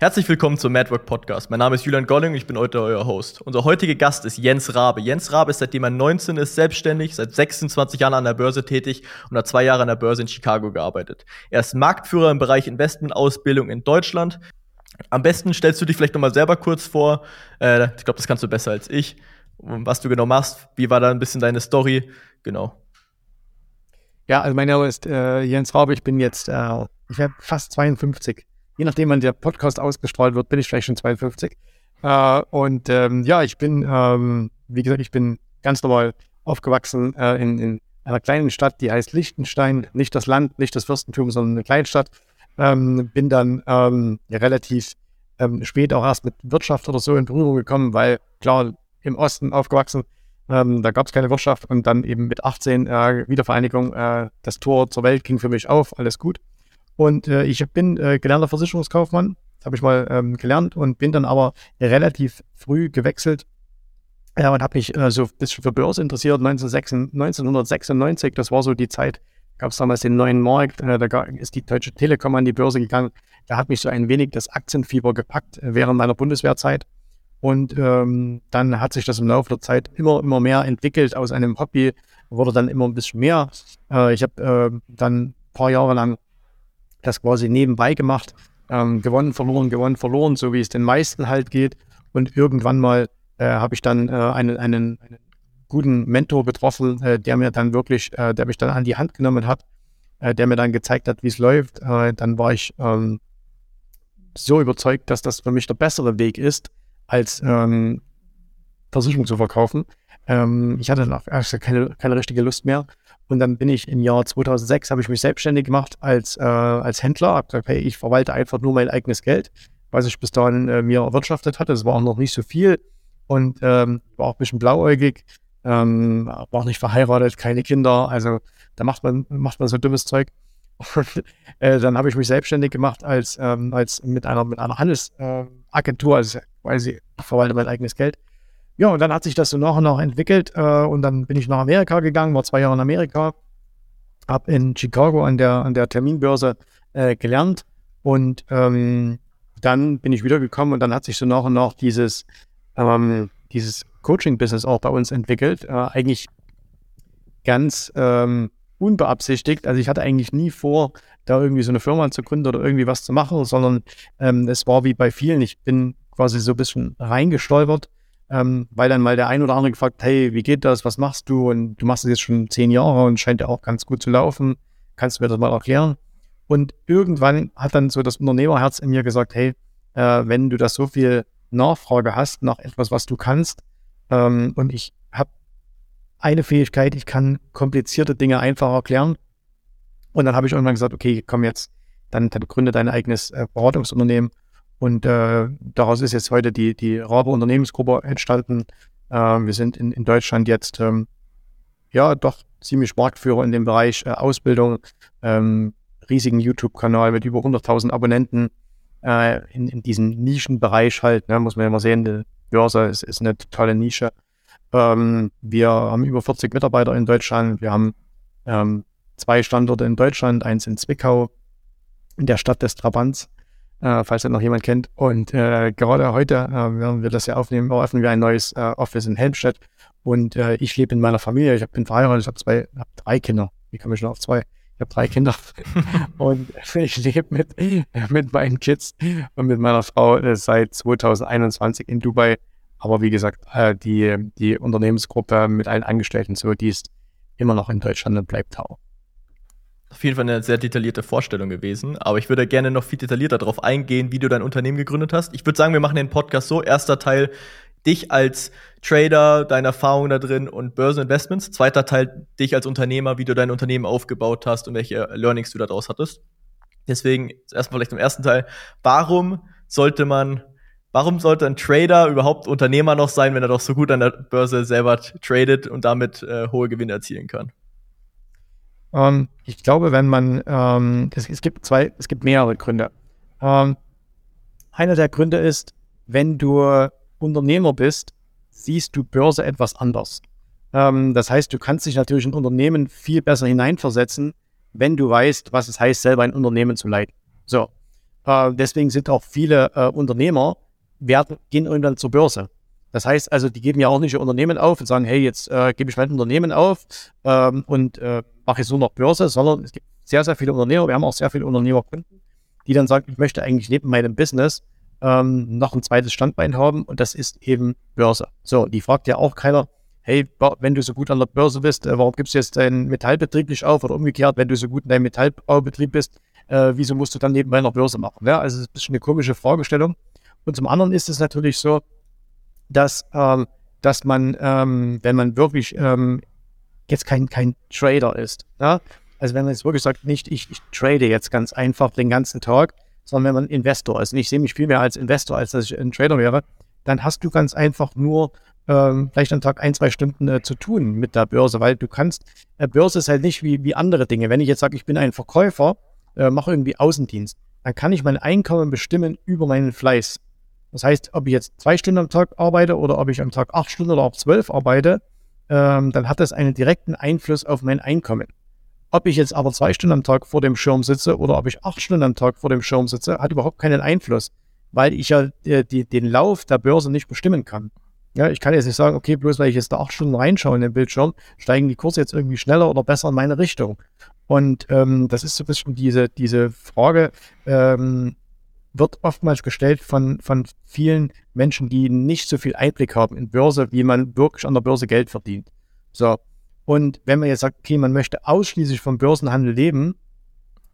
Herzlich willkommen zum Madwork Podcast. Mein Name ist Julian Golling und ich bin heute euer Host. Unser heutiger Gast ist Jens Rabe. Jens Rabe ist seitdem er 19 ist selbstständig, seit 26 Jahren an der Börse tätig und hat zwei Jahre an der Börse in Chicago gearbeitet. Er ist Marktführer im Bereich Investmentausbildung in Deutschland. Am besten stellst du dich vielleicht nochmal selber kurz vor. Äh, ich glaube, das kannst du besser als ich. Was du genau machst, wie war da ein bisschen deine Story? Genau. Ja, also mein Name ist äh, Jens Rabe. Ich bin jetzt, äh, ich werde fast 52 je nachdem, wann der Podcast ausgestrahlt wird, bin ich vielleicht schon 52. Äh, und ähm, ja, ich bin, ähm, wie gesagt, ich bin ganz normal aufgewachsen äh, in, in, einer kleinen Stadt, die heißt Liechtenstein. Nicht das Land, nicht das Fürstentum, sondern eine Kleinstadt. Ähm, bin dann ähm, relativ ähm, spät auch erst mit Wirtschaft oder so in Berührung gekommen, weil klar, im Osten aufgewachsen, ähm, da gab es keine Wirtschaft und dann eben mit 18 äh, Wiedervereinigung, äh, das Tor zur Welt ging für mich auf, alles gut. Und äh, ich bin äh, gelernter Versicherungskaufmann, habe ich mal ähm, gelernt und bin dann aber relativ früh gewechselt ja, und habe mich äh, so ein bisschen für Börse interessiert. 1996, das war so die Zeit, gab es damals den neuen Markt, äh, da ist die Deutsche Telekom an die Börse gegangen. Da hat mich so ein wenig das Aktienfieber gepackt äh, während meiner Bundeswehrzeit. Und ähm, dann hat sich das im Laufe der Zeit immer, immer mehr entwickelt aus einem Hobby, wurde dann immer ein bisschen mehr. Äh, ich habe äh, dann ein paar Jahre lang das quasi nebenbei gemacht, ähm, gewonnen, verloren, gewonnen, verloren, so wie es den meisten halt geht. Und irgendwann mal äh, habe ich dann äh, einen, einen, einen, guten Mentor getroffen, äh, der mir dann wirklich, äh, der mich dann an die Hand genommen hat, äh, der mir dann gezeigt hat, wie es läuft. Äh, dann war ich ähm, so überzeugt, dass das für mich der bessere Weg ist, als ähm, Versicherung zu verkaufen. Ähm, ich hatte dann keine, keine richtige Lust mehr und dann bin ich im Jahr 2006, habe ich mich selbstständig gemacht als, äh, als Händler. Habe gesagt, hey, ich verwalte einfach nur mein eigenes Geld, was ich bis dahin äh, mir erwirtschaftet hatte. Das war auch noch nicht so viel und ähm, war auch ein bisschen blauäugig, ähm, war auch nicht verheiratet, keine Kinder. Also da macht man, macht man so dummes Zeug. Und äh, dann habe ich mich selbstständig gemacht als, ähm, als mit einer, mit einer Handelsagentur, also quasi verwalte mein eigenes Geld. Ja, und dann hat sich das so nach und nach entwickelt äh, und dann bin ich nach Amerika gegangen, war zwei Jahre in Amerika, habe in Chicago an der, an der Terminbörse äh, gelernt und ähm, dann bin ich wiedergekommen und dann hat sich so nach und nach dieses, ähm, dieses Coaching-Business auch bei uns entwickelt. Äh, eigentlich ganz ähm, unbeabsichtigt. Also ich hatte eigentlich nie vor, da irgendwie so eine Firma zu gründen oder irgendwie was zu machen, sondern ähm, es war wie bei vielen. Ich bin quasi so ein bisschen reingestolpert ähm, weil dann mal der ein oder andere gefragt, hey, wie geht das, was machst du? Und du machst es jetzt schon zehn Jahre und scheint ja auch ganz gut zu laufen. Kannst du mir das mal erklären? Und irgendwann hat dann so das Unternehmerherz in mir gesagt, hey, äh, wenn du da so viel Nachfrage hast nach etwas, was du kannst, ähm, und ich habe eine Fähigkeit, ich kann komplizierte Dinge einfach erklären. Und dann habe ich irgendwann gesagt, okay, komm jetzt, dann, dann gründe dein eigenes äh, Beratungsunternehmen und äh, daraus ist jetzt heute die, die Rabe Unternehmensgruppe entstanden. Äh, wir sind in, in Deutschland jetzt ähm, ja doch ziemlich Marktführer in dem Bereich äh, Ausbildung, ähm, riesigen YouTube-Kanal mit über 100.000 Abonnenten äh, in, in diesem Nischenbereich halt, ne, muss man mal sehen, die Börse ist, ist eine totale Nische. Ähm, wir haben über 40 Mitarbeiter in Deutschland, wir haben ähm, zwei Standorte in Deutschland, eins in Zwickau, in der Stadt des Trabants äh, falls das noch jemand kennt. Und äh, gerade heute, äh, werden wir das ja aufnehmen, eröffnen wir ein neues äh, Office in Helmstedt. Und äh, ich lebe in meiner Familie. Ich bin verheiratet, ich habe zwei, drei Kinder. Wie komme ich schon auf zwei? Ich habe drei Kinder und ich lebe mit, mit meinen Kids und mit meiner Frau äh, seit 2021 in Dubai. Aber wie gesagt, äh, die, die Unternehmensgruppe mit allen Angestellten, so, die ist immer noch in Deutschland und bleibt auch auf jeden Fall eine sehr detaillierte Vorstellung gewesen. Aber ich würde gerne noch viel detaillierter darauf eingehen, wie du dein Unternehmen gegründet hast. Ich würde sagen, wir machen den Podcast so. Erster Teil dich als Trader, deine Erfahrungen da drin und Börseninvestments. Zweiter Teil dich als Unternehmer, wie du dein Unternehmen aufgebaut hast und welche Learnings du daraus hattest. Deswegen erstmal vielleicht im ersten Teil. Warum sollte man, warum sollte ein Trader überhaupt Unternehmer noch sein, wenn er doch so gut an der Börse selber tradet und damit äh, hohe Gewinne erzielen kann? Ähm, ich glaube, wenn man, ähm, es, es, gibt zwei, es gibt mehrere Gründe. Ähm, einer der Gründe ist, wenn du Unternehmer bist, siehst du Börse etwas anders. Ähm, das heißt, du kannst dich natürlich in Unternehmen viel besser hineinversetzen, wenn du weißt, was es heißt, selber ein Unternehmen zu leiten. So. Äh, deswegen sind auch viele äh, Unternehmer, werden, gehen irgendwann zur Börse. Das heißt also, die geben ja auch nicht ihr Unternehmen auf und sagen, hey, jetzt äh, gebe ich mein Unternehmen auf ähm, und äh, mache jetzt nur noch Börse, sondern es gibt sehr, sehr viele Unternehmer, wir haben auch sehr viele Unternehmerkunden, die dann sagen, ich möchte eigentlich neben meinem Business ähm, noch ein zweites Standbein haben und das ist eben Börse. So, die fragt ja auch keiner, hey, wenn du so gut an der Börse bist, äh, warum gibst du jetzt deinen Metallbetrieb nicht auf oder umgekehrt, wenn du so gut in deinem Metallbaubetrieb bist, äh, wieso musst du dann nebenbei noch Börse machen? Ja, also das ist ein bisschen eine komische Fragestellung. Und zum anderen ist es natürlich so, dass, ähm, dass man, ähm, wenn man wirklich ähm, jetzt kein, kein Trader ist, ja? also wenn man jetzt wirklich sagt, nicht ich, ich trade jetzt ganz einfach den ganzen Tag, sondern wenn man Investor ist, und ich sehe mich viel mehr als Investor, als dass ich ein Trader wäre, dann hast du ganz einfach nur ähm, vielleicht am Tag ein, zwei Stunden äh, zu tun mit der Börse, weil du kannst, äh, Börse ist halt nicht wie, wie andere Dinge. Wenn ich jetzt sage, ich bin ein Verkäufer, äh, mache irgendwie Außendienst, dann kann ich mein Einkommen bestimmen über meinen Fleiß. Das heißt, ob ich jetzt zwei Stunden am Tag arbeite oder ob ich am Tag acht Stunden oder auch zwölf arbeite, ähm, dann hat das einen direkten Einfluss auf mein Einkommen. Ob ich jetzt aber zwei Stunden am Tag vor dem Schirm sitze oder ob ich acht Stunden am Tag vor dem Schirm sitze, hat überhaupt keinen Einfluss, weil ich ja die, die, den Lauf der Börse nicht bestimmen kann. Ja, ich kann jetzt nicht sagen, okay, bloß weil ich jetzt da acht Stunden reinschaue in den Bildschirm, steigen die Kurse jetzt irgendwie schneller oder besser in meine Richtung. Und ähm, das ist so ein bisschen diese, diese Frage, ähm, wird oftmals gestellt von, von vielen Menschen, die nicht so viel Einblick haben in Börse, wie man wirklich an der Börse Geld verdient. So. Und wenn man jetzt sagt, okay, man möchte ausschließlich vom Börsenhandel leben,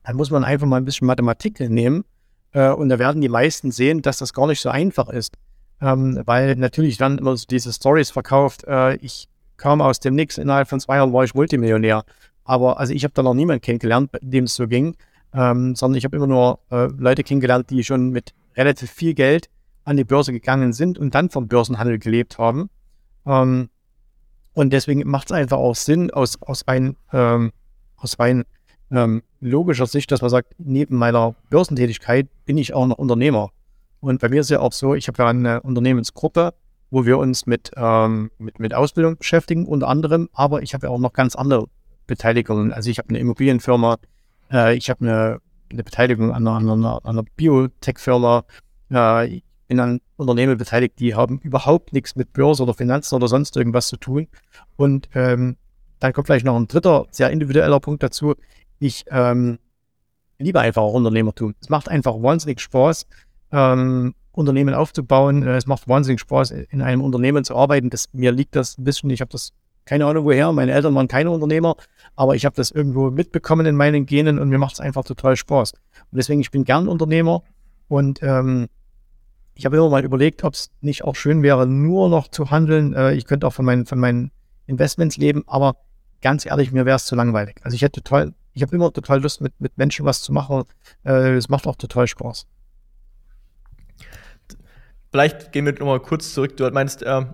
dann muss man einfach mal ein bisschen Mathematik nehmen. Äh, und da werden die meisten sehen, dass das gar nicht so einfach ist. Ähm, weil natürlich dann immer so diese Stories verkauft, äh, ich kam aus dem Nix, innerhalb von zwei Jahren war ich Multimillionär. Aber also ich habe da noch niemanden kennengelernt, dem es so ging ähm, sondern ich habe immer nur äh, Leute kennengelernt, die schon mit relativ viel Geld an die Börse gegangen sind und dann vom Börsenhandel gelebt haben. Ähm, und deswegen macht es einfach auch Sinn aus, aus rein, ähm, aus rein ähm, logischer Sicht, dass man sagt, neben meiner Börsentätigkeit bin ich auch noch Unternehmer. Und bei mir ist ja auch so, ich habe ja eine Unternehmensgruppe, wo wir uns mit, ähm, mit, mit Ausbildung beschäftigen, unter anderem, aber ich habe ja auch noch ganz andere Beteiligungen. Also ich habe eine Immobilienfirma, äh, ich habe eine, eine, Beteiligung an einer, einer, einer Biotech-Firma. Äh, ich bin an Unternehmen beteiligt, die haben überhaupt nichts mit Börse oder Finanzen oder sonst irgendwas zu tun. Und ähm, dann kommt vielleicht noch ein dritter, sehr individueller Punkt dazu. Ich ähm, liebe einfach Unternehmertum. Es macht einfach wahnsinnig Spaß, ähm, Unternehmen aufzubauen. Äh, es macht wahnsinnig Spaß, in einem Unternehmen zu arbeiten. Das, mir liegt das ein bisschen, ich habe das keine Ahnung woher. Meine Eltern waren keine Unternehmer, aber ich habe das irgendwo mitbekommen in meinen Genen und mir macht es einfach total Spaß. Und deswegen, ich bin gern Unternehmer und ähm, ich habe immer mal überlegt, ob es nicht auch schön wäre, nur noch zu handeln. Äh, ich könnte auch von meinen, von meinen Investments leben, aber ganz ehrlich, mir wäre es zu langweilig. Also ich hätte total, ich habe immer total Lust, mit, mit Menschen was zu machen. Äh, es macht auch total Spaß. Vielleicht gehen wir nochmal kurz zurück. Du meinst, äh,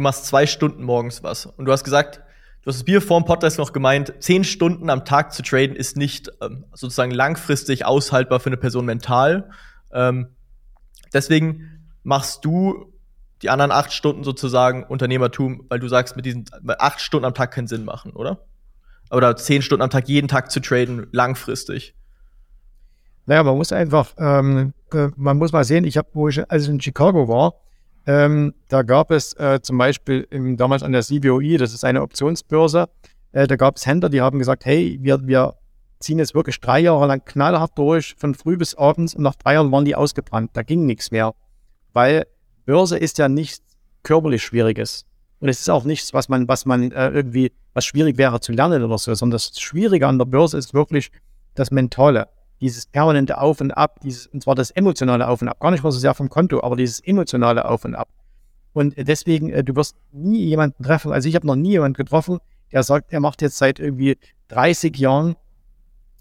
du machst zwei Stunden morgens was. Und du hast gesagt, du hast das Bier vor dem Podcast noch gemeint, zehn Stunden am Tag zu traden ist nicht ähm, sozusagen langfristig aushaltbar für eine Person mental. Ähm, deswegen machst du die anderen acht Stunden sozusagen Unternehmertum, weil du sagst, mit diesen acht Stunden am Tag keinen Sinn machen, oder? Oder zehn Stunden am Tag jeden Tag zu traden, langfristig. Naja, man muss einfach, ähm, äh, man muss mal sehen, ich habe, wo ich, als ich in Chicago war, ähm, da gab es äh, zum Beispiel im, damals an der CBOE, das ist eine Optionsbörse, äh, da gab es Händler, die haben gesagt, hey, wir, wir ziehen jetzt wirklich drei Jahre lang knallhart durch, von früh bis abends und nach drei Jahren waren die ausgebrannt. Da ging nichts mehr. Weil Börse ist ja nichts körperlich Schwieriges. Und es ist auch nichts, was man, was man äh, irgendwie, was schwierig wäre zu lernen oder so, sondern das Schwierige an der Börse ist wirklich das Mentale dieses permanente Auf und Ab, dieses, und zwar das emotionale Auf und Ab, gar nicht mal so sehr vom Konto, aber dieses emotionale Auf und Ab. Und deswegen, äh, du wirst nie jemanden treffen, also ich habe noch nie jemanden getroffen, der sagt, er macht jetzt seit irgendwie 30 Jahren,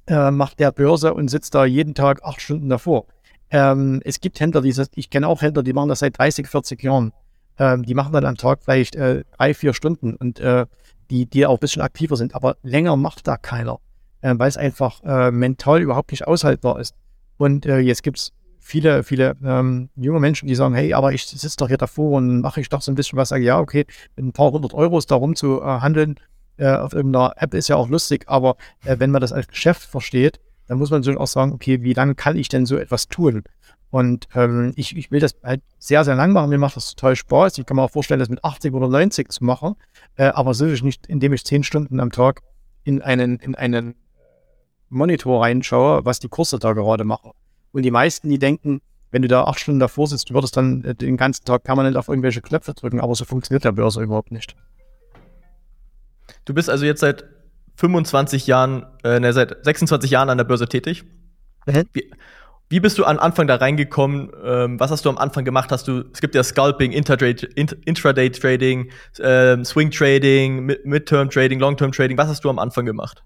äh, macht der Börse und sitzt da jeden Tag acht Stunden davor. Ähm, es gibt Händler, die, ich kenne auch Händler, die machen das seit 30, 40 Jahren. Ähm, die machen dann am Tag vielleicht äh, drei, vier Stunden und äh, die, die auch ein bisschen aktiver sind, aber länger macht da keiner äh, weil es einfach äh, mental überhaupt nicht aushaltbar ist. Und äh, jetzt gibt es viele, viele ähm, junge Menschen, die sagen, hey, aber ich sitze doch hier davor und mache ich doch so ein bisschen was, sage ja, okay, ein paar hundert Euros darum zu äh, handeln äh, auf irgendeiner App ist ja auch lustig, aber äh, wenn man das als Geschäft versteht, dann muss man so auch sagen, okay, wie lange kann ich denn so etwas tun? Und ähm, ich, ich will das halt sehr, sehr lang machen. Mir macht das total Spaß. Ich kann mir auch vorstellen, das mit 80 oder 90 zu machen, äh, aber sicherlich nicht, indem ich zehn Stunden am Tag in einen, in einen Monitor reinschaue, was die Kurse da gerade machen. Und die meisten, die denken, wenn du da acht Stunden davor sitzt, du würdest dann äh, den ganzen Tag permanent auf irgendwelche Knöpfe drücken, aber so funktioniert der Börse überhaupt nicht. Du bist also jetzt seit 25 Jahren, äh, ne, seit 26 Jahren an der Börse tätig. Mhm. Wie, wie, bist du am Anfang da reingekommen? Ähm, was hast du am Anfang gemacht? Hast du, es gibt ja Scalping, Intraday Trading, äh, Swing Trading, Midterm Trading, Long-Term Trading. Was hast du am Anfang gemacht?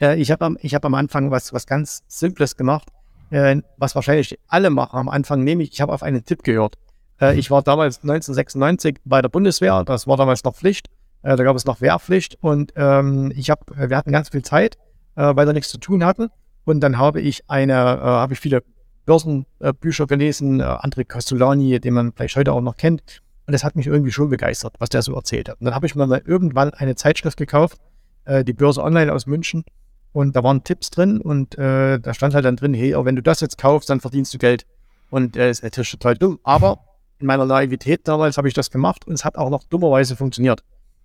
Äh, ich habe am, hab am Anfang was, was ganz Simples gemacht, äh, was wahrscheinlich alle machen am Anfang, nämlich ich habe auf einen Tipp gehört. Äh, ich war damals 1996 bei der Bundeswehr, das war damals noch Pflicht. Äh, da gab es noch Wehrpflicht und ähm, ich hab, äh, wir hatten ganz viel Zeit, äh, weil wir nichts zu tun hatten. Und dann habe ich eine, habe ich viele Börsenbücher gelesen, äh, André Costolani, den man vielleicht heute auch noch kennt. Und das hat mich irgendwie schon begeistert, was der so erzählt hat. Und dann habe ich mir mal irgendwann eine Zeitschrift gekauft, äh, die Börse Online aus München. Und da waren Tipps drin und äh, da stand halt dann drin, hey, wenn du das jetzt kaufst, dann verdienst du Geld. Und äh, ist natürlich total dumm. Aber in meiner Naivität damals habe ich das gemacht und es hat auch noch dummerweise funktioniert.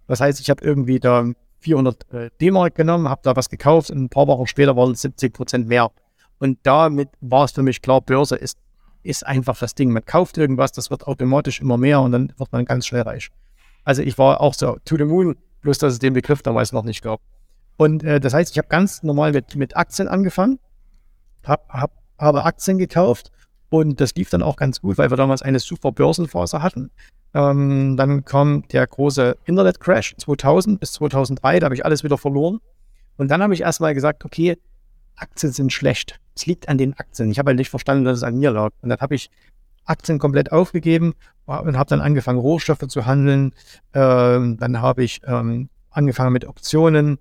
Das heißt, ich habe irgendwie da 400 äh, D-Mark genommen, habe da was gekauft und ein paar Wochen später waren es 70 Prozent mehr. Und damit war es für mich klar, Börse ist, ist einfach das Ding. Man kauft irgendwas, das wird automatisch immer mehr und dann wird man ganz schnell reich. Also ich war auch so to the moon, bloß dass es den Begriff damals noch nicht gab. Und äh, das heißt, ich habe ganz normal mit, mit Aktien angefangen, hab, hab, habe Aktien gekauft und das lief dann auch ganz gut, weil wir damals eine super Börsenphase hatten. Ähm, dann kam der große Internet-Crash 2000 bis 2003, da habe ich alles wieder verloren. Und dann habe ich erstmal gesagt, okay, Aktien sind schlecht. Es liegt an den Aktien. Ich habe halt nicht verstanden, dass es an mir lag. Und dann habe ich Aktien komplett aufgegeben und habe dann angefangen, Rohstoffe zu handeln. Ähm, dann habe ich ähm, angefangen mit Optionen.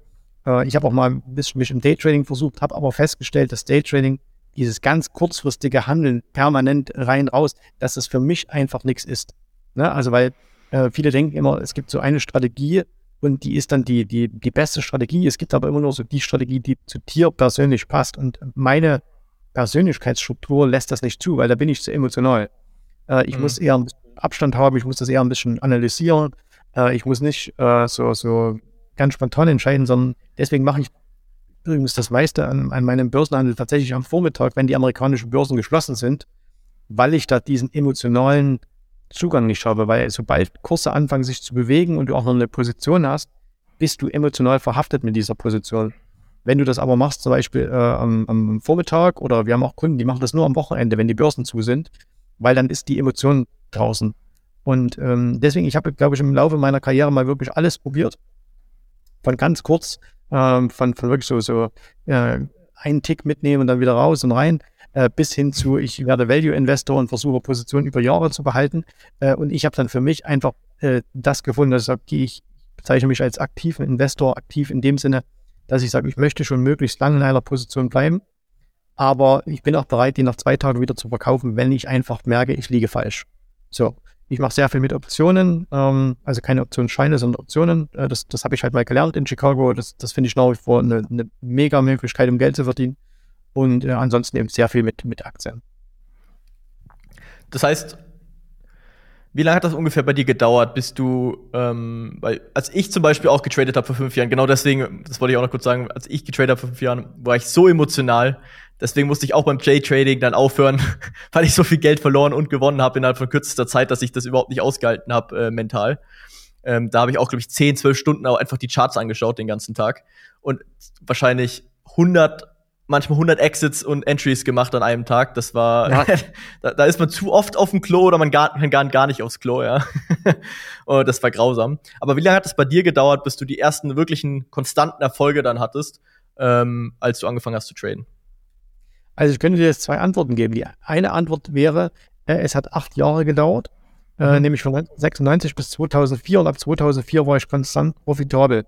Äh, ich habe auch mal ein bisschen mich im Daytrading versucht, habe aber festgestellt, dass Daytrading dieses ganz kurzfristige Handeln permanent rein raus, dass es für mich einfach nichts ist. Ne? Also weil äh, viele denken immer, es gibt so eine Strategie und die ist dann die, die, die beste Strategie. Es gibt aber immer nur so die Strategie, die zu dir persönlich passt. Und meine Persönlichkeitsstruktur lässt das nicht zu, weil da bin ich zu emotional. Äh, ich mhm. muss eher ein bisschen Abstand haben, ich muss das eher ein bisschen analysieren. Äh, ich muss nicht äh, so, so ganz spontan entscheiden, sondern deswegen mache ich übrigens das meiste an, an meinem Börsenhandel tatsächlich am Vormittag, wenn die amerikanischen Börsen geschlossen sind, weil ich da diesen emotionalen Zugang nicht habe, weil sobald Kurse anfangen sich zu bewegen und du auch noch eine Position hast, bist du emotional verhaftet mit dieser Position. Wenn du das aber machst, zum Beispiel äh, am, am, Vormittag oder wir haben auch Kunden, die machen das nur am Wochenende, wenn die Börsen zu sind, weil dann ist die Emotion draußen. Und ähm, deswegen, ich habe, glaube ich, im Laufe meiner Karriere mal wirklich alles probiert. Von ganz kurz, ähm, von, von wirklich so, so äh, einen Tick mitnehmen und dann wieder raus und rein, äh, bis hin zu, ich werde Value-Investor und versuche Positionen über Jahre zu behalten. Äh, und ich habe dann für mich einfach äh, das gefunden, dass ich sage, ich bezeichne mich als aktiven Investor, aktiv in dem Sinne, dass ich sage, ich möchte schon möglichst lange in einer Position bleiben, aber ich bin auch bereit, die nach zwei Tagen wieder zu verkaufen, wenn ich einfach merke, ich liege falsch. So, ich mache sehr viel mit Optionen, ähm, also keine Optionsscheine, sondern Optionen. Äh, das das habe ich halt mal gelernt in Chicago. Das, das finde ich nach wie vor eine, eine mega Möglichkeit, um Geld zu verdienen. Und äh, ansonsten eben sehr viel mit, mit Aktien. Das heißt, wie lange hat das ungefähr bei dir gedauert, bis du, ähm, weil als ich zum Beispiel auch getradet habe vor fünf Jahren, genau deswegen, das wollte ich auch noch kurz sagen, als ich getradet habe vor fünf Jahren, war ich so emotional, Deswegen musste ich auch beim J-Trading dann aufhören, weil ich so viel Geld verloren und gewonnen habe innerhalb von kürzester Zeit, dass ich das überhaupt nicht ausgehalten habe äh, mental. Ähm, da habe ich auch, glaube ich, 10, 12 Stunden auch einfach die Charts angeschaut den ganzen Tag und wahrscheinlich 100, manchmal 100 Exits und Entries gemacht an einem Tag. Das war, ja. da, da, ist man zu oft auf dem Klo oder man gar, gar, gar nicht aufs Klo, ja. und das war grausam. Aber wie lange hat es bei dir gedauert, bis du die ersten wirklichen konstanten Erfolge dann hattest, ähm, als du angefangen hast zu traden? Also ich könnte dir jetzt zwei Antworten geben. Die eine Antwort wäre, äh, es hat acht Jahre gedauert, äh, mhm. nämlich von 1996 bis 2004 und ab 2004 war ich konstant profitabel.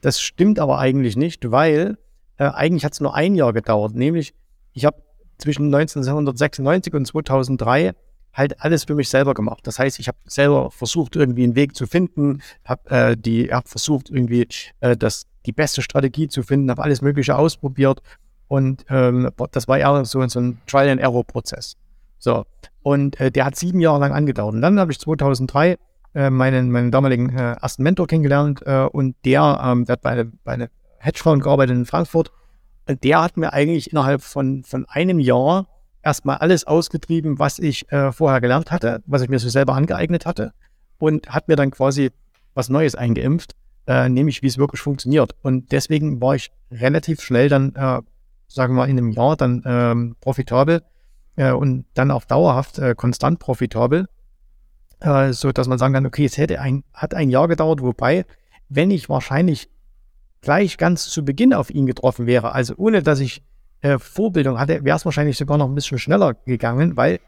Das stimmt aber eigentlich nicht, weil äh, eigentlich hat es nur ein Jahr gedauert, nämlich ich habe zwischen 1996 und 2003 halt alles für mich selber gemacht. Das heißt, ich habe selber versucht, irgendwie einen Weg zu finden, habe äh, die, hab versucht, irgendwie äh, das, die beste Strategie zu finden, habe alles Mögliche ausprobiert Und ähm, das war eher so, so ein Trial-and-Error-Prozess. So, und äh, der hat sieben Jahre lang angedauert. Und dann habe ich 2003 äh, meinen, meinen damaligen äh, ersten Mentor kennengelernt äh, und der, ähm, der hat bei, einer bei einer Hedgefonds gearbeitet in Frankfurt. Der hat mir eigentlich innerhalb von, von einem Jahr erstmal alles ausgetrieben, was ich äh, vorher gelernt hatte, was ich mir so selber angeeignet hatte und hat mir dann quasi was Neues eingeimpft, äh, nämlich wie es wirklich funktioniert. Und deswegen war ich relativ schnell dann, sagen wir mal, in einem Jahr dann ähm, profitabel äh, und dann auch dauerhaft äh, konstant profitabel, äh, so dass man sagen kann, okay, es hätte ein, hat ein Jahr gedauert, wobei, wenn ich wahrscheinlich gleich ganz zu Beginn auf ihn getroffen wäre, also ohne dass ich äh, Vorbildung hatte, wäre es wahrscheinlich sogar noch ein bisschen schneller gegangen, weil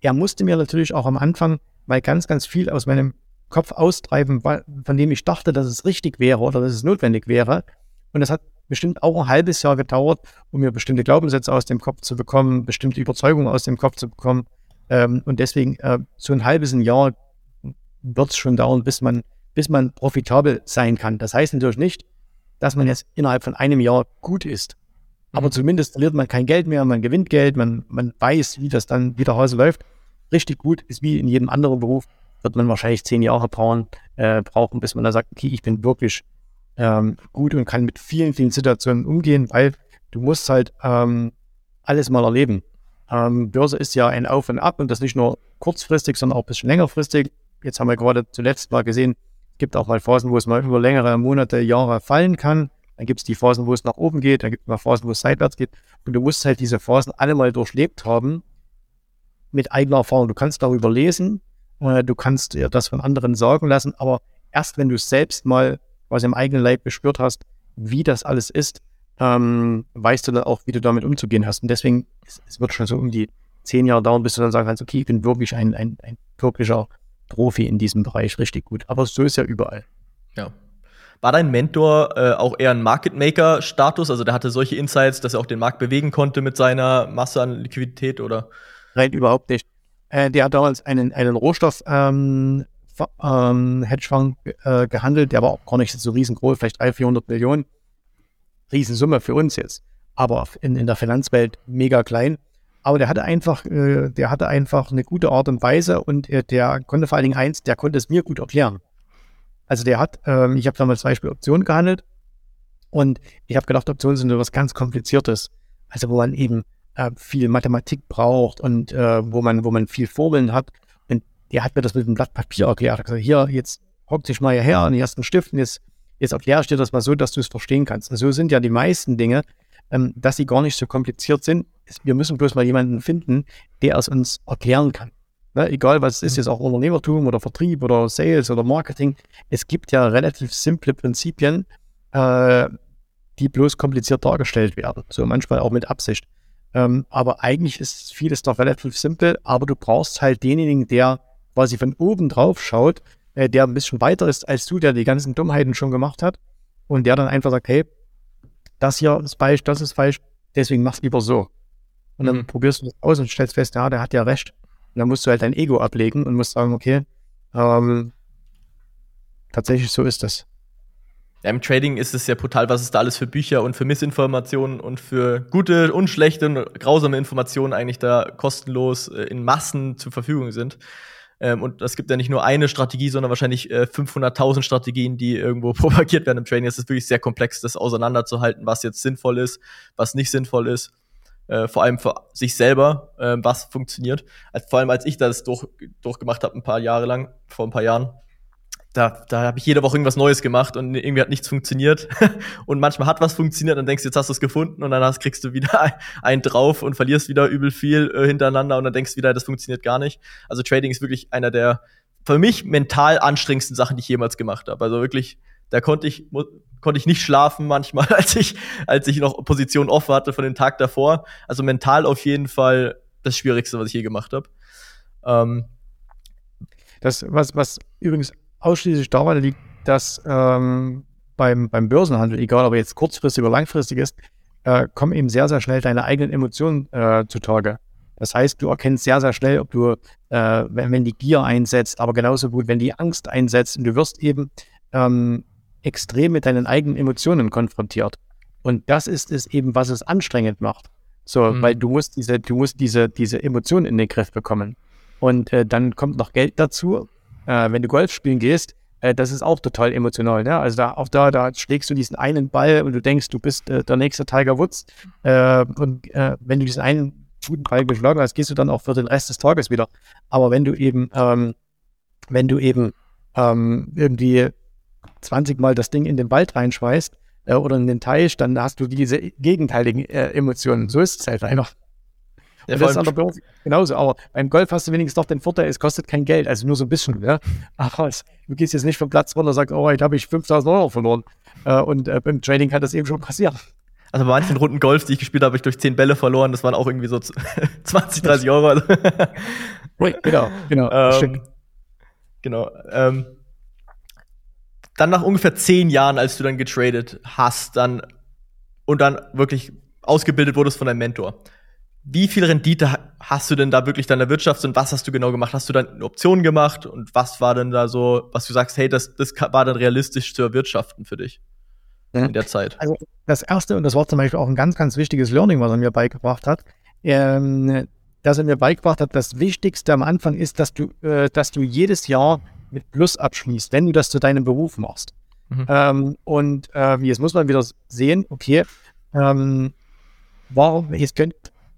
er musste mir natürlich auch am Anfang mal ganz, ganz viel aus meinem Kopf austreiben, von dem ich dachte, dass es richtig wäre oder dass es notwendig wäre. Und das hat bestimmt auch ein halbes Jahr gedauert, um mir bestimmte Glaubenssätze aus dem Kopf zu bekommen, bestimmte Überzeugungen aus dem Kopf zu bekommen. Ähm, und deswegen äh, so ein halbes Jahr wird es schon dauern, bis man, bis man profitabel sein kann. Das heißt natürlich nicht, dass man jetzt innerhalb von einem Jahr gut ist. Aber mhm. zumindest verliert man kein Geld mehr, man gewinnt Geld, man, man weiß, wie das dann wieder Hause läuft. Richtig gut ist wie in jedem anderen Beruf, wird man wahrscheinlich zehn Jahre brauchen, äh, brauchen bis man da sagt, okay, ich bin wirklich ähm, gut und kann mit vielen, vielen Situationen umgehen, weil du musst halt ähm, alles mal erleben. Ähm, Börse ist ja ein Auf und Ab und das nicht nur kurzfristig, sondern auch ein bisschen längerfristig. Jetzt haben wir gerade zuletzt mal gesehen, gibt auch mal Phasen, wo es mal über längere Monate, Jahre fallen kann. Dann gibt es die Phasen, wo es nach oben geht, dann gibt es mal Phasen, wo es seitwärts geht. Und du musst halt diese Phasen alle mal durchlebt haben mit eigener Erfahrung. Du kannst darüber lesen, äh, du kannst dir das von anderen sagen lassen, aber erst wenn du es selbst mal quasi im eigenen Leib gespürt hast, wie das alles ist, ähm, weißt du dann auch, wie du damit umzugehen hast. Und deswegen, es, es, wird schon so um die zehn Jahre dauern, bis du dann sagen kannst, okay, ich bin wirklich ein, ein, ein wirklicher Profi in diesem Bereich richtig gut. Aber so ist ja überall. Ja. War dein Mentor äh, auch eher ein Market Maker-Status? Also der hatte solche Insights, dass er auch den Markt bewegen konnte mit seiner Masse an Liquidität oder? Nein, überhaupt nicht. Äh, der hat damals einen, einen Rohstoff ähm, ähm, Hedgefonds äh, gehandelt, der war auch gar nicht so riesengroß, vielleicht 300, 400 Millionen. Riesensumme für uns jetzt. Aber in, in der Finanzwelt mega klein. Aber der hatte einfach, äh, der hatte einfach eine gute Art und Weise und äh, der konnte vor allen Dingen eins, der konnte es mir gut erklären. Also der hat, ähm, ich habe damals zum Beispiel Optionen gehandelt und ich habe gedacht, Optionen sind etwas ganz Kompliziertes. Also wo man eben äh, viel Mathematik braucht und äh, wo man, wo man viel Formeln hat. Der hat mir das mit einem Blatt Papier erklärt. Er hat gesagt, hier, jetzt hock dich mal hierher und hier hast du einen Stift und jetzt, jetzt erkläre ich dir das mal so, dass du es verstehen kannst. Und so sind ja die meisten Dinge, ähm, dass sie gar nicht so kompliziert sind. Wir müssen bloß mal jemanden finden, der es uns erklären kann. Ne, egal was es ist, mhm. jetzt auch Unternehmertum oder Vertrieb oder Sales oder Marketing. Es gibt ja relativ simple Prinzipien, äh, die bloß kompliziert dargestellt werden. So manchmal auch mit Absicht. Ähm, aber eigentlich ist vieles doch relativ simpel, aber du brauchst halt denjenigen, der quasi von oben drauf schaut, äh, der ein bisschen weiter ist als du, der die ganzen Dummheiten schon gemacht hat und der dann einfach sagt, hey, das hier ist falsch, das ist falsch, deswegen mach's lieber so. Und dann mhm. probierst du das aus und stellst fest, ja, der hat ja recht. Und dann musst du halt dein Ego ablegen und musst sagen, okay, ähm, tatsächlich so ist das. Ja, Im Trading ist es ja brutal, was es da alles für Bücher und für Missinformationen und für gute und schlechte und grausame Informationen eigentlich da kostenlos äh, in Massen zur Verfügung sind. Ähm, und es gibt ja nicht nur eine Strategie, sondern wahrscheinlich äh, 500.000 Strategien, die irgendwo propagiert werden im Trading. Es ist wirklich sehr komplex, das auseinanderzuhalten, was jetzt sinnvoll ist, was nicht sinnvoll ist. Äh, vor allem für sich selber, äh, was funktioniert. Als, vor allem als ich das durch, durchgemacht habe, ein paar Jahre lang, vor ein paar Jahren, da, da habe ich jede Woche irgendwas Neues gemacht und irgendwie hat nichts funktioniert. und manchmal hat was funktioniert, dann denkst du, jetzt hast du es gefunden und dann hast, kriegst du wieder einen drauf und verlierst wieder übel viel äh, hintereinander und dann denkst du wieder, das funktioniert gar nicht. Also Trading ist wirklich einer der für mich mental anstrengendsten Sachen, die ich jemals gemacht habe. Also wirklich, da konnte ich konnte ich nicht schlafen manchmal, als ich als ich noch Position off hatte von dem Tag davor. Also mental auf jeden Fall das Schwierigste, was ich je gemacht habe. Ähm, das was was übrigens ausschließlich daran liegt, dass ähm, beim, beim Börsenhandel, egal ob jetzt kurzfristig oder langfristig ist, äh, kommen eben sehr, sehr schnell deine eigenen Emotionen äh, zutage. Das heißt, du erkennst sehr, sehr schnell, ob du, äh, wenn, wenn die Gier einsetzt, aber genauso gut, wenn die Angst einsetzt und du wirst eben ähm, extrem mit deinen eigenen Emotionen konfrontiert. Und das ist es eben, was es anstrengend macht. So, mhm. weil du musst diese, du musst diese, diese Emotionen in den Griff bekommen. Und äh, dann kommt noch Geld dazu. Äh, wenn du Golf spielen gehst, äh, das ist auch total emotional. Ne? Also da, auch da, da schlägst du diesen einen Ball und du denkst, du bist äh, der nächste Tiger Woods. Äh, und äh, wenn du diesen einen guten Ball geschlagen hast, gehst du dann auch für den Rest des Tages wieder. Aber wenn du eben, ähm, wenn du eben ähm, irgendwie 20 Mal das Ding in den Wald reinschmeißt äh, oder in den Teich, dann hast du diese gegenteiligen Emotionen. So ist es halt einfach. Ja, das ist an der Börse genauso. Aber beim Golf hast du wenigstens doch den Vorteil, es kostet kein Geld, also nur so ein bisschen. Ja? Es, du gehst jetzt nicht vom Platz runter und sagst, oh, heute habe ich 5000 Euro verloren. Äh, und äh, beim Trading kann das eben schon passieren. Also bei manchen Runden Golf, die ich gespielt habe, habe ich durch 10 Bälle verloren. Das waren auch irgendwie so 20, 30 Euro. genau, genau. Ähm, genau. Ähm, dann nach ungefähr 10 Jahren, als du dann getradet hast, dann und dann wirklich ausgebildet wurdest von deinem Mentor. Wie viel Rendite hast du denn da wirklich dann erwirtschaftet und was hast du genau gemacht? Hast du dann Optionen gemacht und was war denn da so, was du sagst, hey, das, das war dann realistisch zu erwirtschaften für dich? ja. in der Zeit? Also das erste, und das war zum Beispiel auch ein ganz, ganz wichtiges Learning, was er mir beigebracht hat, ähm, dass er mir beigebracht hat, das Wichtigste am Anfang ist, dass du, äh, dass du jedes Jahr mit Plus abschließt, wenn du das zu deinem Beruf machst. Mhm. Ähm, und äh, jetzt muss man wieder sehen, okay, ähm, warum, jetzt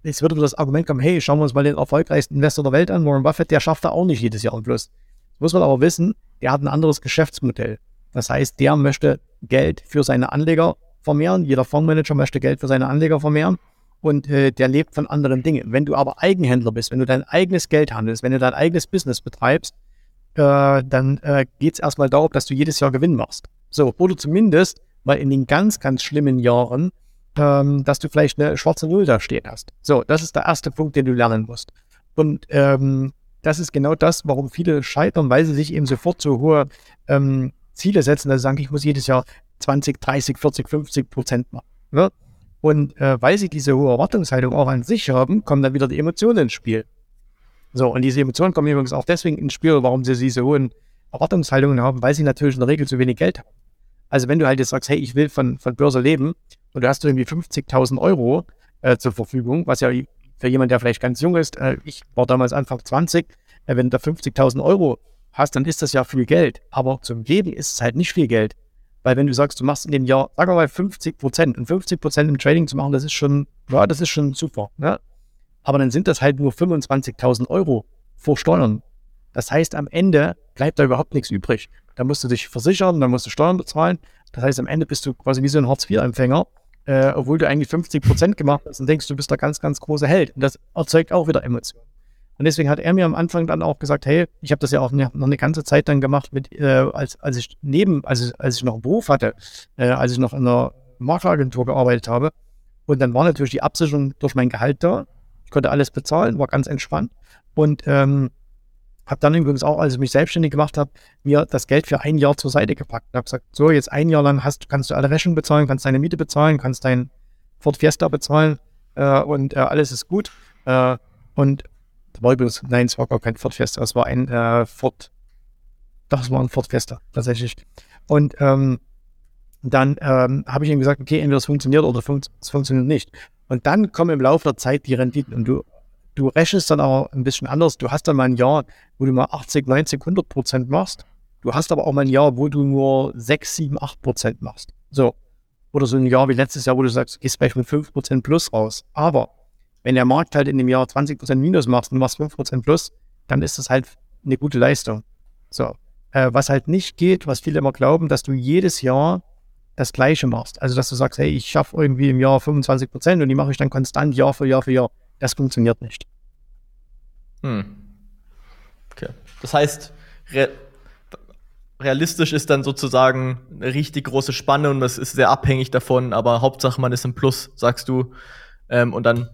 jetzt würde das Argument kommen, hey, schauen wir uns mal den erfolgreichsten Investor der Welt an, Warren Buffett, der schafft da auch nicht jedes Jahr ein Plus. Muss man aber wissen, der hat ein anderes Geschäftsmodell. Das heißt, der möchte Geld für seine Anleger vermehren. Jeder Fondsmanager möchte Geld für seine Anleger vermehren. Und äh, der lebt von anderen Dingen. Wenn du aber Eigenhändler bist, wenn du dein eigenes Geld handelst, wenn du dein eigenes Business betreibst, äh, dann äh, geht es erstmal darum, dass du jedes Jahr Gewinn machst. So, oder zumindest mal in den ganz, ganz schlimmen Jahren, ähm, dass du vielleicht eine schwarze Null da stehen hast. So, das ist der erste Punkt, den du lernen musst. Und ähm, das ist genau das, warum viele scheitern, weil sie sich eben sofort so hohe ähm, Ziele setzen, dass sie sagen, ich muss jedes Jahr 20, 30, 40, 50 Prozent machen. Ne? Und äh, weil sie diese hohe Erwartungshaltung auch an sich haben, kommen dann wieder die Emotionen ins Spiel. So, und diese Emotionen kommen übrigens auch deswegen ins Spiel, warum sie diese hohen Erwartungshaltungen haben, weil sie natürlich in der Regel zu wenig Geld haben. Also wenn du halt jetzt sagst, hey, ich will von, von Börse leben und du hast irgendwie 50.000 Euro äh, zur Verfügung, was ja für jemanden, der vielleicht ganz jung ist, äh, ich war damals Anfang 20, äh, wenn du da 50.000 Euro hast, dann ist das ja viel Geld. Aber zum Leben ist es halt nicht viel Geld. Weil wenn du sagst, du machst in dem Jahr, sagen wir mal 50 Prozent und 50 Prozent im Trading zu machen, das ist schon, ja, das ist schon super. Ne? Aber dann sind das halt nur 25.000 Euro vor Steuern. Das heißt, am Ende bleibt da überhaupt nichts übrig. Da musst du dich versichern, dann musst du Steuern bezahlen. Das heißt, am Ende bist du quasi wie so ein Hartz-IV-Empfänger, äh, obwohl du eigentlich 50 Prozent gemacht hast und denkst, du bist der ganz, ganz große Held. Und das erzeugt auch wieder Emotionen. Und deswegen hat er mir am Anfang dann auch gesagt, hey, ich habe das ja auch noch eine ganze Zeit dann gemacht, mit, äh, als, als ich neben, als, als ich noch einen Beruf hatte, äh, als ich noch in einer Makleragentur gearbeitet habe. Und dann war natürlich die Absicherung durch mein Gehalt da. Ich konnte alles bezahlen, war ganz entspannt. Und ähm, habe dann übrigens auch, als ich mich selbstständig gemacht habe, mir das Geld für ein Jahr zur Seite gepackt. Ich habe gesagt, so, jetzt ein Jahr lang hast, kannst du alle Rechnungen bezahlen, kannst deine Miete bezahlen, kannst dein Ford Fiesta bezahlen äh, und äh, alles ist gut. Äh, und war übrigens, nein, es war gar kein Ford Fiesta, es war ein äh, Ford, das war ein Ford Fiesta, tatsächlich. Und ähm, dann ähm, habe ich ihm gesagt, okay, entweder es funktioniert oder es funktioniert nicht. Und dann kommen im Laufe der Zeit die Renditen und du, du rechnest dann auch ein bisschen anders. Du hast dann mal ein Jahr, wo du mal 80, 90, 100 Prozent machst. Du hast aber auch mal ein Jahr, wo du nur 6, 7, 8 Prozent machst. So. Oder so ein Jahr wie letztes Jahr, wo du sagst, gehst vielleicht mit 5 Prozent plus raus. Aber wenn der Markt halt in dem Jahr 20% Minus macht und machst 5% Plus, dann ist das halt eine gute Leistung. So. Äh, was halt nicht geht, was viele immer glauben, dass du jedes Jahr das Gleiche machst. Also, dass du sagst, hey, ich schaffe irgendwie im Jahr 25% und die mache ich dann konstant Jahr für Jahr für Jahr. Das funktioniert nicht. Hm. Okay. Das heißt, re realistisch ist dann sozusagen eine richtig große Spanne und das ist sehr abhängig davon, aber Hauptsache man ist im Plus, sagst du. Ähm, und dann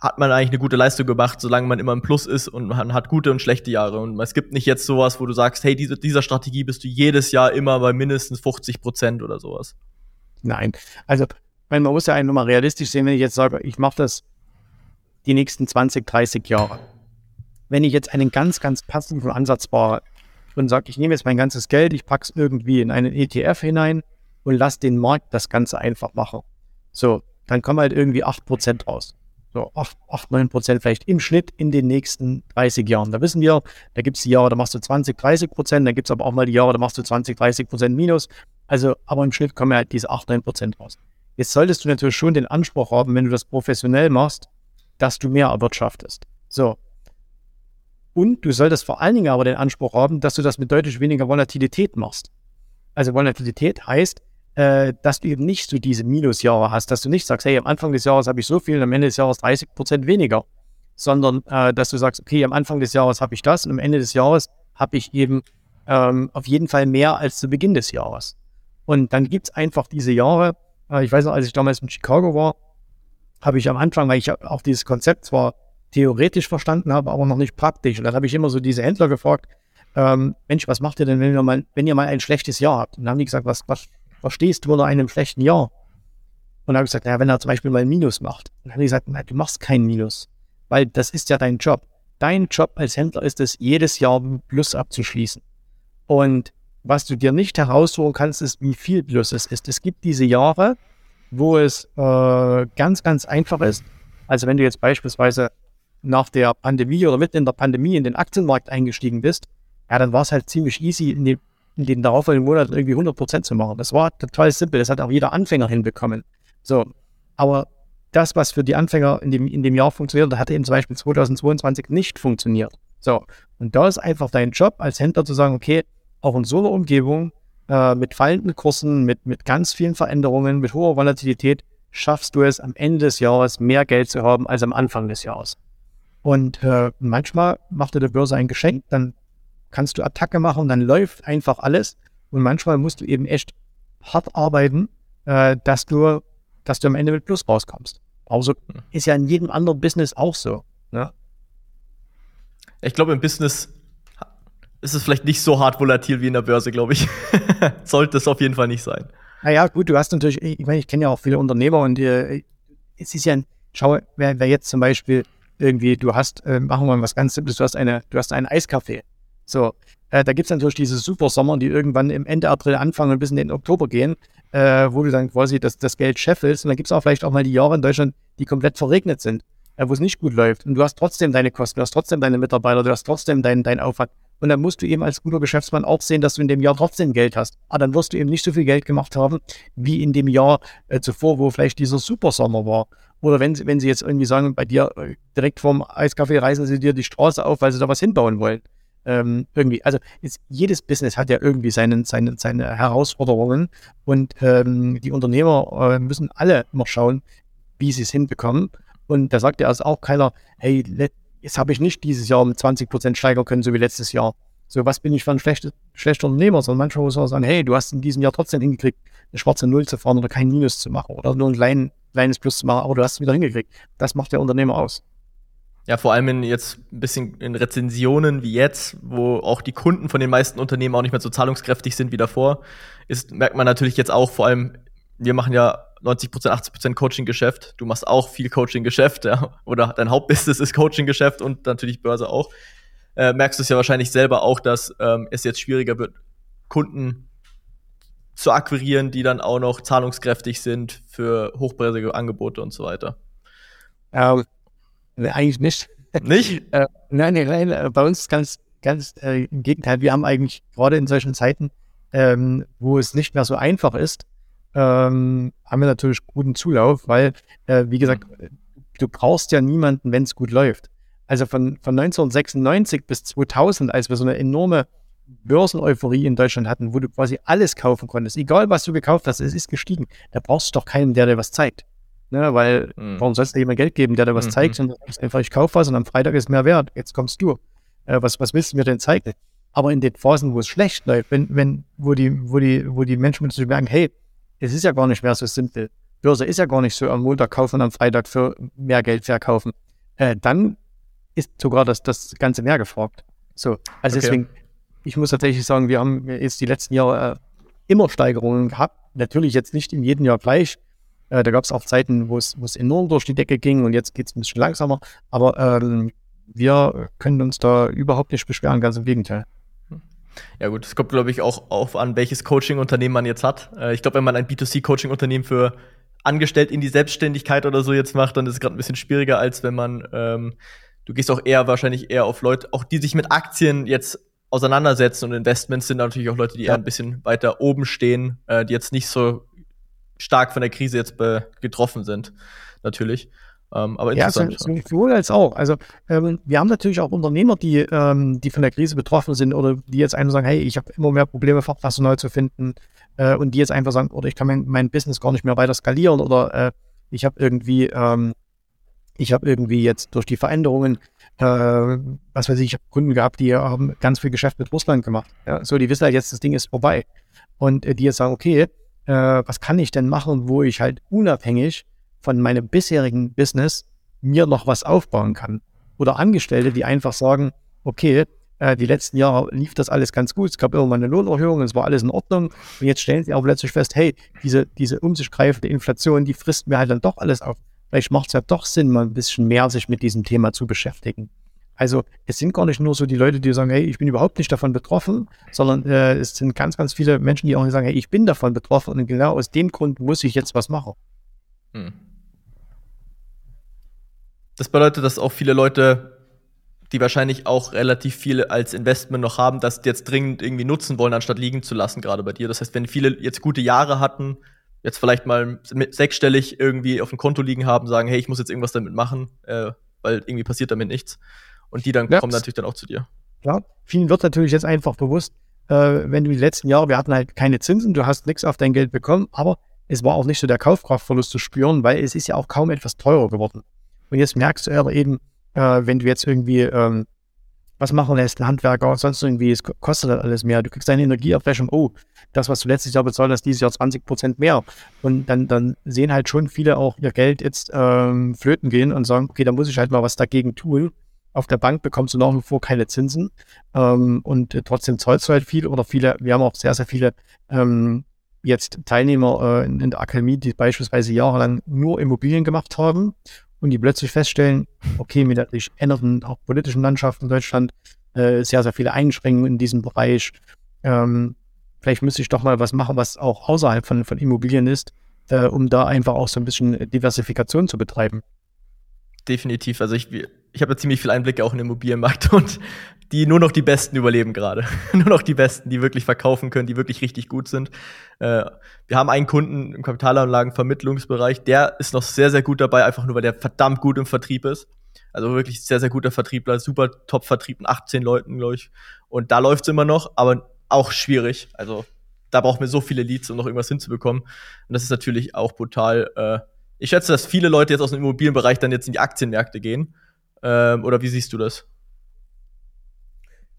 hat man eigentlich eine gute Leistung gemacht, solange man immer im Plus ist und man hat gute und schlechte Jahre. Und es gibt nicht jetzt sowas, wo du sagst, hey, diese, dieser Strategie bist du jedes Jahr immer bei mindestens 50 Prozent oder sowas. Nein. Also, man muss ja einfach mal realistisch sehen, wenn ich jetzt sage, ich mache das die nächsten 20, 30 Jahre. Wenn ich jetzt einen ganz, ganz passiven Ansatz baue und sage, ich nehme jetzt mein ganzes Geld, ich packe es irgendwie in einen ETF hinein und lasse den Markt das Ganze einfach machen So, dann kommen halt irgendwie 8% raus. So 8, 8 9% vielleicht im Schnitt in den nächsten 30 Jahren. Da wissen wir, da gibt es die Jahre, da machst du 20, 30 Prozent, da gibt es aber auch mal die Jahre, da machst du 20, 30 Prozent minus. Also, aber im Schnitt kommen halt diese 8, 9 Prozent raus. Jetzt solltest du natürlich schon den Anspruch haben, wenn du das professionell machst, dass du mehr erwirtschaftest. So. Und du solltest vor allen Dingen aber den Anspruch haben, dass du das mit deutlich weniger Volatilität machst. Also Volatilität heißt, äh, dass du eben nicht so diese Minusjahre hast, dass du nicht sagst, hey, am Anfang des Jahres habe ich so viel und am Ende des Jahres 30 Prozent weniger, sondern äh, dass du sagst, okay, am Anfang des Jahres habe ich das und am Ende des Jahres habe ich eben ähm, auf jeden Fall mehr als zu Beginn des Jahres. Und dann gibt es einfach diese Jahre, äh, ich weiß noch, als ich damals in Chicago war, habe ich am Anfang, weil ich auch dieses Konzept zwar theoretisch verstanden habe, aber noch nicht praktisch. Und dann habe ich immer so diese Händler gefragt, ähm, Mensch, was macht ihr denn, wenn ihr, mal, wenn ihr mal ein schlechtes Jahr habt? Und dann haben die gesagt, was, was verstehst du unter einem schlechten Jahr? Und dann habe ich gesagt, naja, wenn er zum Beispiel mal ein Minus macht. Und dann haben die gesagt, nein, du machst kein Minus, weil das ist ja dein Job. Dein Job als Händler ist es, jedes Jahr Plus abzuschließen. Und was du dir nicht herausholen kannst, ist, wie viel Plus es ist. Es gibt diese Jahre, wo es äh, ganz, ganz einfach ist. Also wenn du jetzt beispielsweise nach der Pandemie oder mitten in der Pandemie in den Aktienmarkt eingestiegen bist, ja, dann war es halt ziemlich easy, in den in den darauffolgenden Monaten irgendwie 100 Prozent zu machen. Das war total simpel. Das hat auch jeder Anfänger hinbekommen. So, aber das, was für die Anfänger in dem, in dem Jahr funktioniert, hat eben zum Beispiel 2022 nicht funktioniert. So, und da ist einfach dein Job als Händler zu sagen, okay, auch in so einer Umgebung äh, mit fallenden Kursen, mit, mit ganz vielen Veränderungen, mit hoher Volatilität, schaffst du es am Ende des Jahres mehr Geld zu haben als am Anfang des Jahres. Und äh, manchmal macht dir der Börse ein Geschenk, dann kannst du Attacke machen, dann läuft einfach alles. Und manchmal musst du eben echt hart arbeiten, äh, dass du, dass du am Ende mit Plus rauskommst. Also ist ja in jedem anderen Business auch so. Ne? Ich glaube, im Business ist es vielleicht nicht so hart volatil wie in der Börse, glaube ich. Sollte es auf jeden Fall nicht sein. Naja, gut, du hast natürlich, ich meine, ich kenne ja auch viele Unternehmer und äh, es ist ja, schau, wer, wer jetzt zum Beispiel irgendwie, du hast, äh, machen wir mal was ganz Simples, du hast eine, du hast einen Eiskaffee. So, äh, da gibt es natürlich diese Supersommer, die irgendwann im Ende April anfangen und bis in den Oktober gehen, äh, wo du dann quasi das, das Geld scheffelst. Und dann gibt es auch vielleicht auch mal die Jahre in Deutschland, die komplett verregnet sind, äh, wo es nicht gut läuft. Und du hast trotzdem deine Kosten, du hast trotzdem deine Mitarbeiter, du hast trotzdem deinen dein Aufwand. Und dann musst du eben als guter Geschäftsmann auch sehen, dass du in dem Jahr trotzdem Geld hast. Aber dann wirst du eben nicht so viel Geld gemacht haben, wie in dem Jahr äh, zuvor, wo vielleicht dieser Supersommer war. Oder wenn, wenn sie jetzt irgendwie sagen, bei dir äh, direkt vorm Eiskaffee reißen sie dir die Straße auf, weil sie da was hinbauen wollen ähm, irgendwie, also ist, jedes Business hat ja irgendwie seinen, seine, seine Herausforderungen und ähm, die Unternehmer äh, müssen alle immer schauen, wie sie es hinbekommen. Und da sagt ja also auch keiner, hey, jetzt habe ich nicht dieses Jahr um 20 Prozent steigern können, so wie letztes Jahr. So, was bin ich für ein schlechter, schlechter Unternehmer? Sondern manchmal muss man sagen, hey, du hast in diesem Jahr trotzdem hingekriegt, eine schwarze Null zu fahren oder kein Minus zu machen oder nur ein klein, kleines Plus zu machen, aber du hast es wieder hingekriegt. Das macht der Unternehmer aus. Ja, vor allem in jetzt ein bisschen in Rezensionen wie jetzt, wo auch die Kunden von den meisten Unternehmen auch nicht mehr so zahlungskräftig sind wie davor, ist, merkt man natürlich jetzt auch vor allem, wir machen ja 90% 80 Coaching-Geschäft. Du machst auch viel Coaching-Geschäft, ja, oder dein Hauptbusiness ist Coaching-Geschäft und natürlich Börse auch. Äh, merkst du es ja wahrscheinlich selber auch, dass ähm, es jetzt schwieriger wird, Kunden zu akquirieren, die dann auch noch zahlungskräftig sind für hochpreisige Angebote und so weiter. Ähm, eigentlich nicht. Nicht? äh, nein, nein, nein, äh, bei uns ganz, ganz äh, im Gegenteil. Wir haben eigentlich gerade in solchen Zeiten, ähm, wo es nicht mehr so einfach ist, ähm, haben wir natürlich guten Zulauf, weil, äh, wie gesagt, du brauchst ja niemanden, wenn es gut läuft. Also von, von 1996 bis 2000, als wir so eine enorme Börseneuphorie in Deutschland hatten, wo du quasi alles kaufen konntest, egal was du gekauft hast, es ist gestiegen. Da brauchst du doch keinen, der dir was zeigt. Ne, weil mhm. warum sollst du jemand Geld geben, der dir was mhm. zeigt und sagst einfach, ich kaufe was und am Freitag ist mehr wert. Jetzt kommst du. Äh, was, was willst du mir denn zeigen? Aber in den Phasen, wo es schlecht läuft, wenn, wenn, wo die, wo die, wo die Menschen merken, hey, es ist ja gar nicht mehr so simpel. Börse ist ja gar nicht so am Montag kaufen und am Freitag für mehr Geld verkaufen. Äh, dann ist sogar das, das Ganze mehr gefragt. So, also okay. deswegen, ich muss tatsächlich sagen, wir haben jetzt die letzten Jahre äh, immer Steigerungen gehabt. Natürlich jetzt nicht in jedem Jahr gleich, äh, da gab es auch Zeiten, wo es, enorm durch die Decke ging und jetzt geht es ein bisschen langsamer. Aber ähm, wir können uns da überhaupt nicht beschweren, ganz im Gegenteil. Ja gut, es kommt, glaube ich, auch auf an, welches Coaching-Unternehmen man jetzt hat. Äh, ich glaube, wenn man ein B2C-Coaching-Unternehmen für angestellt in die Selbstständigkeit oder so jetzt macht, dann ist es gerade ein bisschen schwieriger, als wenn man, ähm, du gehst auch eher wahrscheinlich eher auf Leute, auch die sich mit Aktien jetzt auseinandersetzen und Investments sind natürlich auch Leute, die ja. eher ein bisschen weiter oben stehen, äh, die jetzt nicht so stark von der Krise jetzt getroffen sind, natürlich. Ähm, aber interessant. Ja, so, sowohl als auch. Also ähm, wir haben natürlich auch Unternehmer, die, ähm, die von der Krise betroffen sind oder die jetzt einfach sagen, hey, ich habe immer mehr Probleme, Fachpersonal zu finden äh, und die jetzt einfach sagen, oder ich kann mein, mein Business gar nicht mehr weiter skalieren oder äh, ich habe irgendwie, ähm, ich habe irgendwie jetzt durch die Veränderungen, äh, was weiß ich, ich habe Kunden gehabt, die haben ganz viel Geschäft mit Russland gemacht. Ja? So, die wissen halt jetzt, das Ding ist vorbei. Und äh, die jetzt sagen, okay, äh, was kann ich denn machen, wo ich halt unabhängig von meinem bisherigen Business mir noch was aufbauen kann. Oder Angestellte, die einfach sagen, okay, äh, die letzten Jahre lief das alles ganz gut, es gab immer mal eine Lohnerhöhung, es war alles in Ordnung. Und jetzt stellen sie auch plötzlich fest, hey, diese, diese um sich greifende Inflation, die frisst mir halt dann doch alles auf. Vielleicht macht es ja doch Sinn, mal ein bisschen mehr sich mit diesem Thema zu beschäftigen. Also es sind gar nicht nur so die Leute, die sagen, hey, ich bin überhaupt nicht davon betroffen, sondern äh, es sind ganz, ganz viele Menschen, die auch sagen, hey, ich bin davon betroffen und genau aus dem Grund muss ich jetzt was machen. Hm. Das bedeutet, dass auch viele Leute, die wahrscheinlich auch relativ viel als Investment noch haben, das jetzt dringend irgendwie nutzen wollen, anstatt liegen zu lassen, gerade bei dir. Das heißt, wenn viele jetzt gute Jahre hatten, jetzt vielleicht mal sechsstellig irgendwie auf dem Konto liegen haben, sagen, hey, ich muss jetzt irgendwas damit machen, äh, weil irgendwie passiert damit nichts. Und die dann ja, kommen natürlich dann auch zu dir. Ja, vielen wird natürlich jetzt einfach bewusst, äh, wenn du die letzten Jahre, wir hatten halt keine Zinsen, du hast nichts auf dein Geld bekommen, aber es war auch nicht so der Kaufkraftverlust zu spüren, weil es ist ja auch kaum etwas teurer geworden. Und jetzt merkst du aber eben, äh, wenn du jetzt irgendwie ähm, was machen lässt, ein Handwerker und sonst irgendwie, es kostet halt alles mehr. Du kriegst deine Energieabrechnung, oh, das, was du letztes Jahr bezahlt hast, dieses Jahr 20 Prozent mehr. Und dann, dann sehen halt schon viele auch ihr Geld jetzt ähm, flöten gehen und sagen, okay, da muss ich halt mal was dagegen tun. Auf der Bank bekommst du nach wie vor keine Zinsen ähm, und trotzdem zahlst du halt viel oder viele, wir haben auch sehr, sehr viele ähm, jetzt Teilnehmer äh, in, in der Akademie, die beispielsweise jahrelang nur Immobilien gemacht haben und die plötzlich feststellen, okay, mit der sich ändernden auch politischen Landschaft in Deutschland äh, sehr, sehr viele Einschränkungen in diesem Bereich. Ähm, vielleicht müsste ich doch mal was machen, was auch außerhalb von, von Immobilien ist, äh, um da einfach auch so ein bisschen Diversifikation zu betreiben. Definitiv. Also ich, ich habe ja ziemlich viel Einblicke auch in den Immobilienmarkt und die nur noch die Besten überleben gerade. nur noch die Besten, die wirklich verkaufen können, die wirklich richtig gut sind. Äh, wir haben einen Kunden im Kapitalanlagenvermittlungsbereich, der ist noch sehr, sehr gut dabei, einfach nur weil der verdammt gut im Vertrieb ist. Also wirklich sehr, sehr guter Vertriebler, super Top-Vertrieb mit 18 Leuten, glaube ich. Und da läuft's immer noch, aber auch schwierig. Also da brauchen wir so viele Leads, um noch irgendwas hinzubekommen. Und das ist natürlich auch brutal. Äh, ich schätze, dass viele Leute jetzt aus dem Immobilienbereich dann jetzt in die Aktienmärkte gehen. Ähm, oder wie siehst du das?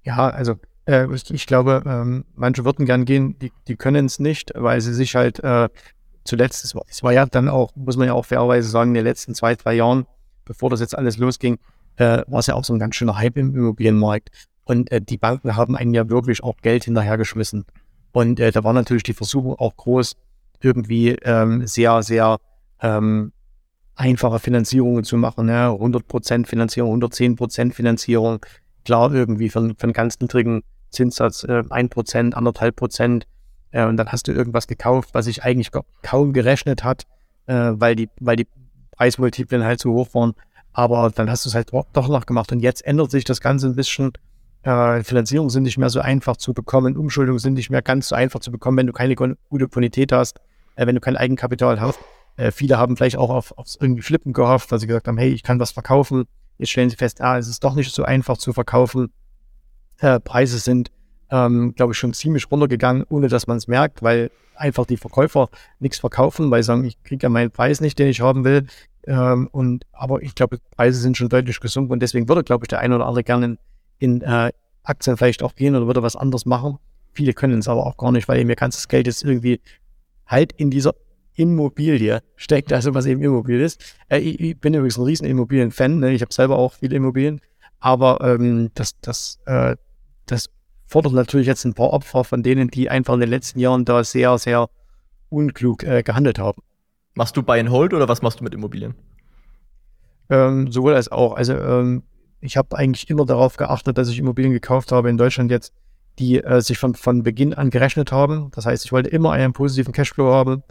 Ja, also äh, ich glaube, ähm, manche würden gern gehen, die, die können es nicht, weil sie sich halt äh, zuletzt, es war, es war, ja dann auch, muss man ja auch fairerweise sagen, in den letzten zwei, drei Jahren, bevor das jetzt alles losging, äh, war es ja auch so ein ganz schöner Hype im Immobilienmarkt. Und äh, die Banken haben einen ja wirklich auch Geld hinterhergeschmissen. Und äh, da war natürlich die Versuchung auch groß, irgendwie ähm, sehr, sehr ähm, einfache Finanzierungen zu machen. Ne? 100% Finanzierung, 110% Finanzierung klar irgendwie für, für einen ganz niedrigen Zinssatz äh, 1%, 1,5 Prozent. Äh, und dann hast du irgendwas gekauft, was sich eigentlich kaum gerechnet hat, äh, weil, die, weil die Preismultiplen halt zu hoch waren. Aber dann hast du es halt doch noch gemacht. Und jetzt ändert sich das Ganze ein bisschen. Äh, Finanzierungen sind nicht mehr so einfach zu bekommen. Umschuldungen sind nicht mehr ganz so einfach zu bekommen, wenn du keine gute Bonität hast, äh, wenn du kein Eigenkapital hast. Äh, viele haben vielleicht auch auf, aufs irgendwie Flippen gehofft, weil sie gesagt haben, hey, ich kann was verkaufen Jetzt stellen sie fest, ah, es ist doch nicht so einfach zu verkaufen. Äh, Preise sind, ähm, glaube ich, schon ziemlich runtergegangen, ohne dass man es merkt, weil einfach die Verkäufer nichts verkaufen, weil sie sagen, ich kriege ja meinen Preis nicht, den ich haben will. Ähm, und aber ich glaube, Preise sind schon deutlich gesunken und deswegen würde, glaube ich, der eine oder andere gerne in, in äh, Aktien vielleicht auch gehen oder würde was anderes machen. Viele können es aber auch gar nicht, weil ihr ganzes Geld jetzt irgendwie halt in dieser Immobilie steckt, also was eben Immobilie ist. Äh, ich, ich, bin übrigens ein riesen Immobilien-Fan, ne? ich habe selber auch viele Immobilien, aber ähm, das, das, äh, das fordert natürlich jetzt ein paar Opfer von denen, die einfach in den letzten Jahren da sehr, sehr unklug äh, gehandelt haben. Machst du Buy and Hold oder was machst du mit Immobilien? Ähm, sowohl als auch. Also ähm, ich habe eigentlich immer darauf geachtet, dass ich Immobilien gekauft habe in Deutschland jetzt, die äh, sich von, von Beginn an gerechnet haben. Das heißt, ich wollte immer einen positiven Cashflow haben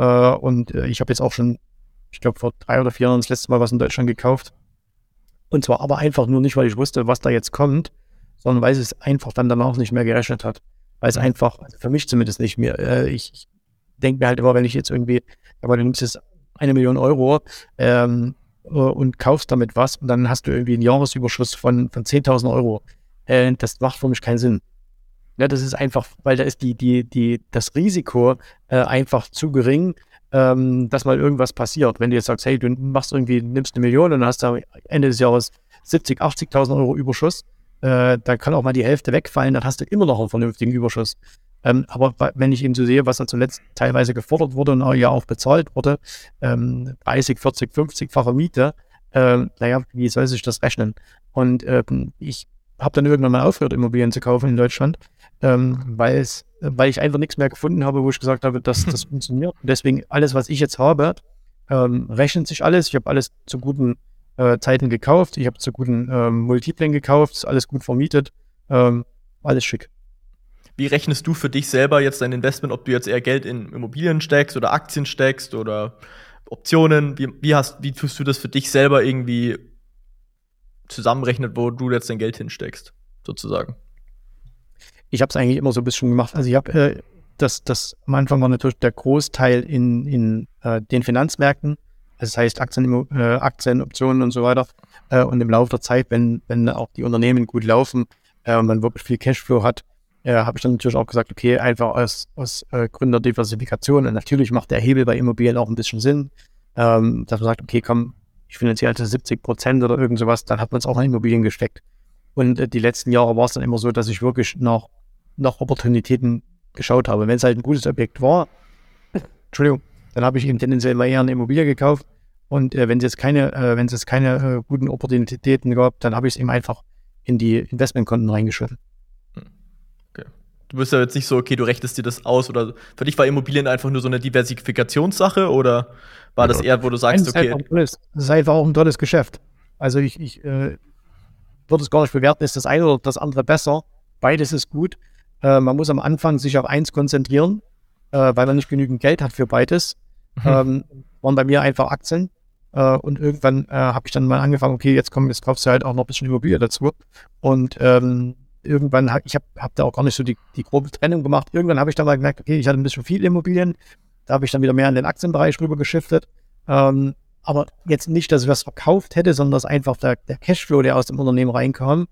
Äh, und äh, ich habe jetzt auch schon, ich glaube, vor drei oder vier Jahren das letzte Mal was in Deutschland gekauft. Und zwar aber einfach nur nicht, weil ich wusste, was da jetzt kommt, sondern weil es einfach dann danach nicht mehr gerechnet hat. Weil es einfach, also für mich zumindest nicht mehr, äh, ich, ich denke mir halt immer, wenn ich jetzt irgendwie, aber du nimmst jetzt eine Million Euro ähm, äh, und kaufst damit was und dann hast du irgendwie einen Jahresüberschuss von, von 10.000 Euro. Äh, das macht für mich keinen Sinn. Ja, das ist einfach, weil da ist die, die, die, das Risiko äh, einfach zu gering, ähm, dass mal irgendwas passiert. Wenn du jetzt sagst, hey, du machst irgendwie, nimmst eine Million und hast am Ende des Jahres 70, 80.000 Euro Überschuss, äh, da kann auch mal die Hälfte wegfallen, dann hast du immer noch einen vernünftigen Überschuss. Ähm, aber wenn ich eben so sehe, was da zuletzt teilweise gefordert wurde und ja auch bezahlt wurde, ähm, 30, 40, 50-fache Miete, äh, naja, wie soll sich das rechnen? Und ähm, ich habe dann irgendwann mal aufgehört, Immobilien zu kaufen in Deutschland, ähm, weil es, weil ich einfach nichts mehr gefunden habe, wo ich gesagt habe, dass das funktioniert. Und deswegen alles, was ich jetzt habe, ähm, rechnet sich alles. Ich habe alles zu guten äh, Zeiten gekauft. Ich habe zu guten ähm, Multiplen gekauft, ist alles gut vermietet, ähm, alles schick. Wie rechnest du für dich selber jetzt dein Investment, ob du jetzt eher Geld in Immobilien steckst oder Aktien steckst oder Optionen? Wie, wie, hast, wie tust du das für dich selber irgendwie zusammenrechnet, wo du jetzt dein Geld hinsteckst, sozusagen? Ich habe es eigentlich immer so ein bisschen gemacht. Also ich habe äh, das, das am Anfang war natürlich der Großteil in, in äh, den Finanzmärkten, das heißt Aktien, äh, Aktien, Optionen und so weiter. Äh, und im Laufe der Zeit, wenn, wenn auch die Unternehmen gut laufen äh, und man wirklich viel Cashflow hat, äh, habe ich dann natürlich auch gesagt, okay, einfach aus, aus äh, Gründen der Diversifikation. Und natürlich macht der Hebel bei Immobilien auch ein bisschen Sinn, ähm, dass man sagt, okay, komm, ich finanziere halt 70 Prozent oder irgend sowas, dann hat man es auch in Immobilien gesteckt. Und äh, die letzten Jahre war es dann immer so, dass ich wirklich nach, nach Opportunitäten geschaut habe. Wenn es halt ein gutes Objekt war, Entschuldigung, dann habe ich eben tendenziell mal eher eine Immobilie gekauft. Und äh, wenn es jetzt keine, äh, wenn es jetzt keine äh, guten Opportunitäten gab, dann habe ich es eben einfach in die Investmentkonten reingeschüttet. Du bist ja jetzt nicht so, okay, du rechnest dir das aus oder für dich war Immobilien einfach nur so eine Diversifikationssache oder war das eher, wo du sagst, okay. Das ist einfach auch ein tolles Geschäft. Also ich, ich äh, würde es gar nicht bewerten, ist das eine oder das andere besser. Beides ist gut. Äh, man muss am Anfang sich auf eins konzentrieren, äh, weil man nicht genügend Geld hat für beides. Mhm. Ähm, waren bei mir einfach Aktien. Äh, und irgendwann äh, habe ich dann mal angefangen, okay, jetzt komm, jetzt kaufst du halt auch noch ein bisschen Immobilie dazu. Und ähm, irgendwann, ich habe hab da auch gar nicht so die, die grobe Trennung gemacht. Irgendwann habe ich dann mal gemerkt, okay, ich hatte ein bisschen viel Immobilien. Da habe ich dann wieder mehr in den Aktienbereich rüber geschiftet. Ähm, aber jetzt nicht, dass ich was verkauft hätte, sondern dass einfach der, der Cashflow, der aus dem Unternehmen reinkam,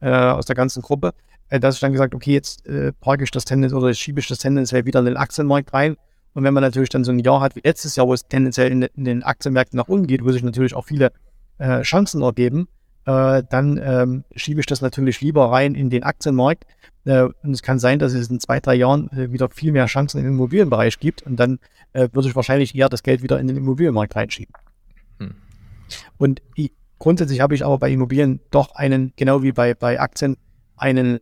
äh, aus der ganzen Gruppe, äh, dass ich dann gesagt, okay, jetzt äh, parke ich das Tendenz oder schiebe ich das tendenziell wieder in den Aktienmarkt rein. Und wenn man natürlich dann so ein Jahr hat wie letztes Jahr, wo es tendenziell in, in den Aktienmärkten nach unten geht, wo sich natürlich auch viele äh, Chancen ergeben, äh, dann ähm, schiebe ich das natürlich lieber rein in den Aktienmarkt. Äh, und es kann sein, dass es in zwei, drei Jahren äh, wieder viel mehr Chancen im Immobilienbereich gibt und dann äh, würde ich wahrscheinlich eher das Geld wieder in den Immobilienmarkt reinschieben. Hm. Und ich, grundsätzlich habe ich aber bei Immobilien doch einen, genau wie bei, bei Aktien, einen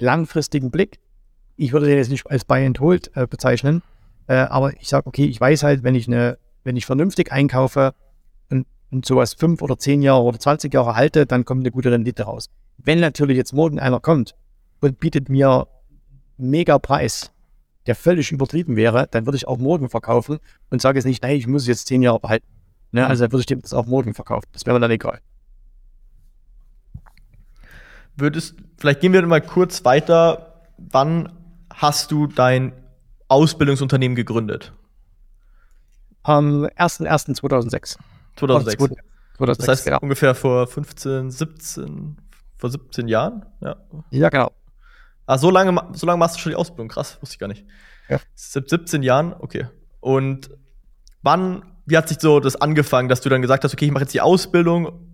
langfristigen Blick. Ich würde den jetzt nicht als Buy and Hold äh, bezeichnen, aber ich sage, okay, ich weiß halt, wenn ich eine, wenn ich vernünftig einkaufe, und sowas fünf oder zehn Jahre oder 20 Jahre halte, dann kommt eine gute Rendite raus. Wenn natürlich jetzt morgen einer kommt und bietet mir mega Preis, der völlig übertrieben wäre, dann würde ich auch morgen verkaufen und sage jetzt nicht, nein, ich muss es jetzt zehn Jahre behalten. Ne? Also dann würde ich dem das auch morgen verkaufen. Das wäre mir dann egal. Würdest, vielleicht gehen wir mal kurz weiter. Wann hast du dein Ausbildungsunternehmen gegründet? Am 01.01.2006. 2006. 2006. Das heißt genau. ungefähr vor 15, 17, vor 17 Jahren? Ja, ja genau. Ah, so lange, so lange machst du schon die Ausbildung, krass, wusste ich gar nicht. Ja. 17 Jahren, okay. Und wann, wie hat sich so das angefangen, dass du dann gesagt hast, okay, ich mache jetzt die Ausbildung,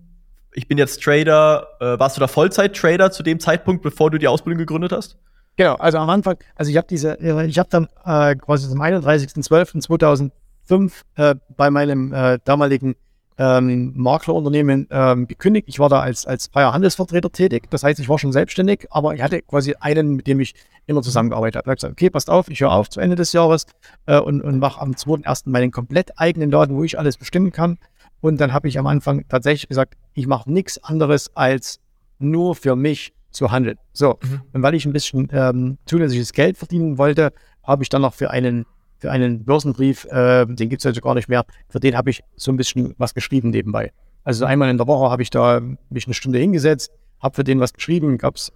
ich bin jetzt Trader. Äh, warst du da Vollzeit-Trader zu dem Zeitpunkt, bevor du die Ausbildung gegründet hast? Genau, also am Anfang, also ich habe diese, ich habe dann äh, quasi zum 31.12.2005 äh, bei meinem äh, damaligen ähm, Maklerunternehmen ähm, gekündigt. Ich war da als, als freier Handelsvertreter tätig. Das heißt, ich war schon selbstständig, aber ich hatte quasi einen, mit dem ich immer zusammengearbeitet habe. Ich habe gesagt, okay, passt auf, ich höre auf zu Ende des Jahres äh, und, und mache am 2.1. meinen komplett eigenen Laden, wo ich alles bestimmen kann. Und dann habe ich am Anfang tatsächlich gesagt, ich mache nichts anderes als nur für mich zu handeln. So, mhm. und weil ich ein bisschen ähm, zusätzliches Geld verdienen wollte, habe ich dann noch für einen für einen Börsenbrief, äh, den gibt es also gar nicht mehr, für den habe ich so ein bisschen was geschrieben nebenbei. Also einmal in der Woche habe ich da mich eine Stunde hingesetzt, habe für den was geschrieben, gab es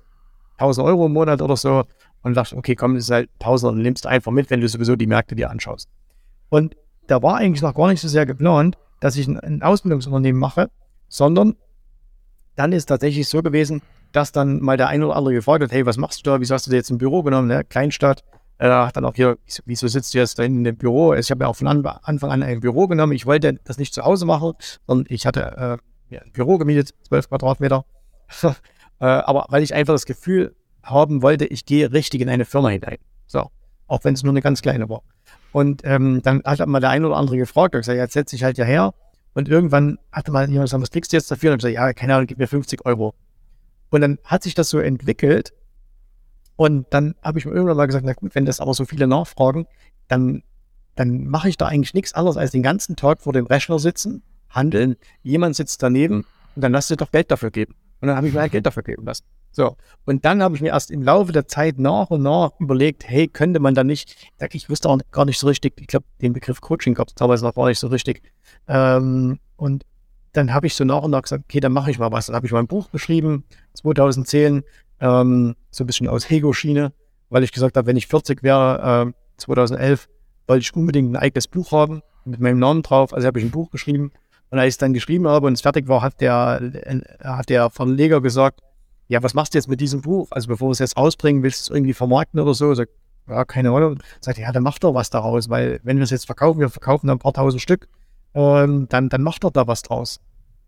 1000 Euro im Monat oder so und dachte, okay, komm, das ist halt 1000 und nimmst einfach mit, wenn du sowieso die Märkte dir anschaust. Und da war eigentlich noch gar nicht so sehr geplant, dass ich ein, Ausbildungsunternehmen mache, sondern dann ist tatsächlich so gewesen, dass dann mal der ein oder andere gefragt hat, hey, was machst du da? Wieso hast du dir jetzt ein Büro genommen? Ne? Kleinstadt. Äh, dann auch hier, wieso, sitzt du jetzt da in dem Büro? Also ich habe ja auch von Anfang an ein Büro genommen. Ich wollte das nicht zu Hause machen, sondern ich hatte äh, ein Büro gemietet, 12 Quadratmeter. äh, aber weil ich einfach das Gefühl haben wollte, ich gehe richtig in eine Firma hinein. So, auch wenn es nur eine ganz kleine war. Und ähm, dann hat mal der ein oder andere gefragt, ich gesagt, jetzt setze ich halt ja her. Und irgendwann hatte mal jemand gesagt, was kriegst du jetzt dafür? Und ich gesagt, ja, keine Ahnung, gib mir 50 Euro. Und dann hat sich das so entwickelt. Und dann habe ich mir irgendwann mal gesagt, na gut, wenn das aber so viele nachfragen, dann, dann mache ich da eigentlich nichts anderes als den ganzen Tag vor dem Rechner sitzen, handeln. Jemand sitzt daneben und dann lass dir doch Geld dafür geben. Und dann habe ich mir halt Geld dafür geben lassen. So. Und dann habe ich mir erst im Laufe der Zeit nach und nach überlegt, hey, könnte man da nicht, ich wusste auch gar nicht so richtig, ich glaube, den Begriff Coaching gab es damals noch gar nicht so richtig. Ähm, und dann habe ich so nach und nach gesagt, okay, dann mache ich mal was. Dann habe ich mal ein Buch geschrieben, 2010, ähm, so ein bisschen aus Hego-Schiene, weil ich gesagt habe, wenn ich 40 wäre, äh, 2011, wollte ich unbedingt ein eigenes Buch haben mit meinem Namen drauf. Also habe ich ein Buch geschrieben. Und als ich es dann geschrieben habe und es fertig war, hat der, äh, hat der Verleger gesagt, ja, was machst du jetzt mit diesem Buch? Also bevor wir es jetzt rausbringen, willst du es irgendwie vermarkten oder so? Sag, ja, keine Ahnung. Sagt, ja, dann mach doch was daraus, weil wenn wir es jetzt verkaufen, wir verkaufen dann ein paar tausend Stück, ähm, dann, dann macht doch da was draus.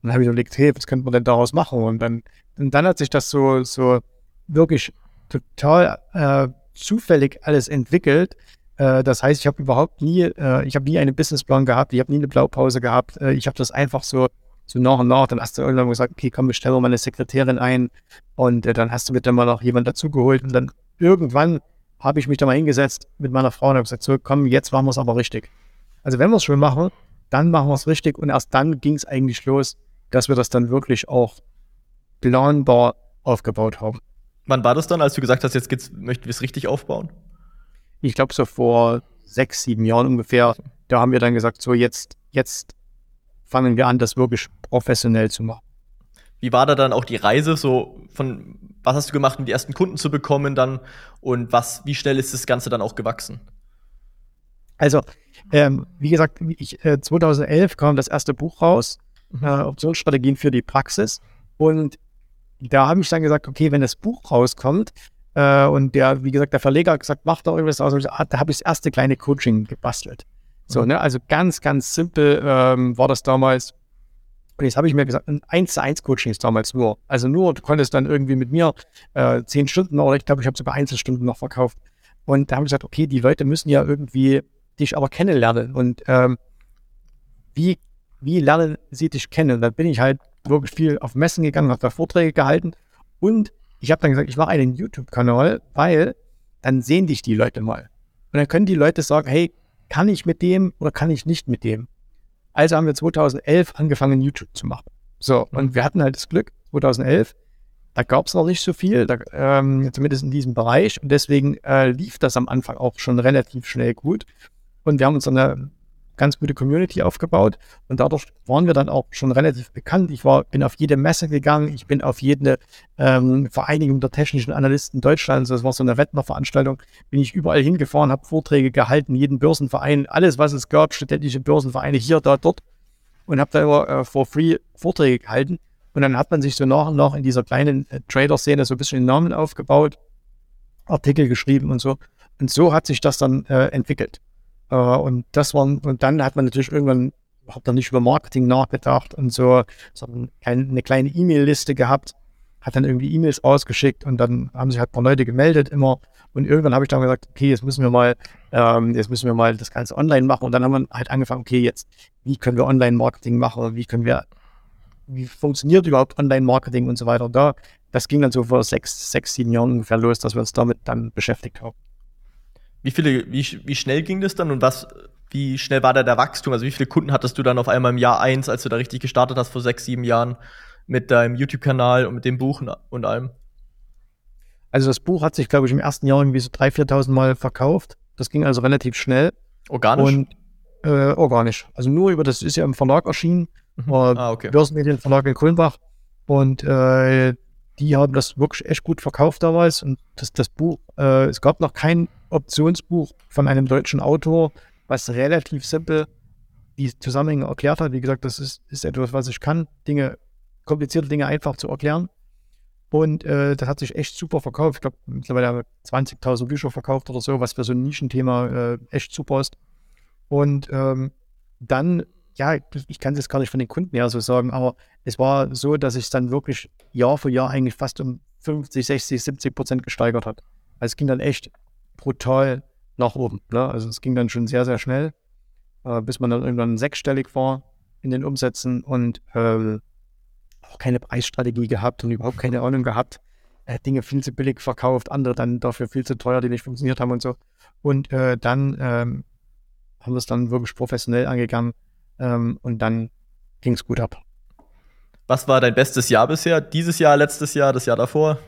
Und dann habe ich überlegt, hey, was könnte man denn daraus machen? Und dann, und dann hat sich das so, so wirklich total äh, zufällig alles entwickelt. Äh, das heißt, ich habe überhaupt nie, äh, ich habe nie einen Businessplan gehabt, ich habe nie eine Blaupause gehabt. Äh, ich habe das einfach so, so nach und nach. Dann hast du irgendwann gesagt, okay, komm, bestell mal eine Sekretärin ein. Und äh, dann hast du mit dann mal noch jemand dazugeholt. Und dann irgendwann habe ich mich da mal hingesetzt mit meiner Frau und habe gesagt, so, komm, jetzt machen wir es aber richtig. Also wenn wir es schon machen, dann machen wir es richtig. Und erst dann ging es eigentlich los, dass wir das dann wirklich auch planbar aufgebaut haben. Wann war das dann, als du gesagt hast, jetzt geht's, möchten wir es richtig aufbauen? Ich glaube, so vor sechs, sieben Jahren ungefähr, da haben wir dann gesagt, so jetzt, jetzt fangen wir an, das wirklich professionell zu machen. Wie war da dann auch die Reise? So von was hast du gemacht, um die ersten Kunden zu bekommen dann und was, wie schnell ist das Ganze dann auch gewachsen? Also, ähm, wie gesagt, ich, äh, 2011 kam das erste Buch raus mhm. äh, Optionsstrategien für die Praxis. Und da habe ich dann gesagt, okay, wenn das Buch rauskommt, äh, und der, wie gesagt, der Verleger hat gesagt, mach doch irgendwas aus, da habe ich das erste kleine Coaching gebastelt. So, mhm. ne, also ganz, ganz simpel ähm, war das damals. Und jetzt habe ich mir gesagt, ein 1 zu 1 Coaching ist damals nur. Also nur, du konntest dann irgendwie mit mir äh, 10 Stunden oder ich glaube, ich habe sogar Einzelstunden noch verkauft. Und da habe ich gesagt, okay, die Leute müssen ja irgendwie dich aber kennenlernen. Und ähm, wie wie lernen sie dich kennen? Und dann bin ich halt wirklich viel auf Messen gegangen, habe da Vorträge gehalten und ich habe dann gesagt, ich mache einen YouTube-Kanal, weil dann sehen dich die Leute mal. Und dann können die Leute sagen, hey, kann ich mit dem oder kann ich nicht mit dem? Also haben wir 2011 angefangen, YouTube zu machen. So, und wir hatten halt das Glück, 2011, da gab es noch nicht so viel, da, ähm, zumindest in diesem Bereich. Und deswegen äh, lief das am Anfang auch schon relativ schnell gut. Und wir haben uns dann eine ganz gute Community aufgebaut und dadurch waren wir dann auch schon relativ bekannt. Ich war, bin auf jede Messe gegangen, ich bin auf jede ähm, Vereinigung der technischen Analysten Deutschlands, das war so eine Wettnerveranstaltung, bin ich überall hingefahren, habe Vorträge gehalten, jeden Börsenverein, alles was es gab, studentische Börsenvereine hier, da, dort und habe da immer äh, for free Vorträge gehalten. Und dann hat man sich so nach und nach in dieser kleinen äh, Trader-Szene so ein bisschen Namen aufgebaut, Artikel geschrieben und so. Und so hat sich das dann äh, entwickelt. Äh, und das waren, und dann hat man natürlich irgendwann überhaupt noch nicht über Marketing nachgedacht und so, sondern eine kleine E-Mail-Liste gehabt, hat dann irgendwie E-Mails ausgeschickt und dann haben sich halt ein paar Leute gemeldet immer. Und irgendwann habe ich dann gesagt, okay, jetzt müssen wir mal, ähm, jetzt müssen wir mal das Ganze online machen. Und dann haben wir halt angefangen, okay, jetzt, wie können wir Online-Marketing machen? Wie können wir, wie funktioniert überhaupt Online-Marketing und so weiter? Und da, das ging dann so vor sechs, sechs, sieben Jahren ungefähr los, dass wir uns damit dann beschäftigt haben. Wie viele, wie, wie schnell ging das dann und was, wie schnell war da der Wachstum? Also wie viele Kunden hattest du dann auf einmal im Jahr eins, als du da richtig gestartet hast vor sechs, sieben Jahren mit deinem YouTube-Kanal und mit dem Buch und allem? Also das Buch hat sich, glaube ich, im ersten Jahr irgendwie so 3.000, 4.000 Mal verkauft. Das ging also relativ schnell. Organisch? Und äh, organisch. Also nur über das ist ja im Verlag erschienen. Mhm. Äh, ah, okay. Börsenmedienverlag in Kulmbach. Und äh, die haben das wirklich echt gut verkauft damals. Und das, das Buch, äh, es gab noch kein Optionsbuch von einem deutschen Autor, was relativ simpel die Zusammenhänge erklärt hat. Wie gesagt, das ist, ist etwas, was ich kann, Dinge, komplizierte Dinge einfach zu erklären. Und äh, das hat sich echt super verkauft. Ich glaube, mittlerweile haben wir 20.000 Bücher verkauft oder so, was für so ein Nischenthema äh, echt super ist. Und ähm, dann, ja, ich kann es jetzt gar nicht von den Kunden her so sagen, aber es war so, dass sich dann wirklich Jahr für Jahr eigentlich fast um 50, 60, 70 Prozent gesteigert hat. Also es ging dann echt brutal nach oben. Ne? Also es ging dann schon sehr, sehr schnell, äh, bis man dann irgendwann sechsstellig war in den Umsätzen und äh, auch keine Preisstrategie gehabt und überhaupt keine Ahnung gehabt. Äh, Dinge viel zu billig verkauft, andere dann dafür viel zu teuer, die nicht funktioniert haben und so. Und äh, dann ähm, haben wir es dann wirklich professionell angegangen ähm, und dann ging es gut ab. Was war dein bestes Jahr bisher? Dieses Jahr, letztes Jahr, das Jahr davor?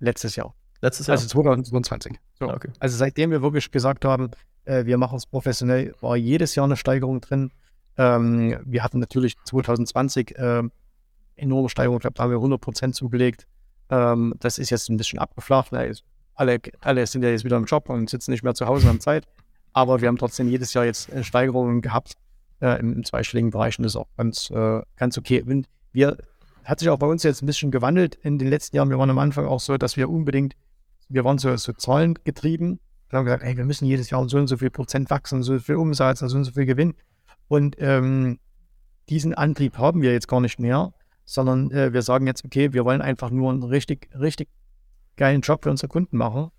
Letztes Jahr. Letztes Jahr? Also 2022. So. Ah, okay. Also seitdem wir wirklich gesagt haben, äh, wir machen es professionell, war jedes Jahr eine Steigerung drin. Ähm, wir hatten natürlich 2020 äh, enorme Steigerung, ich glaube, da haben wir 100 Prozent zugelegt. Ähm, das ist jetzt ein bisschen abgeflacht, weil alle, alle sind ja jetzt wieder im Job und sitzen nicht mehr zu Hause und haben Zeit. Aber wir haben trotzdem jedes Jahr jetzt äh, Steigerungen gehabt äh, im, im, zweistelligen Bereich und das ist auch ganz, äh, ganz okay. Und wir hat sich auch bei uns jetzt ein bisschen gewandelt in den letzten Jahren. Wir waren am Anfang auch so, dass wir unbedingt, wir waren so, so Zahlen getrieben. Wir haben gesagt, ey, wir müssen jedes Jahr so und so viel Prozent wachsen, so viel Umsatz, so und so viel Gewinn. Und ähm, diesen Antrieb haben wir jetzt gar nicht mehr, sondern äh, wir sagen jetzt, okay, wir wollen einfach nur einen richtig, richtig geilen Job für unsere Kunden machen.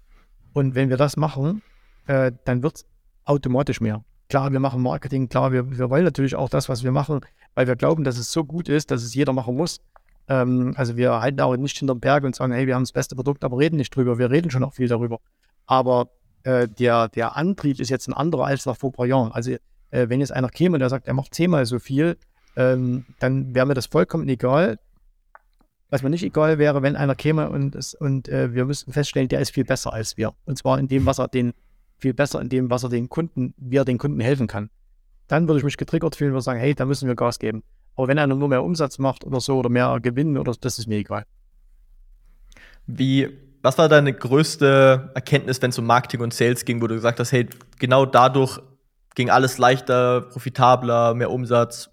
Und wenn wir das machen, äh, dann wird es automatisch mehr. Klar, wir machen Marketing, klar, wir, wir wollen natürlich auch das, was wir machen, weil wir glauben, dass es so gut ist, dass es jeder machen muss. Ähm, also wir halten auch nicht hinterm Berg und sagen, hey, wir haben das beste Produkt, aber reden nicht drüber. Wir reden schon auch viel darüber. Aber äh, der, der Antrieb ist jetzt ein anderer als noch vor paar. Also äh, wenn jetzt einer käme und der sagt, er macht zehnmal so viel, ähm, dann wäre mir das vollkommen egal. Was mir nicht egal wäre, wenn einer käme und, es, und äh, wir müssten feststellen, der ist viel besser als wir. Und zwar in dem, was er den, viel besser in dem, was er den Kunden, wie er den Kunden helfen kann. Dann würde ich mich getriggert fühlen und sagen, hey, da müssen wir Gas geben. Aber wenn einer nur mehr Umsatz macht oder so oder mehr Gewinn oder das ist mir egal. Wie, was war deine größte Erkenntnis, wenn es um Marketing und Sales ging, wo du gesagt hast, hey, genau dadurch ging alles leichter, profitabler, mehr Umsatz?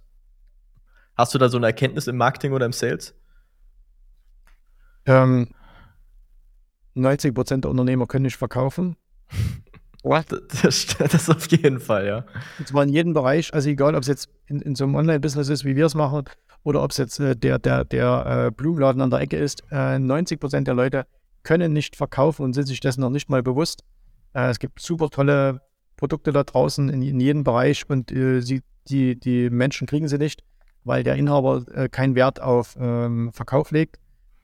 Hast du da so eine Erkenntnis im Marketing oder im Sales? Ähm, 90 Prozent der Unternehmer können nicht verkaufen. What? Das, das auf jeden Fall, ja. Und zwar in jedem Bereich, also egal, ob es jetzt in, in so einem Online-Business ist, wie wir es machen, oder ob es jetzt äh, der, der, der äh, Blumenladen an der Ecke ist, äh, 90 Prozent der Leute können nicht verkaufen und sind sich dessen noch nicht mal bewusst. Äh, es gibt super tolle Produkte da draußen in, in jedem Bereich und äh, sie, die, die Menschen kriegen sie nicht, weil der Inhaber äh, keinen Wert auf ähm, Verkauf legt,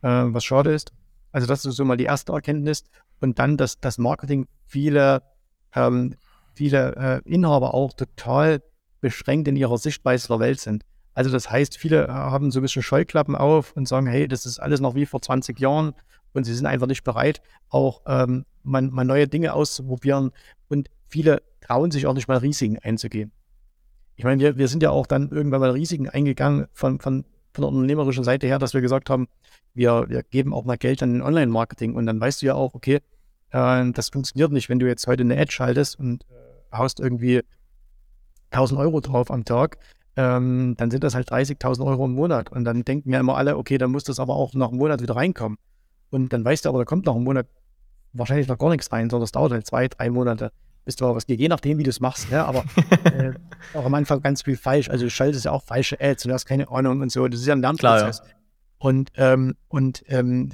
was schade ist. Also das ist so mal die erste Erkenntnis. Und dann, dass das Marketing viele ähm, viele äh, Inhaber auch total beschränkt in ihrer Sichtweise der Welt sind. Also das heißt, viele äh, haben so ein bisschen Scheuklappen auf und sagen, hey, das ist alles noch wie vor 20 Jahren und sie sind einfach nicht bereit, auch ähm, mal, mal neue Dinge auszuprobieren und viele trauen sich auch nicht mal Risiken einzugehen. Ich meine, wir, wir sind ja auch dann irgendwann mal Risiken eingegangen von, von, von der unternehmerischen Seite her, dass wir gesagt haben, wir, wir geben auch mal Geld an den Online-Marketing und dann weißt du ja auch, okay, äh, das funktioniert nicht, wenn du jetzt heute eine Ad schaltest und äh, haust irgendwie 1000 Euro drauf am Tag, ähm, dann sind das halt 30.000 Euro im Monat. Und dann denken ja immer alle, okay, dann muss das aber auch nach einem Monat wieder reinkommen. Und dann weißt du aber, da kommt nach einem Monat wahrscheinlich noch gar nichts rein, sondern es dauert halt zwei, drei Monate, bis du was geht, je nachdem, wie du es machst. Ja, aber äh, auch am Anfang ganz viel falsch. Also du schaltest ja auch falsche Ads und du hast keine Ahnung und so. Das ist ja ein Lernprozess. Klar, ja. Und, ähm, und ähm,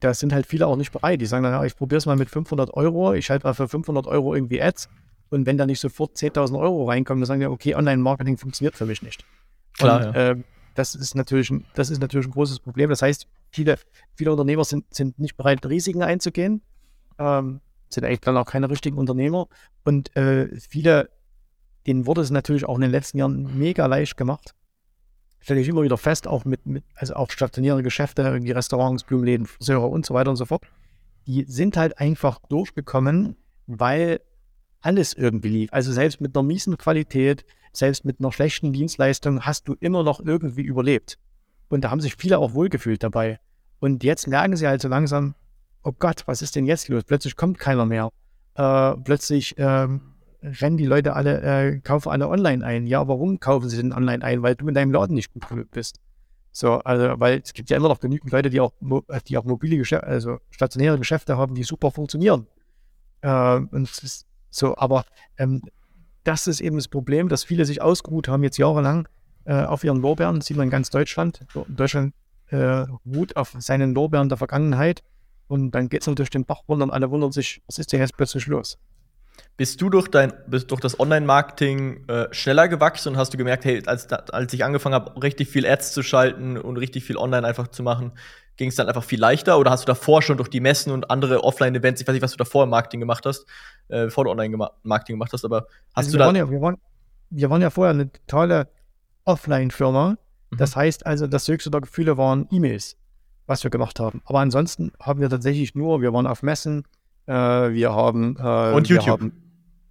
da sind halt viele auch nicht bereit. Die sagen dann, ja, ich probiere es mal mit 500 Euro, ich schalte mal für 500 Euro irgendwie Ads und wenn da nicht sofort 10.000 Euro reinkommen, dann sagen die, okay, Online-Marketing funktioniert für mich nicht. Klar, und, ja. äh, das ist natürlich, das ist natürlich ein großes Problem. Das heißt, viele, viele Unternehmer sind, sind nicht bereit, Risiken einzugehen, ähm, sind eigentlich dann auch keine richtigen Unternehmer und äh, viele, denen wurde es natürlich auch in den letzten Jahren mega leicht gemacht, stelle ich immer wieder fest, auch mit, mit also auch stationäre Geschäfte, irgendwie Restaurants, Blumenläden, Friseure und so weiter und so fort, die sind halt einfach durchgekommen, weil alles irgendwie lief. Also selbst mit einer miesen Qualität, selbst mit einer schlechten Dienstleistung hast du immer noch irgendwie überlebt. Und da haben sich viele auch wohlgefühlt dabei. Und jetzt merken sie halt so langsam, oh Gott, was ist denn jetzt los? Plötzlich kommt keiner mehr. Äh, plötzlich ähm, rennen die Leute alle, äh, kaufen alle online ein. Ja, warum kaufen sie denn online ein? Weil du in deinem Laden nicht gut genug bist. So, also, weil es gibt ja immer noch genügend Leute, die auch, die auch mobile Geschäfte, also stationäre Geschäfte haben, die super funktionieren. Äh, und so, aber ähm, das ist eben das Problem, dass viele sich ausgeruht haben, jetzt jahrelang äh, auf ihren Lorbeeren, das sieht man in ganz Deutschland. Deutschland äh, ruht auf seinen Lorbeeren der Vergangenheit und dann geht es durch den Bach runter und alle wundern sich, was ist denn jetzt plötzlich los? Bist du durch dein, bist durch das Online-Marketing äh, schneller gewachsen und hast du gemerkt, hey, als, als ich angefangen habe, richtig viel Ads zu schalten und richtig viel online einfach zu machen, ging es dann einfach viel leichter? Oder hast du davor schon durch die Messen und andere Offline-Events, ich weiß nicht, was du davor im Marketing gemacht hast, äh, bevor du Online-Marketing gemacht hast, aber hast also du wir da. Waren ja, wir, waren, wir waren ja vorher eine tolle Offline-Firma. Mhm. Das heißt also, das höchste der Gefühle waren E-Mails, was wir gemacht haben. Aber ansonsten haben wir tatsächlich nur, wir waren auf Messen, äh, wir haben. Äh, und YouTube. Haben,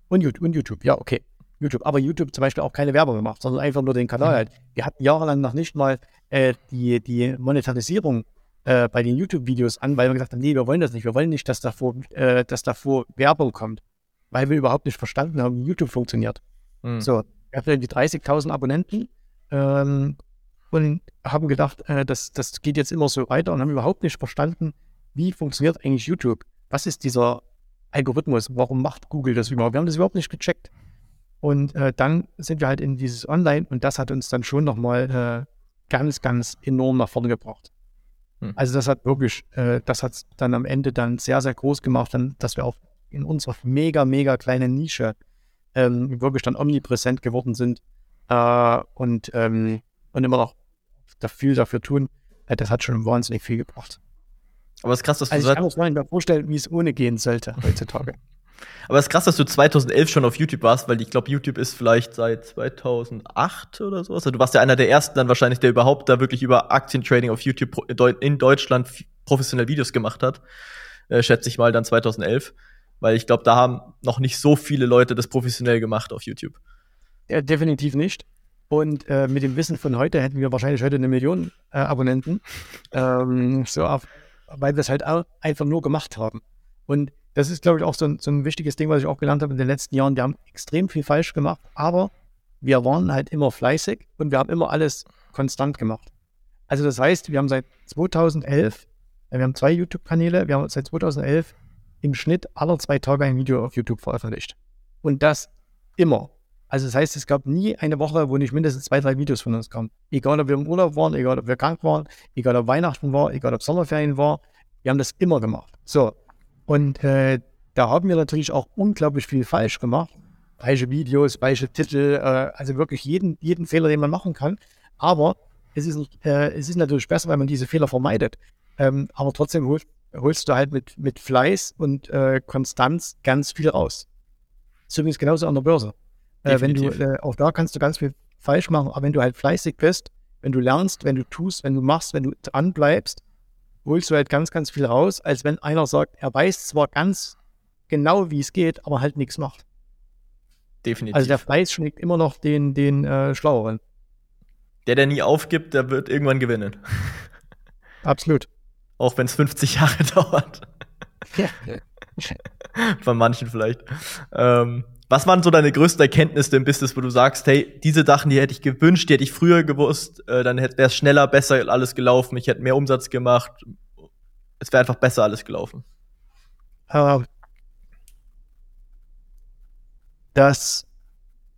und, und YouTube, ja, okay. YouTube. Aber YouTube zum Beispiel auch keine Werbung gemacht, sondern einfach nur den Kanal halt. Wir hatten jahrelang noch nicht mal äh, die, die Monetarisierung äh, bei den YouTube-Videos an, weil wir gesagt haben, nee, wir wollen das nicht. Wir wollen nicht, dass davor, äh, dass davor Werbung kommt. Weil wir überhaupt nicht verstanden haben, wie YouTube funktioniert. Mhm. So, wir hatten die 30.000 Abonnenten ähm, und haben gedacht, äh, das, das geht jetzt immer so weiter und haben überhaupt nicht verstanden, wie funktioniert eigentlich YouTube. Was ist dieser Algorithmus? Warum macht Google das überhaupt? Wir haben das überhaupt nicht gecheckt. Und äh, dann sind wir halt in dieses Online und das hat uns dann schon nochmal äh, ganz, ganz enorm nach vorne gebracht. Hm. Also das hat wirklich, äh, das hat dann am Ende dann sehr, sehr groß gemacht, dann, dass wir auch in unserer mega, mega kleinen Nische ähm, wirklich dann omnipräsent geworden sind äh, und, ähm, und immer noch viel dafür tun. Äh, das hat schon wahnsinnig viel gebracht. Aber es ist krass, dass also du. Ich kann mir nicht mehr vorstellen, wie es ohne gehen sollte heutzutage. Aber es ist krass, dass du 2011 schon auf YouTube warst, weil ich glaube, YouTube ist vielleicht seit 2008 oder sowas. Also du warst ja einer der ersten dann wahrscheinlich, der überhaupt da wirklich über Aktientrading auf YouTube in Deutschland professionell Videos gemacht hat. Äh, schätze ich mal dann 2011. Weil ich glaube, da haben noch nicht so viele Leute das professionell gemacht auf YouTube. Ja, definitiv nicht. Und äh, mit dem Wissen von heute hätten wir wahrscheinlich heute eine Million äh, Abonnenten. ähm, so auf, weil wir es halt einfach nur gemacht haben. Und das ist, glaube ich, auch so ein, so ein wichtiges Ding, was ich auch gelernt habe in den letzten Jahren. Wir haben extrem viel falsch gemacht, aber wir waren halt immer fleißig und wir haben immer alles konstant gemacht. Also das heißt, wir haben seit 2011, wir haben zwei YouTube-Kanäle, wir haben seit 2011 im Schnitt alle zwei Tage ein Video auf YouTube veröffentlicht. Und das immer. Also das heißt, es gab nie eine Woche, wo nicht mindestens zwei, drei Videos von uns kamen. Egal, ob wir im Urlaub waren, egal, ob wir krank waren, egal, ob Weihnachten war, egal, ob Sommerferien war. Wir haben das immer gemacht. So. Und äh, da haben wir natürlich auch unglaublich viel falsch gemacht. Falsche Videos, falsche Titel, äh, also wirklich jeden, jeden Fehler, den man machen kann. Aber es ist, äh, es ist natürlich besser, wenn man diese Fehler vermeidet. Ähm, aber trotzdem holst, holst, du halt mit, mit Fleiß und äh, Konstanz ganz viel raus. Übrigens genauso an der Börse. Äh, wenn du, äh, auch da kannst du ganz viel falsch machen, aber wenn du halt fleißig bist, wenn du lernst, wenn du tust, wenn du machst, wenn du dran bleibst, holst du halt ganz, ganz viel raus, als wenn einer sagt, er weiß zwar ganz genau, wie es geht, aber halt nichts macht. Definitiv. Also der Fleiß schlägt immer noch den, den äh, Schlaueren. Der, der nie aufgibt, der wird irgendwann gewinnen. Absolut. Auch wenn es 50 Jahre dauert. Ja. Von manchen vielleicht. Ähm, was waren so deine größten Erkenntnisse im Business, wo du sagst, hey, diese Sachen, die hätte ich gewünscht, die hätte ich früher gewusst, äh, dann wäre es schneller, besser alles gelaufen, ich hätte mehr Umsatz gemacht, es wäre einfach besser alles gelaufen. Uh, dass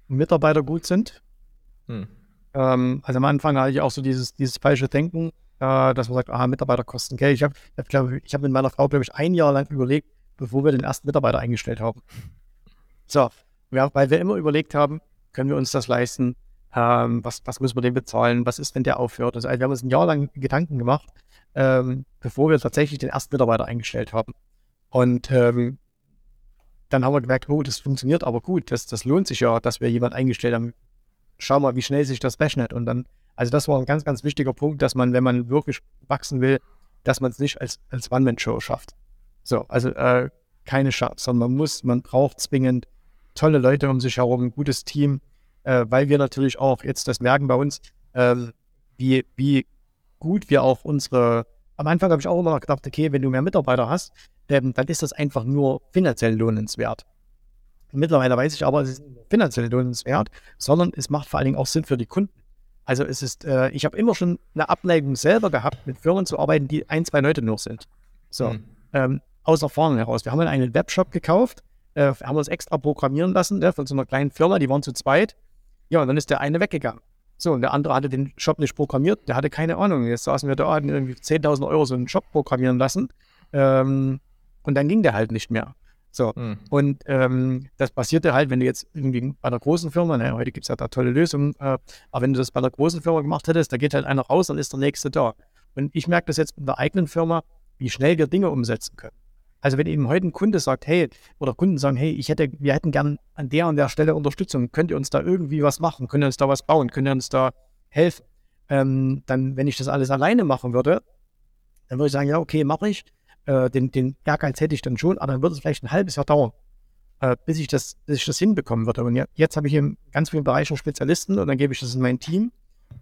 Mitarbeiter gut sind. Hm. Ähm, also am Anfang hatte ich auch so dieses, dieses falsche Denken, äh, dass man sagt, ah, Mitarbeiter kosten Geld. Ich habe ich hab, ich hab mit meiner Frau, glaube ich, ein Jahr lang überlegt, bevor wir den ersten Mitarbeiter eingestellt haben. So, ja, weil wir immer überlegt haben, können wir uns das leisten? Ähm, was, was müssen wir dem bezahlen? Was ist, wenn der aufhört? Also, wir haben uns ein Jahr lang Gedanken gemacht, ähm, bevor wir tatsächlich den ersten Mitarbeiter eingestellt haben. Und ähm, dann haben wir gemerkt, oh, das funktioniert aber gut, das, das lohnt sich ja, dass wir jemanden eingestellt haben. Schau mal, wie schnell sich das rechnet. Und dann, also das war ein ganz, ganz wichtiger Punkt, dass man, wenn man wirklich wachsen will, dass man es nicht als, als One-Man-Show schafft. So, also äh, keine Chance, sondern man muss, man braucht zwingend tolle Leute um sich herum, ein gutes Team, äh, weil wir natürlich auch jetzt das merken bei uns, ähm, wie, wie gut wir auch unsere, am Anfang habe ich auch immer gedacht, okay, wenn du mehr Mitarbeiter hast, ähm, dann ist das einfach nur finanziell lohnenswert. Mittlerweile weiß ich aber, es ist finanziell lohnenswert, sondern es macht vor allen Dingen auch Sinn für die Kunden. Also es ist, äh, ich habe immer schon eine Abneigung selber gehabt, mit Firmen zu arbeiten, die ein, zwei Leute nur sind. So, mhm. ähm, aus Erfahrung heraus. Wir haben einen Webshop gekauft, äh, haben uns extra programmieren lassen ne, von so einer kleinen Firma, die waren zu zweit. Ja, und dann ist der eine weggegangen. So, und der andere hatte den Shop nicht programmiert, der hatte keine Ahnung. Jetzt saßen wir da, hatten irgendwie 10.000 Euro so einen Shop programmieren lassen. Ähm, und dann ging der halt nicht mehr. So, mhm. und ähm, das passierte halt, wenn du jetzt irgendwie bei einer großen Firma, naja, heute gibt es ja da tolle Lösungen, äh, aber wenn du das bei einer großen Firma gemacht hättest, da geht halt einer raus, dann ist der nächste da. Und ich merke das jetzt mit der eigenen Firma, wie schnell wir Dinge umsetzen können. Also wenn eben heute ein Kunde sagt, hey, oder Kunden sagen, hey, ich hätte, wir hätten gern an der und der Stelle Unterstützung, könnt ihr uns da irgendwie was machen, könnt ihr uns da was bauen, könnt ihr uns da helfen? Ähm, dann, wenn ich das alles alleine machen würde, dann würde ich sagen, ja, okay, mache ich. Äh, den, den Ehrgeiz hätte ich dann schon, aber dann würde es vielleicht ein halbes Jahr dauern, äh, bis, ich das, bis ich das hinbekommen würde. Und jetzt habe ich in ganz vielen Bereichen Spezialisten und dann gebe ich das in mein Team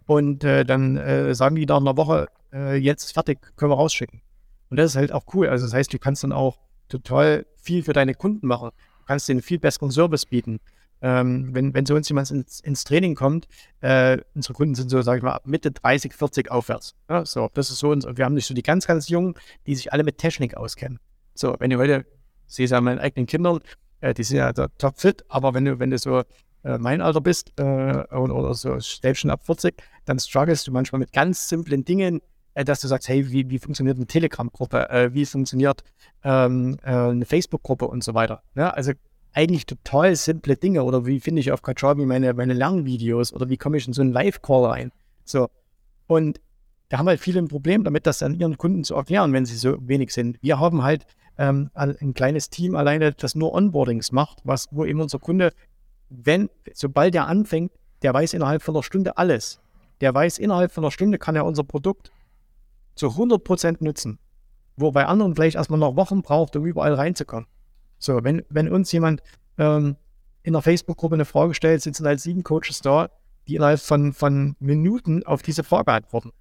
und äh, dann äh, sagen die nach einer Woche, äh, jetzt fertig, können wir rausschicken. Und das ist halt auch cool. Also das heißt, du kannst dann auch total viel für deine Kunden machen. Du kannst denen viel besseren Service bieten. Ähm, wenn, wenn so uns jemand ins, ins Training kommt, äh, unsere Kunden sind so, sag ich mal, Mitte 30, 40 aufwärts. Ja, so, das ist so, und wir haben nicht so die ganz, ganz Jungen, die sich alle mit Technik auskennen. So, wenn du heute, es ja an meinen eigenen Kindern, äh, die sind ja top fit, aber wenn du, wenn du so äh, mein Alter bist äh, oder, oder so selbst schon ab 40, dann strugglest du manchmal mit ganz simplen Dingen, dass du sagst, hey, wie, wie funktioniert eine Telegram-Gruppe, äh, wie funktioniert ähm, äh, eine Facebook-Gruppe und so weiter. Ja, also eigentlich total simple Dinge oder wie finde ich auf Kajabi meine, meine Lernvideos oder wie komme ich in so einen Live-Call rein. So. Und da haben halt viele ein Problem damit, das an ihren Kunden zu erklären, wenn sie so wenig sind. Wir haben halt ähm, ein kleines Team alleine, das nur Onboardings macht, was, wo eben unser Kunde, wenn, sobald er anfängt, der weiß innerhalb von einer Stunde alles. Der weiß, innerhalb von einer Stunde kann er unser Produkt zu 100% nutzen. Wo bei anderen vielleicht erstmal noch Wochen braucht, um überall reinzukommen. So, wenn, wenn uns jemand ähm, in der Facebook-Gruppe eine Frage stellt, sitzen halt sieben Coaches da, die innerhalb von, von Minuten auf diese Frage antworten.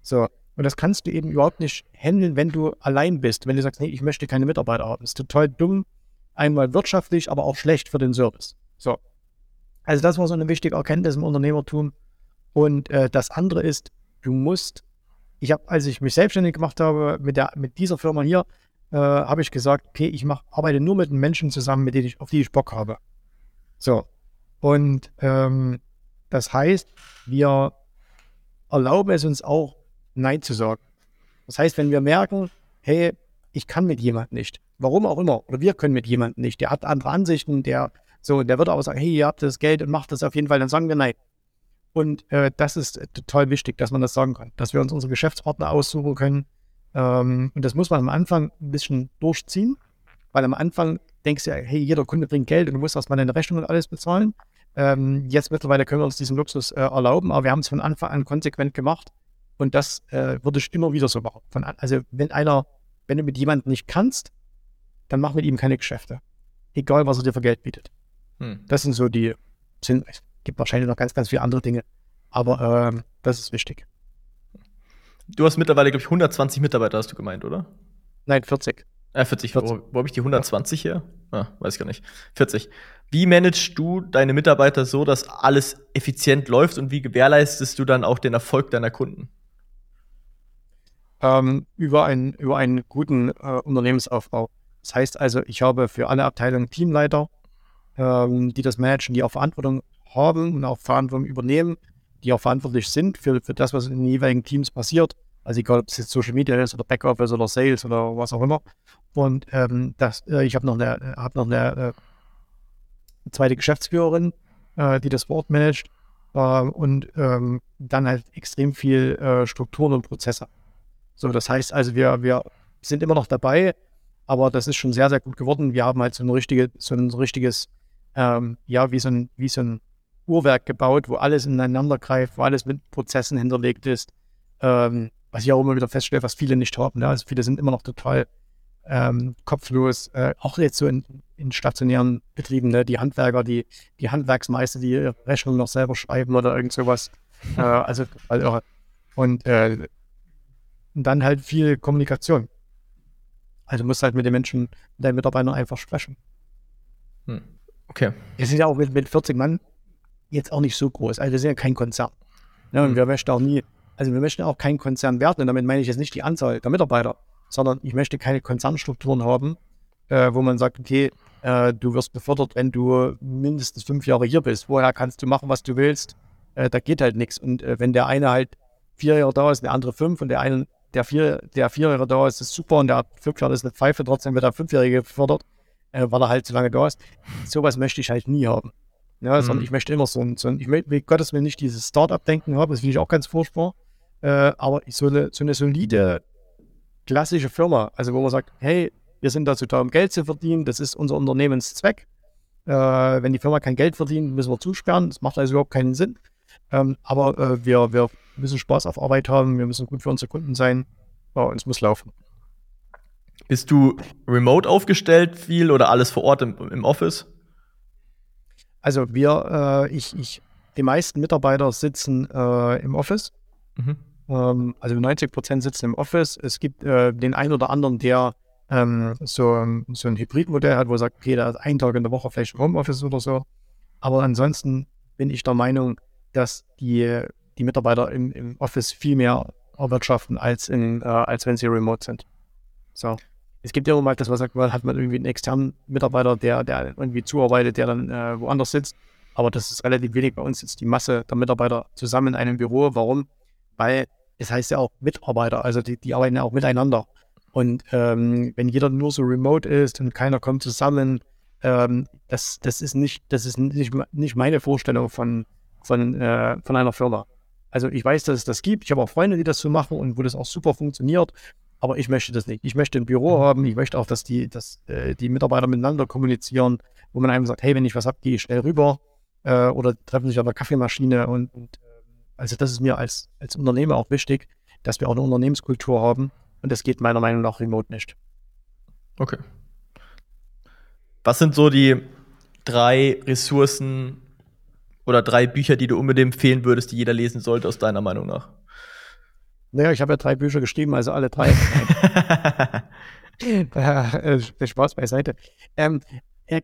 So, und das kannst du eben überhaupt nicht handeln, wenn du allein bist. Wenn du sagst, nee, ich möchte keine Mitarbeiter haben. Das ist total dumm, einmal wirtschaftlich, aber auch schlecht für den Service. So. Also das war so eine wichtige Erkenntnis im Unternehmertum. Und äh, das andere ist, du musst ich habe, als ich mich selbstständig gemacht habe mit, der, mit dieser Firma hier, äh, habe ich gesagt, okay, ich mach, arbeite nur mit den Menschen zusammen, mit denen ich, auf die ich Bock habe. So. Und ähm, das heißt, wir erlauben es uns auch, Nein zu sagen. Das heißt, wenn wir merken, hey, ich kann mit jemandem nicht, warum auch immer, oder wir können mit jemandem nicht, der hat andere Ansichten, der so, der wird aber sagen, hey, ihr habt das Geld und macht das auf jeden Fall, dann sagen wir nein. Und äh, das ist äh, total wichtig, dass man das sagen kann, dass wir uns unsere Geschäftspartner aussuchen können. Ähm, und das muss man am Anfang ein bisschen durchziehen, weil am Anfang denkst du ja, hey, jeder Kunde bringt Geld und du musst erstmal deine Rechnung und alles bezahlen. Ähm, jetzt mittlerweile können wir uns diesen Luxus äh, erlauben, aber wir haben es von Anfang an konsequent gemacht. Und das äh, würde ich immer wieder so machen. Von, also wenn einer, wenn du mit jemandem nicht kannst, dann mach mit ihm keine Geschäfte. Egal, was er dir für Geld bietet. Hm. Das sind so die, sind, Gibt wahrscheinlich noch ganz, ganz viele andere Dinge. Aber ähm, das ist wichtig. Du hast mittlerweile, glaube ich, 120 Mitarbeiter, hast du gemeint, oder? Nein, 40. Äh, 40. 40. Wo, wo habe ich die 120 ja. her? Ah, weiß ich gar nicht. 40. Wie managst du deine Mitarbeiter so, dass alles effizient läuft und wie gewährleistest du dann auch den Erfolg deiner Kunden? Ähm, über, einen, über einen guten äh, Unternehmensaufbau. Das heißt also, ich habe für alle Abteilungen Teamleiter, ähm, die das managen, die auch Verantwortung haben und auch Verantwortung übernehmen, die auch verantwortlich sind für, für das, was in den jeweiligen Teams passiert. Also egal, ob es jetzt Social Media ist oder Backoffice oder Sales oder was auch immer. Und ähm, das, äh, ich habe noch eine, hab noch eine äh, zweite Geschäftsführerin, äh, die das Board managt ähm, und ähm, dann halt extrem viel äh, Strukturen und Prozesse. So, das heißt also, wir, wir sind immer noch dabei, aber das ist schon sehr, sehr gut geworden. Wir haben halt so ein, richtige, so ein richtiges, ähm, ja, wie so ein, wie so ein Uhrwerk gebaut, wo alles ineinander greift, wo alles mit Prozessen hinterlegt ist. Ähm, was ich auch immer wieder feststelle, was viele nicht haben. Ne? Also viele sind immer noch total ähm, kopflos. Äh, auch jetzt so in, in stationären Betrieben, ne? die Handwerker, die, die Handwerksmeister, die Rechnung noch selber schreiben oder irgend sowas. äh, also, also und äh, dann halt viel Kommunikation. Also musst halt mit den Menschen, mit deinen Mitarbeitern einfach sprechen. Hm. Okay. Wir sind ja auch mit, mit 40 Mann jetzt auch nicht so groß. Also wir sind ja kein Konzern. Ja, und hm. wir möchten auch nie, also wir möchten auch kein Konzern werden. Und damit meine ich jetzt nicht die Anzahl der Mitarbeiter, sondern ich möchte keine Konzernstrukturen haben, äh, wo man sagt, okay, äh, du wirst befördert, wenn du mindestens fünf Jahre hier bist. Woher kannst du machen, was du willst? Äh, da geht halt nichts. Und äh, wenn der eine halt vier Jahre da ist, der andere fünf und der eine, der vier, der vier Jahre da ist, ist super und der fünf Jahre ist eine Pfeife, trotzdem wird der Fünfjährige befördert, äh, weil er halt zu lange da ist. Sowas möchte ich halt nie haben. Ja, mhm. sondern ich möchte immer so ein, so ein ich möchte, Gottes Willen nicht dieses Start-up-Denken haben, das finde ich auch ganz furchtbar. Äh, aber so eine, so eine solide, klassische Firma, also wo man sagt, hey, wir sind dazu da, um Geld zu verdienen, das ist unser Unternehmenszweck. Äh, wenn die Firma kein Geld verdient, müssen wir zusperren, das macht also überhaupt keinen Sinn. Ähm, aber äh, wir, wir müssen Spaß auf Arbeit haben, wir müssen gut für unsere Kunden sein. Ja, und es muss laufen. Bist du remote aufgestellt viel oder alles vor Ort im, im Office? Also wir, äh, ich, ich, die meisten Mitarbeiter sitzen äh, im Office. Mhm. Ähm, also 90 Prozent sitzen im Office. Es gibt äh, den einen oder anderen, der ähm, so, so ein Hybridmodell hat, wo er sagt, okay, da ist ein Tag in der Woche vielleicht im Homeoffice oder so. Aber ansonsten bin ich der Meinung, dass die, die Mitarbeiter im, im Office viel mehr erwirtschaften, als, in, äh, als wenn sie remote sind. So. Es gibt ja immer mal das, was sagt, man hat man irgendwie einen externen Mitarbeiter, der, der irgendwie zuarbeitet, der dann äh, woanders sitzt. Aber das ist relativ wenig. Bei uns sitzt die Masse der Mitarbeiter zusammen in einem Büro. Warum? Weil es heißt ja auch Mitarbeiter, also die, die arbeiten ja auch miteinander. Und ähm, wenn jeder nur so remote ist und keiner kommt zusammen, ähm, das, das ist nicht, das ist nicht, nicht meine Vorstellung von, von, äh, von einer Firma. Also ich weiß, dass es das gibt. Ich habe auch Freunde, die das so machen und wo das auch super funktioniert. Aber ich möchte das nicht. Ich möchte ein Büro mhm. haben. Ich möchte auch, dass die, dass, äh, die Mitarbeiter miteinander kommunizieren, wo man einem sagt, hey, wenn ich was habe, gehe ich schnell rüber äh, oder treffen sich an der Kaffeemaschine. Und, und ähm, also das ist mir als, als Unternehmer auch wichtig, dass wir auch eine Unternehmenskultur haben. Und das geht meiner Meinung nach remote nicht. Okay. Was sind so die drei Ressourcen oder drei Bücher, die du unbedingt empfehlen würdest, die jeder lesen sollte, aus deiner Meinung nach? Naja, ich habe ja drei Bücher geschrieben, also alle drei. äh, der Spaß beiseite. Ähm, äh,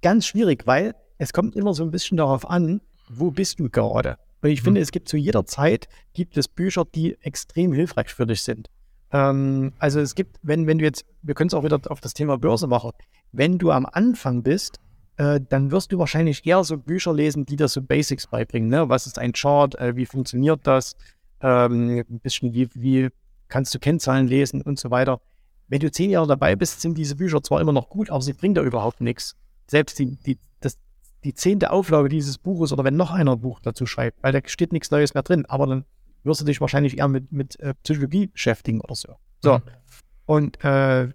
ganz schwierig, weil es kommt immer so ein bisschen darauf an, wo bist du gerade? Und ich mhm. finde, es gibt zu jeder Zeit gibt es Bücher, die extrem hilfreich für dich sind. Ähm, also es gibt, wenn, wenn du jetzt, wir können es auch wieder auf das Thema Börse machen, wenn du am Anfang bist, äh, dann wirst du wahrscheinlich eher so Bücher lesen, die dir so Basics beibringen. Ne? Was ist ein Chart? Äh, wie funktioniert das? Ähm, ein bisschen wie, wie kannst du Kennzahlen lesen und so weiter. Wenn du zehn Jahre dabei bist, sind diese Bücher zwar immer noch gut, aber sie bringen dir überhaupt nichts. Selbst die, die, das, die zehnte Auflage dieses Buches oder wenn noch einer ein Buch dazu schreibt, weil da steht nichts Neues mehr drin, aber dann wirst du dich wahrscheinlich eher mit, mit äh, Psychologie beschäftigen oder so. So. Mhm. Und äh,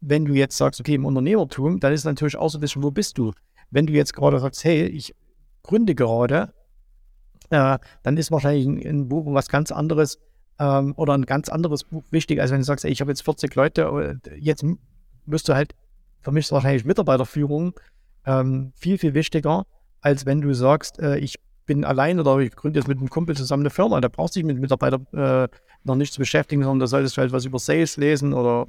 wenn du jetzt sagst, okay, im Unternehmertum, dann ist natürlich auch so ein bisschen, wo bist du? Wenn du jetzt gerade sagst, hey, ich gründe gerade, äh, dann ist wahrscheinlich ein, ein, Buch was ganz anderes ähm, oder ein ganz anderes Buch wichtig, als wenn du sagst, ey, ich habe jetzt 40 Leute, äh, jetzt wirst du halt, für mich ist wahrscheinlich Mitarbeiterführung ähm, viel, viel wichtiger, als wenn du sagst, äh, ich bin allein oder ich gründe jetzt mit einem Kumpel zusammen eine Firma. Da brauchst du dich mit Mitarbeitern äh, noch nicht zu beschäftigen, sondern da solltest du halt was über Sales lesen oder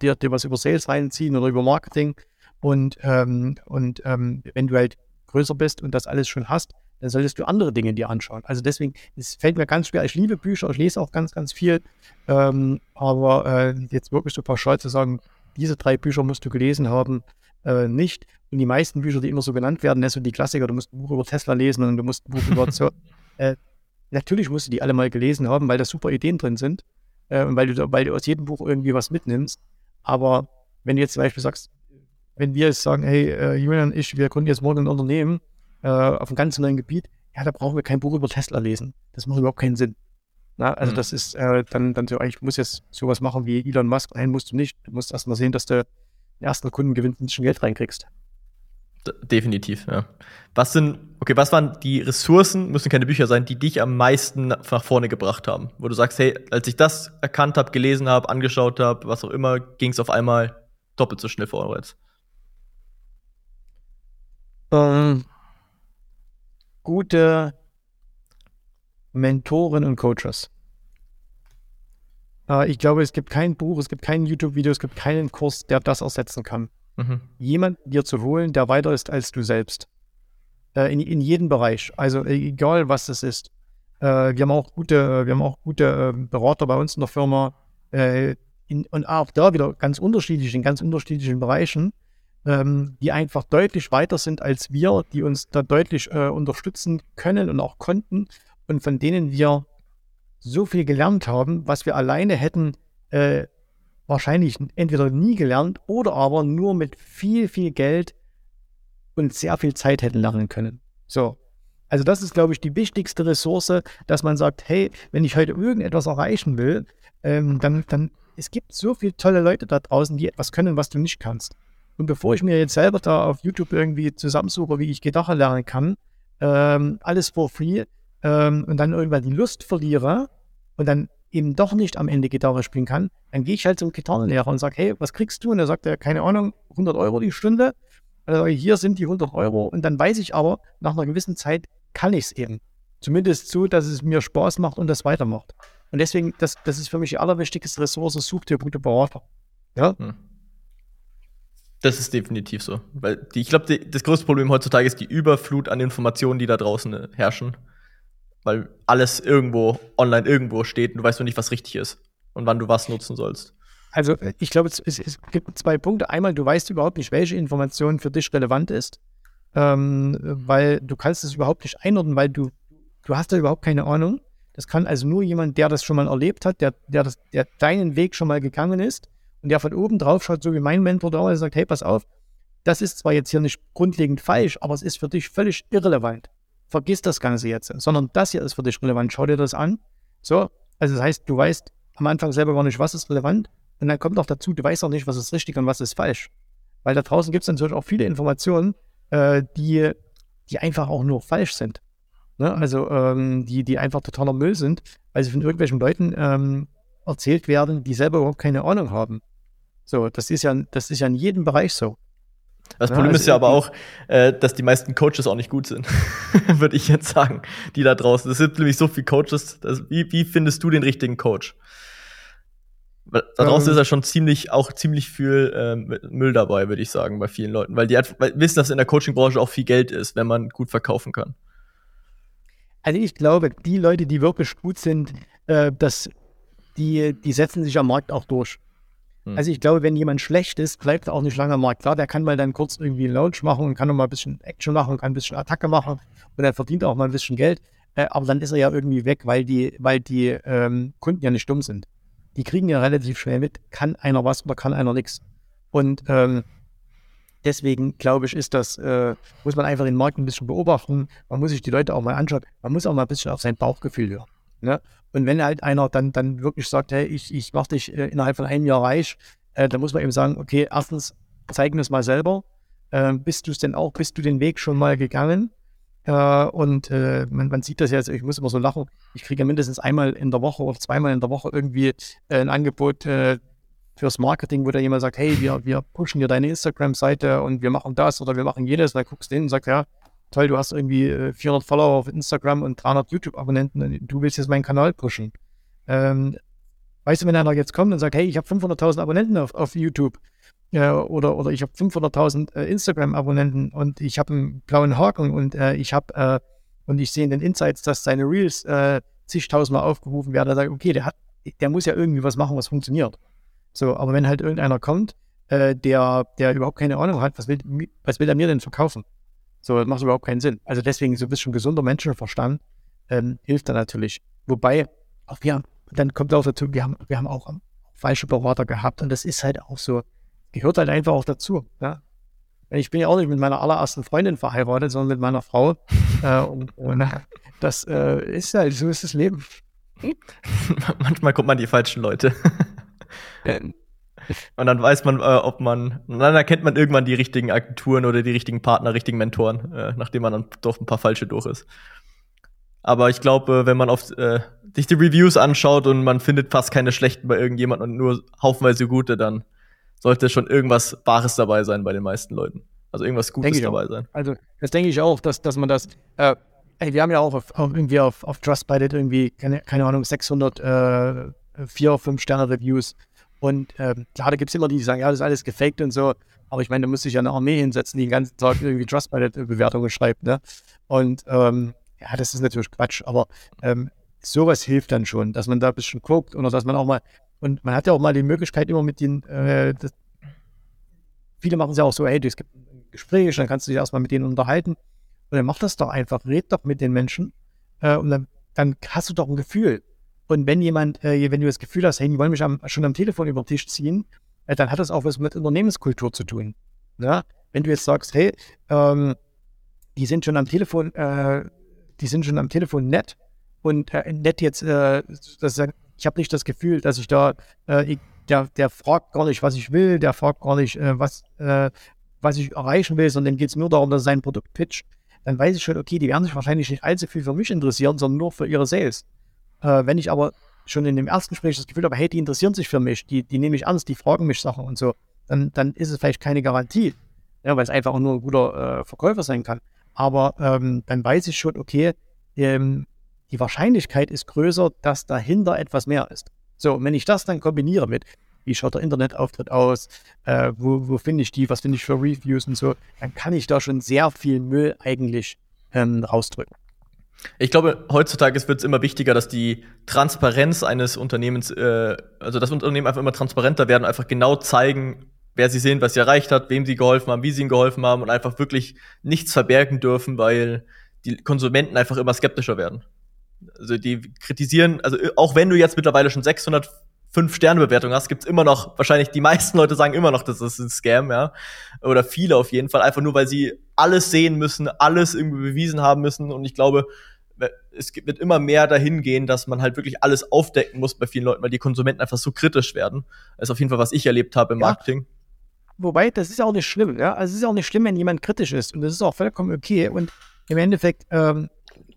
dir, dir was über Sales reinziehen oder über Marketing. Und, ähm, und ähm, wenn du halt größer bist und das alles schon hast, dann solltest du andere Dinge dir anschauen. Also deswegen, es fällt mir ganz schwer. Ich liebe Bücher, ich lese auch ganz, ganz viel. Ähm, aber äh, jetzt wirklich so pauschal zu sagen, diese drei Bücher musst du gelesen haben, äh, nicht. Und die meisten Bücher, die immer so genannt werden, das sind die Klassiker. Du musst ein Buch über Tesla lesen und du musst ein Buch über so. Äh, natürlich musst du die alle mal gelesen haben, weil da super Ideen drin sind äh, und weil du, weil du aus jedem Buch irgendwie was mitnimmst. Aber wenn du jetzt zum Beispiel sagst, wenn wir jetzt sagen, hey, äh, Julian ich, wir gründen jetzt morgen ein Unternehmen, äh, auf einem ganz neuen Gebiet, ja, da brauchen wir kein Buch über Tesla lesen. Das macht überhaupt keinen Sinn. Na, also mhm. das ist äh, dann, dann so, ich muss jetzt sowas machen wie Elon Musk. Nein, musst du nicht. Du musst erst mal sehen, dass du den ersten Kunden gewinnt ein bisschen Geld reinkriegst. Definitiv, ja. Was sind, okay, was waren die Ressourcen, müssen keine Bücher sein, die dich am meisten nach vorne gebracht haben? Wo du sagst, hey, als ich das erkannt habe, gelesen habe, angeschaut habe, was auch immer, ging es auf einmal doppelt so schnell vorwärts. Ähm, gute Mentoren und Coaches. Äh, ich glaube, es gibt kein Buch, es gibt kein YouTube-Video, es gibt keinen Kurs, der das ersetzen kann. Mhm. Jemanden dir zu holen, der weiter ist als du selbst. Äh, in, in jedem Bereich. Also egal, was es ist. Äh, wir haben auch gute, wir haben auch gute äh, Berater bei uns in der Firma. Äh, in, und auch da wieder ganz unterschiedlich, in ganz unterschiedlichen Bereichen, ähm, die einfach deutlich weiter sind als wir, die uns da deutlich äh, unterstützen können und auch konnten und von denen wir so viel gelernt haben, was wir alleine hätten äh, wahrscheinlich entweder nie gelernt oder aber nur mit viel, viel Geld und sehr viel Zeit hätten lernen können. So. Also das ist, glaube ich, die wichtigste Ressource, dass man sagt, hey, wenn ich heute irgendetwas erreichen will, ähm, dann, dann, es gibt so viele tolle Leute da draußen, die etwas können, was du nicht kannst. Und bevor ich mir jetzt selber da auf YouTube irgendwie zusammensuche, wie ich Gitarre lernen kann, ähm, alles for free, ähm, und dann irgendwann die Lust verliere und dann eben doch nicht am Ende Gitarre spielen kann, dann gehe ich halt zum Gitarrenlehrer und sage, hey, was kriegst du? Und er sagt, er, keine Ahnung, 100 Euro die Stunde. Also hier sind die 100 Euro und dann weiß ich aber, nach einer gewissen Zeit kann ich es eben. Zumindest so, dass es mir Spaß macht und das weitermacht. Und deswegen, das, das ist für mich die allerwichtigste Ressource, such dir gute Berater. Ja. Hm. Das ist definitiv so. Weil die, ich glaube, das größte Problem heutzutage ist die Überflut an Informationen, die da draußen äh, herrschen. Weil alles irgendwo online irgendwo steht und du weißt noch nicht, was richtig ist und wann du was nutzen sollst. Also ich glaube, es, es, gibt zwei Punkte. Einmal, du weißt überhaupt nicht, welche Information für dich relevant ist, ähm, weil du kannst es überhaupt nicht einordnen, weil du, du hast da überhaupt keine Ahnung. Das kann also nur jemand, der das schon mal erlebt hat, der, der, das, der deinen Weg schon mal gegangen ist und der von oben drauf schaut, so wie mein Mentor da und sagt, hey, pass auf, das ist zwar jetzt hier nicht grundlegend falsch, aber es ist für dich völlig irrelevant. Vergiss das Ganze jetzt, sondern das hier ist für dich relevant. Schau dir das an. So, also das heißt, du weißt am Anfang selber gar nicht, was ist relevant und dann kommt noch dazu, du weißt auch nicht, was ist richtig und was ist falsch. Weil da draußen gibt es natürlich auch viele Informationen, äh, die, die einfach auch nur falsch sind. Ne? Also ähm, die, die einfach totaler Müll sind, weil sie von irgendwelchen Leuten ähm, erzählt werden, die selber überhaupt keine Ahnung haben. So, das ist ja, das ist ja in jedem Bereich so. Das Problem ja, also ist ja aber auch, äh, dass die meisten Coaches auch nicht gut sind, würde ich jetzt sagen, die da draußen. Es sind nämlich so viele Coaches. Das, wie, wie findest du den richtigen Coach? Da draußen ähm, ist ja schon ziemlich, auch ziemlich viel ähm, Müll dabei, würde ich sagen, bei vielen Leuten, weil die weil wissen, dass in der Coaching-Branche auch viel Geld ist, wenn man gut verkaufen kann. Also ich glaube, die Leute, die wirklich gut sind, äh, das, die, die setzen sich am Markt auch durch. Hm. Also ich glaube, wenn jemand schlecht ist, bleibt er auch nicht lange am Markt. Klar, der kann mal dann kurz irgendwie einen Launch machen und kann noch mal ein bisschen Action machen, kann ein bisschen Attacke machen und er verdient auch mal ein bisschen Geld. Äh, aber dann ist er ja irgendwie weg, weil die, weil die ähm, Kunden ja nicht dumm sind. Die kriegen ja relativ schnell mit, kann einer was oder kann einer nichts. Und ähm, deswegen glaube ich, ist das, äh, muss man einfach den Markt ein bisschen beobachten. Man muss sich die Leute auch mal anschauen. Man muss auch mal ein bisschen auf sein Bauchgefühl hören. Ne? Und wenn halt einer dann, dann wirklich sagt, hey, ich, ich mache dich äh, innerhalb von einem Jahr reich, äh, dann muss man eben sagen, okay, erstens, zeig mir es mal selber. Äh, bist du es denn auch, bist du den Weg schon mal gegangen? Äh, und äh, man, man, sieht das ja, also ich muss immer so lachen, ich kriege ja mindestens einmal in der Woche oder zweimal in der Woche irgendwie äh, ein Angebot fürs Marketing, wo da jemand sagt, hey, wir, wir pushen dir deine Instagram-Seite und wir machen das oder wir machen jenes. Und dann guckst du hin und sagst, ja, toll, du hast irgendwie 400 äh, Follower auf Instagram und 300 YouTube-Abonnenten und du willst jetzt meinen Kanal pushen. Ähm, weißt du, wenn einer jetzt kommt und sagt, hey, ich habe 500.000 Abonnenten auf, auf YouTube äh, oder, oder ich habe 500.000 äh, Instagram-Abonnenten und ich habe einen blauen Haken und äh, ich habe äh, und ich sehe in den Insights, dass seine Reels äh, zigtausendmal aufgerufen werden, dann sage ich, okay, der hat, der muss ja irgendwie was machen, was funktioniert. So, aber wenn halt irgendeiner kommt, der, der überhaupt keine Ahnung hat, was will, was will er mir denn verkaufen? So, das macht überhaupt keinen Sinn. Also deswegen so ein bisschen gesunder Menschenverstand ähm, hilft da natürlich. Wobei, auch wir, dann kommt auch dazu, wir haben, wir haben auch falsche Berater gehabt und das ist halt auch so, gehört halt einfach auch dazu. Ja? Ich bin ja auch nicht mit meiner allerersten Freundin verheiratet, sondern mit meiner Frau. äh, und, und, das äh, ist halt, so ist das Leben. Manchmal kommt man die falschen Leute. Und dann weiß man, äh, ob man, und dann erkennt man irgendwann die richtigen Agenturen oder die richtigen Partner, richtigen Mentoren, äh, nachdem man dann doch ein paar falsche durch ist. Aber ich glaube, wenn man auf äh, sich die Reviews anschaut und man findet fast keine schlechten bei irgendjemand und nur haufenweise gute, dann sollte schon irgendwas Wahres dabei sein bei den meisten Leuten. Also irgendwas Gutes dabei sein. Also das denke ich auch, dass, dass man das, äh, ey, wir haben ja auch auf, auf, irgendwie auf, auf Trustpilot irgendwie, keine, keine Ahnung, 600 äh, 4, 5 Sterne Reviews. Und ähm, klar, da gibt es immer die, die sagen, ja, das ist alles gefaked und so. Aber ich meine, da muss sich ja eine Armee hinsetzen, die den ganzen Tag irgendwie Trustpilot-Bewertungen schreibt. Ne? Und ähm, ja, das ist natürlich Quatsch. Aber ähm, sowas hilft dann schon, dass man da ein bisschen guckt oder dass man auch mal, und man hat ja auch mal die Möglichkeit, immer mit den, äh, das, viele machen es ja auch so, hey, es gibt ein Gespräch, dann kannst du dich erstmal mit denen unterhalten. Und dann mach das doch einfach, red doch mit den Menschen. Äh, und dann, dann hast du doch ein Gefühl. Und wenn jemand, äh, wenn du das Gefühl hast, hey, die wollen mich am, schon am Telefon über den Tisch ziehen, äh, dann hat das auch was mit Unternehmenskultur zu tun. Ja? Wenn du jetzt sagst, hey, ähm, die sind schon am Telefon, äh, die sind schon am Telefon nett und äh, nett jetzt, äh, das, ich habe nicht das Gefühl, dass ich da, äh, ich, der, der fragt gar nicht, was ich will, der fragt gar nicht, was, was ich erreichen will, sondern geht es nur darum, dass er sein Produkt pitcht, dann weiß ich schon, okay, die werden sich wahrscheinlich nicht allzu viel für mich interessieren, sondern nur für ihre Sales. Äh, wenn ich aber schon in dem ersten Gespräch das Gefühl habe, hey, die interessieren sich für mich, die, die nehme ich ernst, die fragen mich Sachen und so, dann, dann ist es vielleicht keine Garantie, ja, weil es einfach auch nur ein guter äh, Verkäufer sein kann. Aber ähm, dann weiß ich schon, okay, ähm, die Wahrscheinlichkeit ist größer, dass dahinter etwas mehr ist. So, und wenn ich das dann kombiniere mit, wie schaut der Internetauftritt aus, äh, wo, wo finde ich die, was finde ich für Reviews und so, dann kann ich da schon sehr viel Müll eigentlich ähm, rausdrücken. Ich glaube, heutzutage wird es immer wichtiger, dass die Transparenz eines Unternehmens, äh, also das Unternehmen einfach immer transparenter werden, einfach genau zeigen, wer sie sind, was sie erreicht hat, wem sie geholfen haben, wie sie ihnen geholfen haben und einfach wirklich nichts verbergen dürfen, weil die Konsumenten einfach immer skeptischer werden. Also die kritisieren, also auch wenn du jetzt mittlerweile schon 600 fünf Sterne Bewertung hast, gibt's immer noch wahrscheinlich die meisten Leute sagen immer noch, das ist ein Scam, ja, oder viele auf jeden Fall, einfach nur weil sie alles sehen müssen, alles irgendwie bewiesen haben müssen und ich glaube, es wird immer mehr dahin gehen, dass man halt wirklich alles aufdecken muss bei vielen Leuten, weil die Konsumenten einfach so kritisch werden. Das ist auf jeden Fall, was ich erlebt habe im ja. Marketing. Wobei, das ist ja auch nicht schlimm, ja. Also es ist auch nicht schlimm, wenn jemand kritisch ist. Und das ist auch vollkommen okay. Und im Endeffekt ähm,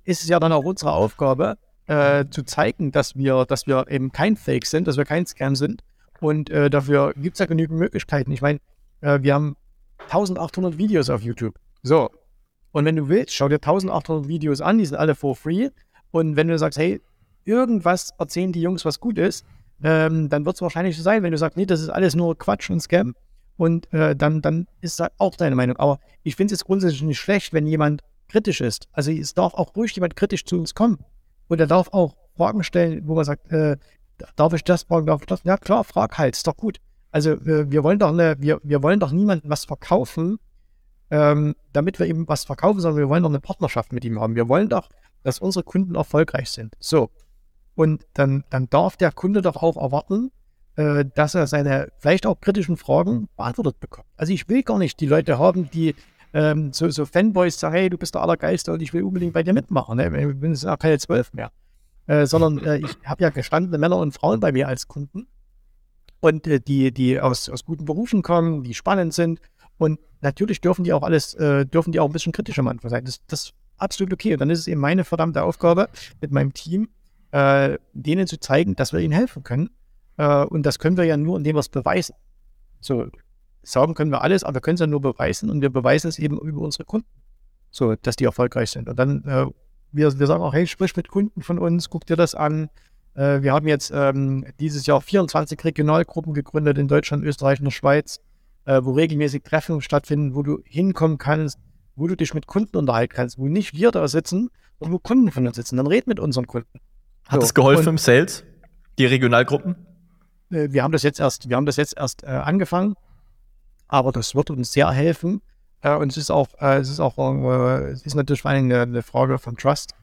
ist es ja dann auch unsere Aufgabe, äh, zu zeigen, dass wir, dass wir eben kein Fake sind, dass wir kein Scam sind. Und äh, dafür gibt es ja genügend Möglichkeiten. Ich meine, äh, wir haben 1800 Videos auf YouTube. So. Und wenn du willst, schau dir 1800 Videos an, die sind alle for free. Und wenn du sagst, hey, irgendwas erzählen die Jungs, was gut ist, ähm, dann wird es wahrscheinlich so sein, wenn du sagst, nee, das ist alles nur Quatsch und Scam. Und äh, dann, dann ist das auch deine Meinung. Aber ich finde es jetzt grundsätzlich nicht schlecht, wenn jemand kritisch ist. Also es darf auch ruhig jemand kritisch zu uns kommen. Und er darf auch Fragen stellen, wo man sagt, äh, darf ich das fragen, darf ich das? Ja klar, frag halt, ist doch gut. Also äh, wir wollen doch eine, wir, wir wollen doch niemandem was verkaufen, ähm, damit wir ihm was verkaufen, sondern wir wollen doch eine Partnerschaft mit ihm haben. Wir wollen doch, dass unsere Kunden erfolgreich sind. So. Und dann, dann darf der Kunde doch auch erwarten, äh, dass er seine vielleicht auch kritischen Fragen beantwortet bekommt. Also ich will gar nicht die Leute haben, die ähm, so, so Fanboys sagen, hey, du bist der Allergeiste und ich will unbedingt bei dir mitmachen. Ne? Ich bin auch keine zwölf mehr. Äh, sondern äh, ich habe ja gestandene Männer und Frauen bei mir als Kunden. Und äh, die, die aus, aus guten Berufen kommen, die spannend sind. Und natürlich dürfen die auch alles, äh, dürfen die auch ein bisschen kritisch am Anfang sein. Das, das ist absolut okay. Und dann ist es eben meine verdammte Aufgabe mit meinem Team, äh, denen zu zeigen, dass wir ihnen helfen können. Äh, und das können wir ja nur, indem wir es beweisen. So, sagen können wir alles, aber wir können es ja nur beweisen und wir beweisen es eben über unsere Kunden, so dass die erfolgreich sind. Und dann, äh, wir, wir sagen auch, hey, sprich mit Kunden von uns, guck dir das an. Äh, wir haben jetzt ähm, dieses Jahr 24 Regionalgruppen gegründet in Deutschland, Österreich und der Schweiz, äh, wo regelmäßig Treffen stattfinden, wo du hinkommen kannst, wo du dich mit Kunden unterhalten kannst, wo nicht wir da sitzen, sondern wo Kunden von uns sitzen. Dann red mit unseren Kunden. Hat so. es geholfen und, im Sales, die Regionalgruppen? Äh, wir haben das jetzt erst, wir haben das jetzt erst äh, angefangen aber das wird uns sehr helfen. Äh, und es ist auch, äh, es ist auch, äh, es ist natürlich vor allem eine, eine, Frage von Trust,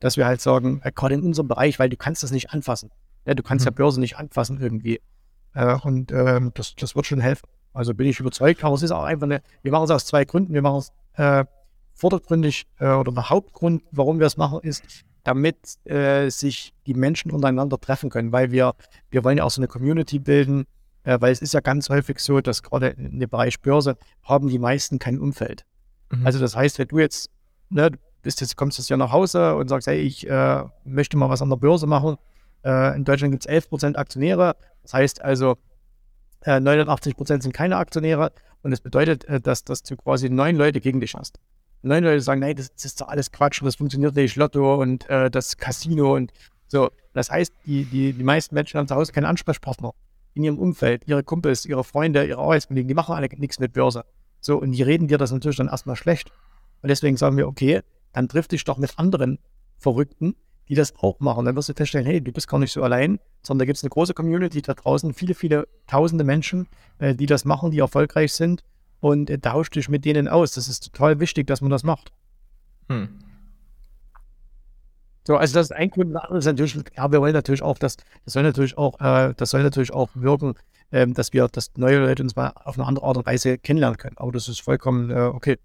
dass wir halt sagen, gerade in unserem Bereich, weil du kannst das nicht anfassen. Ja, du kannst mhm. ja Börse nicht anfassen irgendwie. Und ähm, das, das wird schon helfen. Also bin ich überzeugt, aber es ist auch einfach eine, wir machen es aus zwei Gründen. Wir machen es äh, vordergründig oder der Hauptgrund, warum wir es machen, ist, damit sich die Menschen untereinander treffen können, weil wir, wir wollen ja auch so eine Community bilden, äh, weil es ist ja ganz häufig so, dass gerade in dem Bereich Börse haben die meisten kein Umfeld. Mhm. Also das heißt, wenn du jetzt, ne, bist jetzt, kommst jetzt ja nach Hause und sagst, hey, ich äh, möchte mal was an der Börse machen. Äh, in Deutschland gibt es 11% Aktionäre. Das heißt also, Äh, 89 Prozent sind keine Aktionäre und das bedeutet, äh, dass, dass du quasi neun Leute gegen dich hast. Neun Leute sagen, nein, das, das ist doch alles Quatsch und das funktioniert nicht, Lotto und äh, das Casino und so. Das heißt, die, die, die meisten Menschen haben zu Hause keinen Ansprechpartner in ihrem Umfeld, ihre Kumpels, ihre Freunde, ihre Arbeitskollegen, die machen alle nichts mit Börse. So, und die reden dir das natürlich dann erstmal schlecht. Und deswegen sagen wir, okay, dann triff dich doch mit anderen Verrückten, die das auch machen. Dann wirst du feststellen, hey, du bist gar nicht so allein, sondern da gibt es eine große Community da draußen, viele, viele tausende Menschen, äh, die das machen, die erfolgreich sind und äh, tausch dich mit denen aus. Das ist total wichtig, dass man das macht. Hm. So, also das ist ein Grund. Das ist natürlich, ja, wir wollen natürlich auch, dass, das soll natürlich auch, äh, das soll natürlich auch wirken, ähm, dass wir, dass neue Leute uns mal auf eine andere Art und Weise kennenlernen können. Aber das ist vollkommen äh, okay.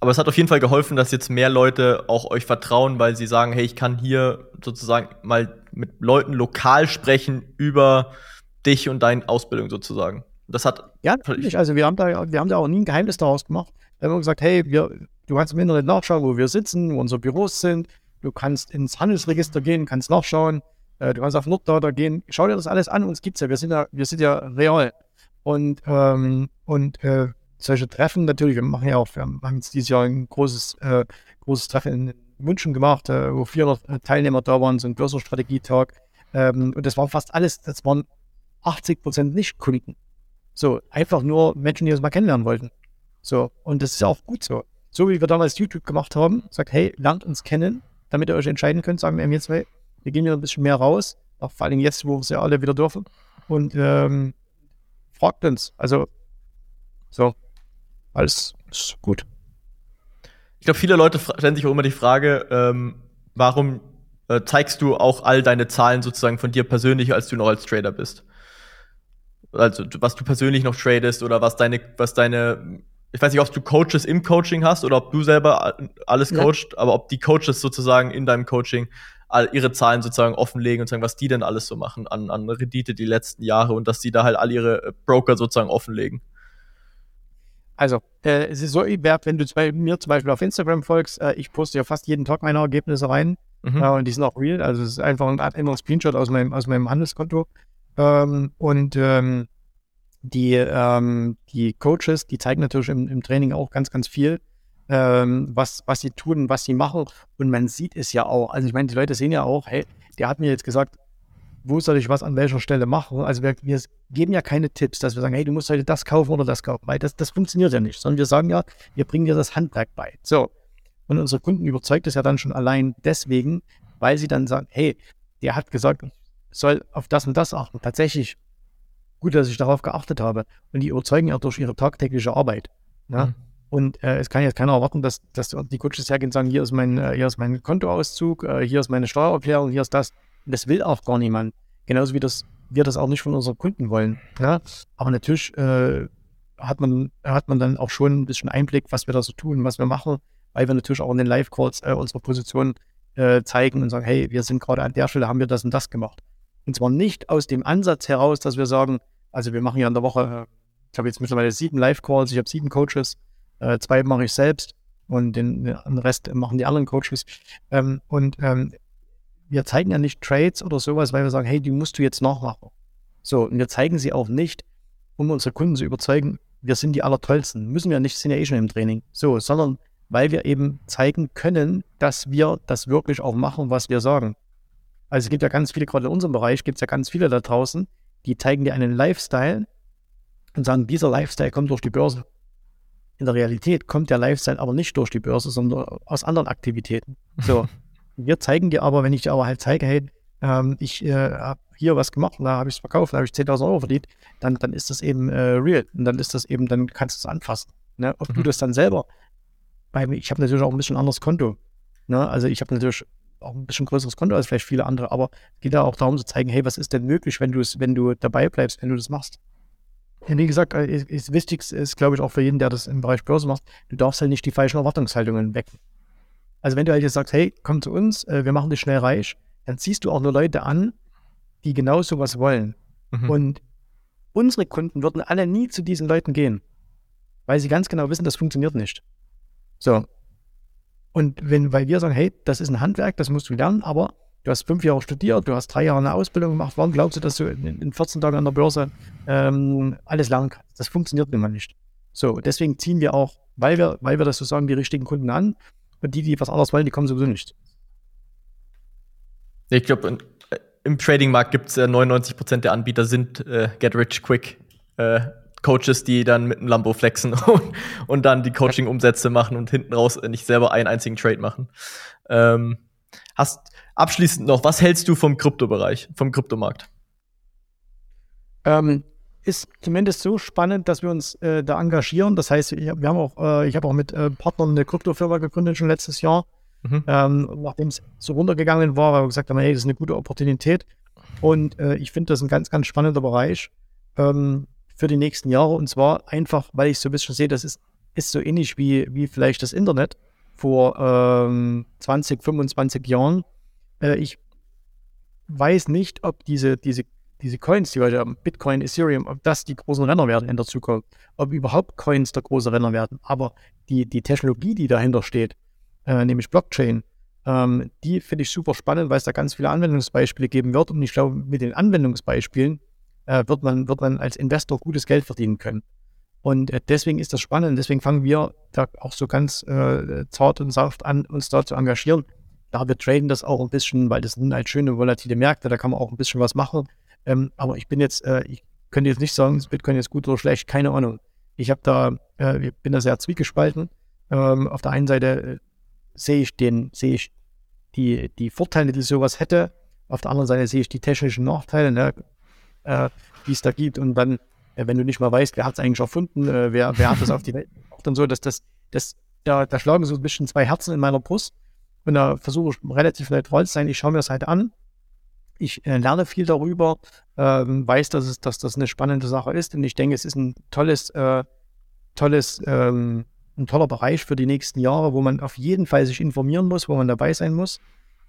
Aber es hat auf jeden Fall geholfen, dass jetzt mehr Leute auch euch vertrauen, weil sie sagen, hey, ich kann hier sozusagen mal mit Leuten lokal sprechen über dich und deine Ausbildung sozusagen. Das hat ja natürlich. Also wir haben da, wir haben da auch nie ein Geheimnis daraus gemacht. Wir haben gesagt, hey, wir, du kannst im Internet nachschauen, wo wir sitzen, wo unsere Büros sind. Du kannst ins Handelsregister gehen, kannst nachschauen. Äh, du kannst auf Norddata gehen. Schau dir das alles an. Uns gibt's ja. Wir sind ja, wir sind ja real. Und ähm, und äh, solche Treffen natürlich, wir machen ja auch, wir haben jetzt dieses Jahr ein großes, äh, großes Treffen in München gemacht, äh, wo 400 äh, Teilnehmer da waren, so ein Börsenstrategietag. Ähm, und das war fast alles, das waren 80 Prozent Nicht-Kunden. So, einfach nur Menschen, die uns mal kennenlernen wollten. So, und das ist ja auch gut so. So wie wir damals YouTube gemacht haben, sagt, hey, lernt uns kennen, damit ihr euch entscheiden könnt, sagen wir mir zwei, wir gehen hier ein bisschen mehr raus, auch vor allem jetzt, wo wir es ja alle wieder dürfen. Und ähm, fragt uns. Also, so, alles ist gut. Ich glaube, viele Leute stellen sich auch immer die Frage, ähm, warum äh, zeigst du auch all deine Zahlen sozusagen von dir persönlich, als du noch als Trader bist? Also, was du persönlich noch tradest oder was deine, was deine, ich weiß nicht, ob du Coaches im Coaching hast oder ob du selber alles coachst, ja. aber ob die Coaches sozusagen in deinem Coaching all ihre Zahlen sozusagen offenlegen und sagen, was die denn alles so machen an, an Rendite die letzten Jahre und dass die da halt all ihre äh, Broker sozusagen offenlegen. Also, äh, es ist so, wenn du bei mir zum Beispiel auf Instagram folgst, äh, ich poste ja fast jeden Tag meine Ergebnisse rein. Mhm. Äh, und die sind auch real. Also, es ist einfach ein, ein Screenshot aus meinem, aus meinem Handelskonto. Ähm, und ähm, die, ähm, die Coaches, die zeigen natürlich im, im Training auch ganz, ganz viel, ähm, was, was sie tun, was sie machen. Und man sieht es ja auch. Also, ich meine, die Leute sehen ja auch, hey, der hat mir jetzt gesagt, wo soll ich was an welcher Stelle machen? Also wir, wir, geben ja keine Tipps, dass wir sagen, hey, du musst heute das kaufen oder das kaufen, weil das, das funktioniert ja nicht, sondern wir sagen ja, wir bringen dir das Handwerk bei. So. Und unsere Kunden überzeugt es ja dann schon allein deswegen, weil sie dann sagen, hey, der hat gesagt, ich soll auf das und das achten. Tatsächlich gut, dass ich darauf geachtet habe. Und die überzeugen ja durch ihre tagtägliche Arbeit. Ja? Mhm. Und äh, es kann jetzt keiner erwarten, dass, dass die Coaches hergehen und sagen, hier ist mein, äh, hier ist mein Kontoauszug, äh, hier ist meine Steuererklärung, hier ist das. Das will auch gar niemand. Genauso wie das, wir das auch nicht von unseren Kunden wollen. Ja? Aber natürlich äh, hat, man, hat man dann auch schon ein bisschen Einblick, was wir da so tun, was wir machen, weil wir natürlich auch in den Live-Calls äh, unsere Position äh, zeigen und sagen, hey, wir sind gerade an der Stelle, haben wir das und das gemacht. Und zwar nicht aus dem Ansatz heraus, dass wir sagen, also wir machen ja in der Woche, ich habe jetzt mittlerweile sieben Live-Calls, ich habe sieben Coaches, äh, zwei mache ich selbst und den, den Rest machen die anderen Coaches. Ähm, und ähm, wir zeigen ja nicht Trades oder sowas, weil wir sagen, hey, die musst du jetzt nachmachen. So, und wir zeigen sie auch nicht, um unsere Kunden zu überzeugen, wir sind die Allertollsten. Müssen wir nicht, sind ja eh schon im Training. So, sondern weil wir eben zeigen können, dass wir das wirklich auch machen, was wir sagen. Also es gibt ja ganz viele, gerade in unserem Bereich gibt es ja ganz viele da draußen, die zeigen dir einen Lifestyle und sagen, dieser Lifestyle kommt durch die Börse. In der Realität kommt der Lifestyle aber nicht durch die Börse, sondern aus anderen Aktivitäten. So. Wir zeigen dir aber, wenn ich dir aber halt zeige, hey, ähm, ich äh, habe hier was gemacht und da habe ich es verkauft, da habe ich 10.000 Euro verdient, dann, dann ist das eben äh, real. Und dann ist das eben, dann kannst du es anfassen. Ne? Ob mhm. du das dann selber, mir, ich habe natürlich auch ein bisschen anderes Konto. Ne? Also ich habe natürlich auch ein bisschen größeres Konto als vielleicht viele andere, aber es geht ja auch darum zu zeigen, hey, was ist denn möglich, wenn du es, wenn du dabei bleibst, wenn du das machst. Ja, wie gesagt, äh, ist, ist wichtig ist, glaube ich, auch für jeden, der das im Bereich Börse macht, du darfst halt nicht die falschen Erwartungshaltungen wecken. Also wenn du halt jetzt sagst, hey, komm zu uns, äh, wir machen dich schnell reich, dann ziehst du auch nur Leute an, die genau sowas wollen. Mhm. Und unsere Kunden würden alle nie zu diesen Leuten gehen, weil sie ganz genau wissen, das funktioniert nicht. So. Und wenn, weil wir sagen, hey, das ist ein Handwerk, das musst du lernen, aber du hast fünf Jahre studiert, du hast drei Jahre eine Ausbildung gemacht. Warum glaubst du, dass du in, in 14 Tagen an der Börse ähm, alles lernen kannst? Das funktioniert mal nicht. So, deswegen ziehen wir auch, weil wir, weil wir das so sagen, die richtigen Kunden an. Und die, die was anderes wollen, die kommen sowieso nicht. Ich glaube, äh, im Trading-Markt gibt es äh, 99% der Anbieter sind äh, Get Rich Quick. Äh, Coaches, die dann mit einem Lambo flexen und, und dann die Coaching-Umsätze machen und hinten raus nicht selber einen einzigen Trade machen. Ähm, hast abschließend noch, was hältst du vom Kryptobereich, vom Kryptomarkt? Ähm, ist zumindest so spannend, dass wir uns äh, da engagieren. Das heißt, ich, wir haben auch, äh, ich habe auch mit äh, Partnern eine Kryptofirma gegründet schon letztes Jahr. Mhm. Ähm, nachdem es so runtergegangen war, weil wir gesagt haben, hey, das ist eine gute Opportunität. Und äh, ich finde das ein ganz, ganz spannender Bereich ähm, für die nächsten Jahre. Und zwar einfach, weil ich so ein bisschen sehe, das ist, ist so ähnlich wie, wie vielleicht das Internet vor ähm, 20, 25 Jahren. Äh, ich weiß nicht, ob diese, diese diese Coins, die heute haben, Bitcoin, Ethereum, ob das die großen Renner werden in der Zukunft, ob überhaupt Coins der große Renner werden. Aber die, die Technologie, die dahinter steht, äh, nämlich Blockchain, ähm, die finde ich super spannend, weil es da ganz viele Anwendungsbeispiele geben wird. Und ich glaube, mit den Anwendungsbeispielen äh, wird, man, wird man als Investor gutes Geld verdienen können. Und äh, deswegen ist das spannend. Deswegen fangen wir da auch so ganz äh, zart und sanft an, uns da zu engagieren. Da wir traden das auch ein bisschen, weil das sind halt schöne volatile Märkte, da kann man auch ein bisschen was machen. Ähm, aber ich bin jetzt, äh, ich könnte jetzt nicht sagen, das Bitcoin ist gut oder schlecht, keine Ahnung. Ich habe da, äh, bin da sehr zwiegespalten. Ähm, auf der einen Seite äh, sehe ich den, sehe ich die, die Vorteile, die sowas hätte. Auf der anderen Seite sehe ich die technischen Nachteile, ne, äh, die es da gibt. Und dann, äh, wenn du nicht mal weißt, wer hat es eigentlich erfunden, äh, wer, wer hat das auf die Welt gemacht und so, dass das, das, da, da schlagen so ein bisschen zwei Herzen in meiner Brust. Und da versuche ich relativ neutral zu sein. Ich schaue mir das halt an ich äh, lerne viel darüber, ähm, weiß, dass, es, dass das eine spannende Sache ist und ich denke, es ist ein tolles, äh, tolles, ähm, ein toller Bereich für die nächsten Jahre, wo man auf jeden Fall sich informieren muss, wo man dabei sein muss.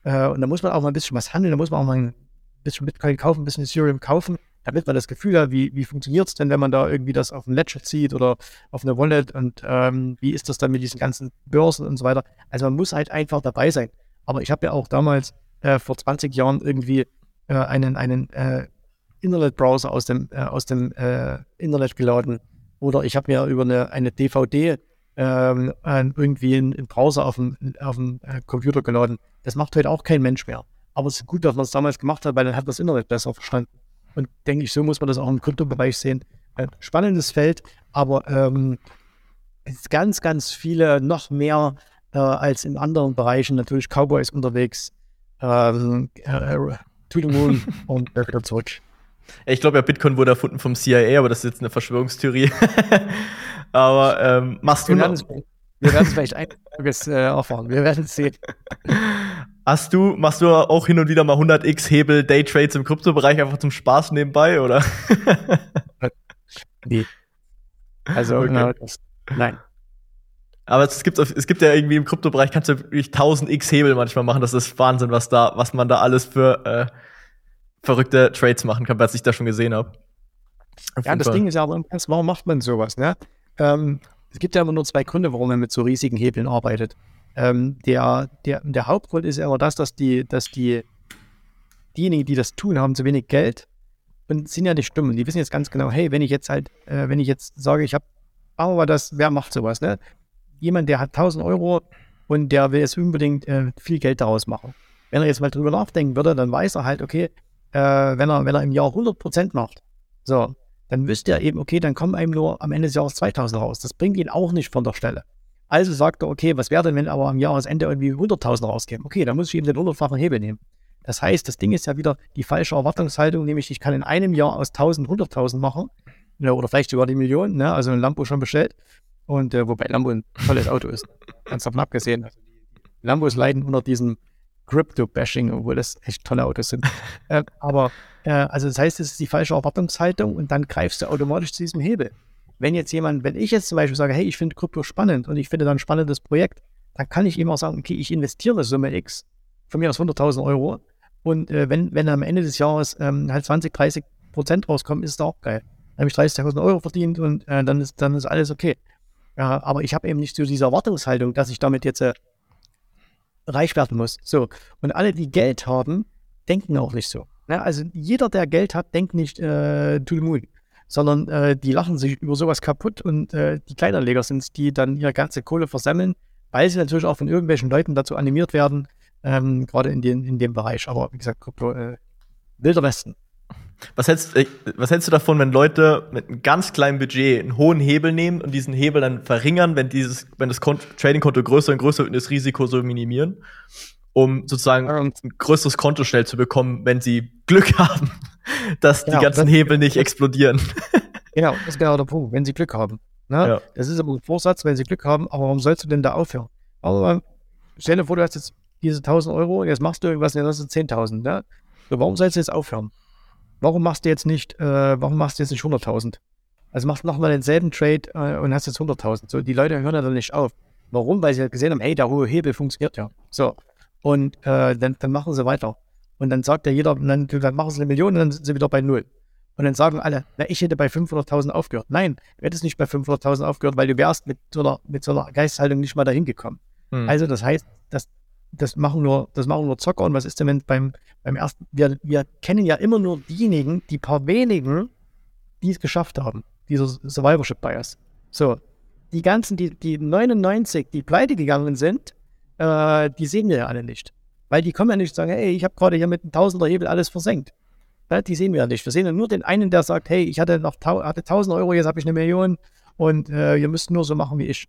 Äh, und da muss man auch mal ein bisschen was handeln, da muss man auch mal ein bisschen Bitcoin kaufen, ein bisschen Ethereum kaufen, damit man das Gefühl hat, wie, wie funktioniert es denn, wenn man da irgendwie das auf ein Ledger zieht oder auf eine Wallet und ähm, wie ist das dann mit diesen ganzen Börsen und so weiter. Also man muss halt einfach dabei sein. Aber ich habe ja auch damals äh, vor 20 Jahren irgendwie äh, einen, einen äh, Internetbrowser aus dem, äh, aus dem äh, Internet geladen. Oder ich habe mir über eine, eine DVD ähm, irgendwie einen, einen, Browser auf dem, auf dem äh, Computer geladen. Das macht heute auch kein Mensch mehr. Aber es ist gut, dass man es damals gemacht hat, weil dann hat man das Internet besser verstanden. Und denke ich, so muss man das auch im Kryptobereich sehen. Ein spannendes Feld, aber ähm, ganz, ganz viele, noch mehr äh, als in anderen Bereichen. Natürlich Cowboys unterwegs, ähm, äh, to the moon und wieder zurück. Ich glaube ja, Bitcoin wurde erfunden vom CIA, aber das ist jetzt eine Verschwörungstheorie. aber ähm, machst du wir noch? Wir werden es vielleicht eines Tages äh, erfahren. Wir werden es sehen. Hast du, machst du auch hin und wieder mal 100x Hebel Daytrades im Kryptobereich einfach zum Spaß nebenbei, oder? nee. Also, okay. na, das, nein. Aber es gibt, es gibt ja irgendwie im Kryptobereich kannst du wirklich 1000 X Hebel manchmal machen. Das ist Wahnsinn, was da, was man da alles für äh, verrückte Trades machen kann, was ich da schon gesehen habe. Ja, das Fall. Ding ist ja aber warum macht man sowas, ne? Ähm, es gibt ja immer nur zwei Gründe, warum man mit so riesigen Hebeln arbeitet. Ähm, der, der, der Hauptgrund ist ja immer das, dass die, dass die, diejenigen, die das tun, haben zu wenig Geld und sind ja nicht dumm. Die wissen jetzt ganz genau, hey, wenn ich jetzt halt, äh, wenn ich jetzt sage, ich habe, machen wir das, wer macht sowas, ne? Jemand, der hat 1000 Euro und der will jetzt unbedingt äh, viel Geld daraus machen. Wenn er jetzt mal drüber nachdenken würde, dann weiß er halt, okay, äh, wenn, er, wenn er im Jahr 100 Prozent macht, so, dann wüsste er eben, okay, dann kommen einem nur am Ende des Jahres 2000 raus. Das bringt ihn auch nicht von der Stelle. Also sagt er, okay, was wäre denn, wenn aber am Jahresende irgendwie 100.000 rauskämen? Okay, dann muss ich eben den 100-fachen Hebel nehmen. Das heißt, das Ding ist ja wieder die falsche Erwartungshaltung, nämlich ich kann in einem Jahr aus 1000 100.000 machen, ne, oder vielleicht sogar die Millionen, ne, also ein Lambo schon bestellt. Und äh, wobei Lambo ein tolles Auto ist. Ganz davon abgesehen. Also die Lambos leiden unter diesem Crypto-Bashing, obwohl das echt tolle Autos sind. äh, aber äh, also das heißt, es ist die falsche Erwartungshaltung und dann greifst du automatisch zu diesem Hebel. Wenn jetzt jemand, wenn ich jetzt zum Beispiel sage, hey, ich finde Krypto spannend und ich finde da ein spannendes Projekt, dann kann ich ihm auch sagen, okay, ich investiere eine Summe X, von mir aus 100.000 Euro. Und äh, wenn, wenn am Ende des Jahres ähm, halt 20, 30 Prozent rauskommen, ist es auch geil. Dann habe ich 30.000 Euro verdient und äh, dann, ist, dann ist alles okay. Ja, aber ich habe eben nicht so diese Erwartungshaltung, dass ich damit jetzt äh, reich werden muss. So. Und alle, die Geld haben, denken auch nicht so. Ne? Also jeder, der Geld hat, denkt nicht äh, to the moon, sondern äh, die lachen sich über sowas kaputt und äh, die Kleinanleger sind es, die dann ihre ganze Kohle versammeln, weil sie natürlich auch von irgendwelchen Leuten dazu animiert werden, ähm, gerade in, in dem Bereich. Aber wie gesagt, Krypto, äh, wilder Westen. Was hältst, äh, was hältst du davon, wenn Leute mit einem ganz kleinen Budget einen hohen Hebel nehmen und diesen Hebel dann verringern, wenn dieses, wenn das Trading-Konto größer und größer wird und das Risiko so minimieren, um sozusagen ein größeres Konto schnell zu bekommen, wenn sie Glück haben, dass genau, die ganzen das, Hebel nicht explodieren. Genau, das ist genau der Punkt, wenn sie Glück haben. Ne? Ja. Das ist aber ein Vorsatz, wenn sie Glück haben, aber warum sollst du denn da aufhören? Aber stell dir vor, du hast jetzt diese 1000 Euro, jetzt machst du irgendwas, und das sind 10.000. Ne? So, warum sollst du jetzt aufhören? Warum machst du jetzt nicht, äh, warum machst du jetzt nicht 100.000? Also machst nochmal denselben Trade äh, und hast jetzt 100.000. So, die Leute hören ja dann nicht auf. Warum? Weil sie halt gesehen haben, hey, der hohe Hebel funktioniert ja. So. Und äh, dann, dann machen sie weiter. Und dann sagt ja jeder, dann, dann machen sie eine Million und dann sind sie wieder bei Null. Und dann sagen alle, na, ich hätte bei 500.000 aufgehört. Nein, du hättest nicht bei 500.000 aufgehört, weil du wärst mit so einer, mit so einer Geisthaltung nicht mal dahin gekommen. Hm. Also das heißt, das, das machen nur, das machen nur Zocker. Und was ist denn wenn beim, beim ersten, wir, wir kennen ja immer nur diejenigen, die paar wenigen, die es geschafft haben. Dieser Survivorship Bias. So. Die ganzen, die, die 99, die pleite gegangen sind, äh, die sehen wir ja alle nicht. Weil die kommen ja nicht und sagen, hey, ich habe gerade hier mit einem Tausender Hebel alles versenkt. Ja, die sehen wir ja nicht. Wir sehen ja nur den einen, der sagt, hey, ich hatte noch hatte 1000 Euro, jetzt habe ich eine Million und äh, ihr müsst nur so machen wie ich.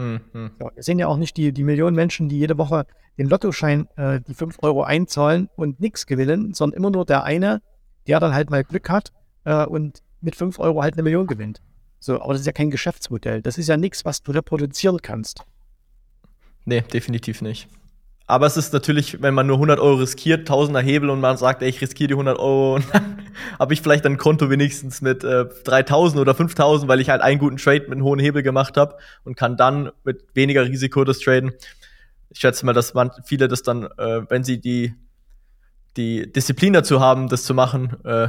Mhm. Ja, wir sehen ja auch nicht die, die Millionen Menschen, die jede Woche den Lottoschein, äh, die 5 Euro einzahlen und nichts gewinnen, sondern immer nur der eine, der dann halt mal Glück hat äh, und mit 5 Euro halt eine Million gewinnt. So, aber das ist ja kein Geschäftsmodell. Das ist ja nichts, was du reproduzieren kannst. Nee, definitiv nicht. Aber es ist natürlich, wenn man nur 100 Euro riskiert, Tausender Hebel und man sagt, ey, ich riskiere die 100 Euro und dann habe ich vielleicht ein Konto wenigstens mit äh, 3000 oder 5000, weil ich halt einen guten Trade mit einem hohen Hebel gemacht habe und kann dann mit weniger Risiko das traden. Ich schätze mal, dass man viele das dann, äh, wenn sie die, die Disziplin dazu haben, das zu machen, äh,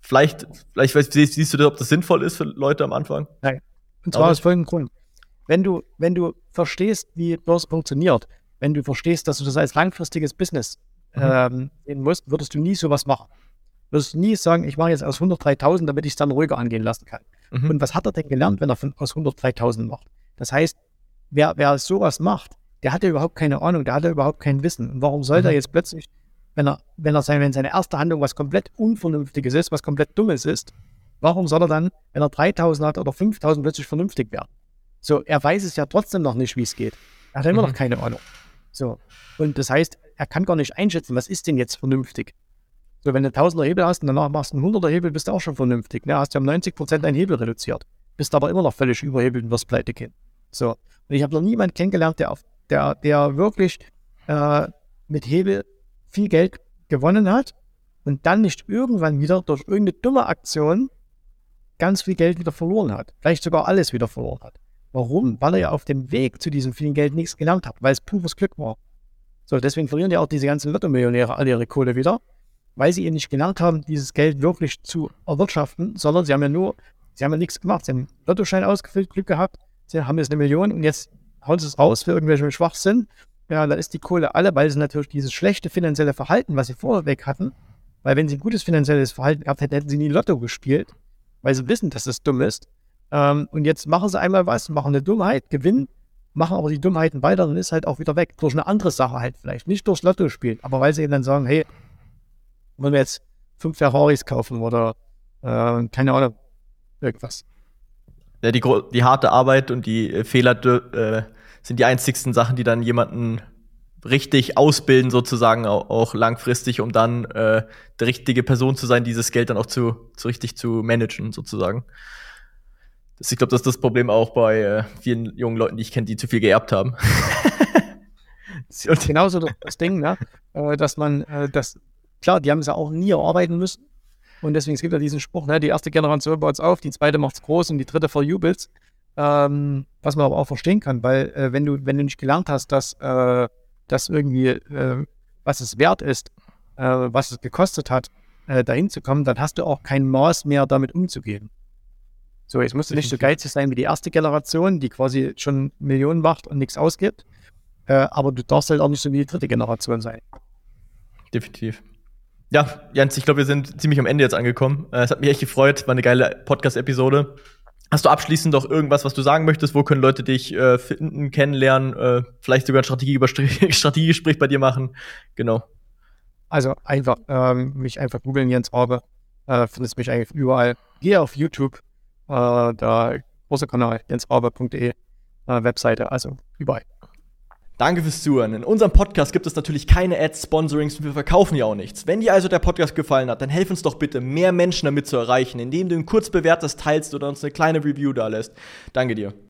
vielleicht, vielleicht weißt, siehst du das, ob das sinnvoll ist für Leute am Anfang? Nein. Und zwar aus folgendem Grund. Wenn du, wenn du verstehst, wie Börse funktioniert, wenn du verstehst, dass du das als langfristiges Business mhm. ähm, sehen musst, würdest du nie sowas machen. Würdest du nie sagen, ich mache jetzt aus 103.000, damit ich es dann ruhiger angehen lassen kann. Mhm. Und was hat er denn gelernt, wenn er von, aus 103.000 macht? Das heißt, wer, wer sowas macht, der hat ja überhaupt keine Ahnung, der hat ja überhaupt kein Wissen. Und warum soll mhm. er jetzt plötzlich, wenn er, wenn er seine, wenn seine erste Handlung was komplett Unvernünftiges ist, was komplett Dummes ist, warum soll er dann, wenn er 3000 hat oder 5000, plötzlich vernünftig werden? So, er weiß es ja trotzdem noch nicht, wie es geht. Er hat immer mhm. noch keine Ahnung. So. Und das heißt, er kann gar nicht einschätzen, was ist denn jetzt vernünftig. So, wenn du 1000er Hebel hast und danach machst du einen 100er Hebel, bist du auch schon vernünftig. Ne? Hast ja um 90 Prozent deinen Hebel reduziert. Bist aber immer noch völlig überhebelt und wirst pleite gehen. So. Und ich habe noch niemanden kennengelernt, der, auf, der, der wirklich äh, mit Hebel viel Geld gewonnen hat und dann nicht irgendwann wieder durch irgendeine dumme Aktion ganz viel Geld wieder verloren hat. Vielleicht sogar alles wieder verloren hat. Warum? Weil er ja auf dem Weg zu diesem vielen Geld nichts gelernt hat, weil es pures Glück war. So, deswegen verlieren ja auch diese ganzen Lotto-Millionäre all ihre Kohle wieder, weil sie eben nicht gelernt haben, dieses Geld wirklich zu erwirtschaften, sondern sie haben ja nur, sie haben ja nichts gemacht. Sie haben einen Lottoschein ausgefüllt, Glück gehabt, sie haben jetzt eine Million und jetzt hauen sie es raus für irgendwelchen Schwachsinn. Ja, dann ist die Kohle alle, weil sie natürlich dieses schlechte finanzielle Verhalten, was sie vorher weg hatten, weil wenn sie ein gutes finanzielles Verhalten gehabt hätten, hätten sie nie Lotto gespielt, weil sie wissen, dass es dumm ist. Ähm, und jetzt machen sie einmal was, machen eine Dummheit, gewinnen, machen aber die Dummheiten weiter, dann ist halt auch wieder weg. Durch eine andere Sache halt vielleicht. Nicht durchs Lotto spielen, aber weil sie eben dann sagen, hey, wollen wir jetzt fünf Ferraris kaufen oder äh, keine Ahnung, irgendwas. Ja, die, die harte Arbeit und die äh, Fehler äh, sind die einzigsten Sachen, die dann jemanden richtig ausbilden, sozusagen auch, auch langfristig, um dann äh, die richtige Person zu sein, dieses Geld dann auch zu, zu richtig zu managen, sozusagen. Das, ich glaube, das ist das Problem auch bei äh, vielen jungen Leuten, die ich kenne, die zu viel geerbt haben. Und genauso das Ding, ne? Äh, dass man, äh, das, klar, die haben es ja auch nie erarbeiten müssen. Und deswegen, es gibt ja diesen Spruch, ne? die erste Generation baut es auf, die zweite macht es groß und die dritte verjubelt ähm, Was man aber auch verstehen kann, weil äh, wenn, du, wenn du nicht gelernt hast, dass äh, das irgendwie, äh, was es wert ist, äh, was es gekostet hat, dahin zu kommen, dann hast du auch kein Maß mehr, damit umzugehen. So, jetzt musst du nicht so geizig sein wie die erste Generation, die quasi schon Millionen macht und nichts ausgibt. äh, aber du darfst halt auch nicht so wie die dritte Generation sein. Definitiv. Ja, Jens, ich glaube, wir sind ziemlich am Ende jetzt angekommen. Äh, es hat mich echt gefreut, war eine geile Podcast-Episode. Hast du abschließend noch irgendwas, was du sagen möchtest? Wo können Leute dich äh, finden, kennenlernen, äh, vielleicht sogar ein Strategie Strategiegespräch bei dir machen? Genau. Also einfach ähm, mich einfach googeln, Jens Raube. Äh, findest mich eigentlich überall. Geh auf YouTube, äh, da großer Kanal, jensraube.de, äh, Webseite, also überall. Danke fürs Zuhören. In unserem Podcast gibt es natürlich keine Ads, Sponsorings und wir verkaufen ja auch nichts. Wenn dir also der Podcast gefallen hat, dann helf uns doch bitte, mehr Menschen damit zu erreichen, indem du ihn kurz bewertest, teilst oder uns eine kleine Review da lässt. Danke dir.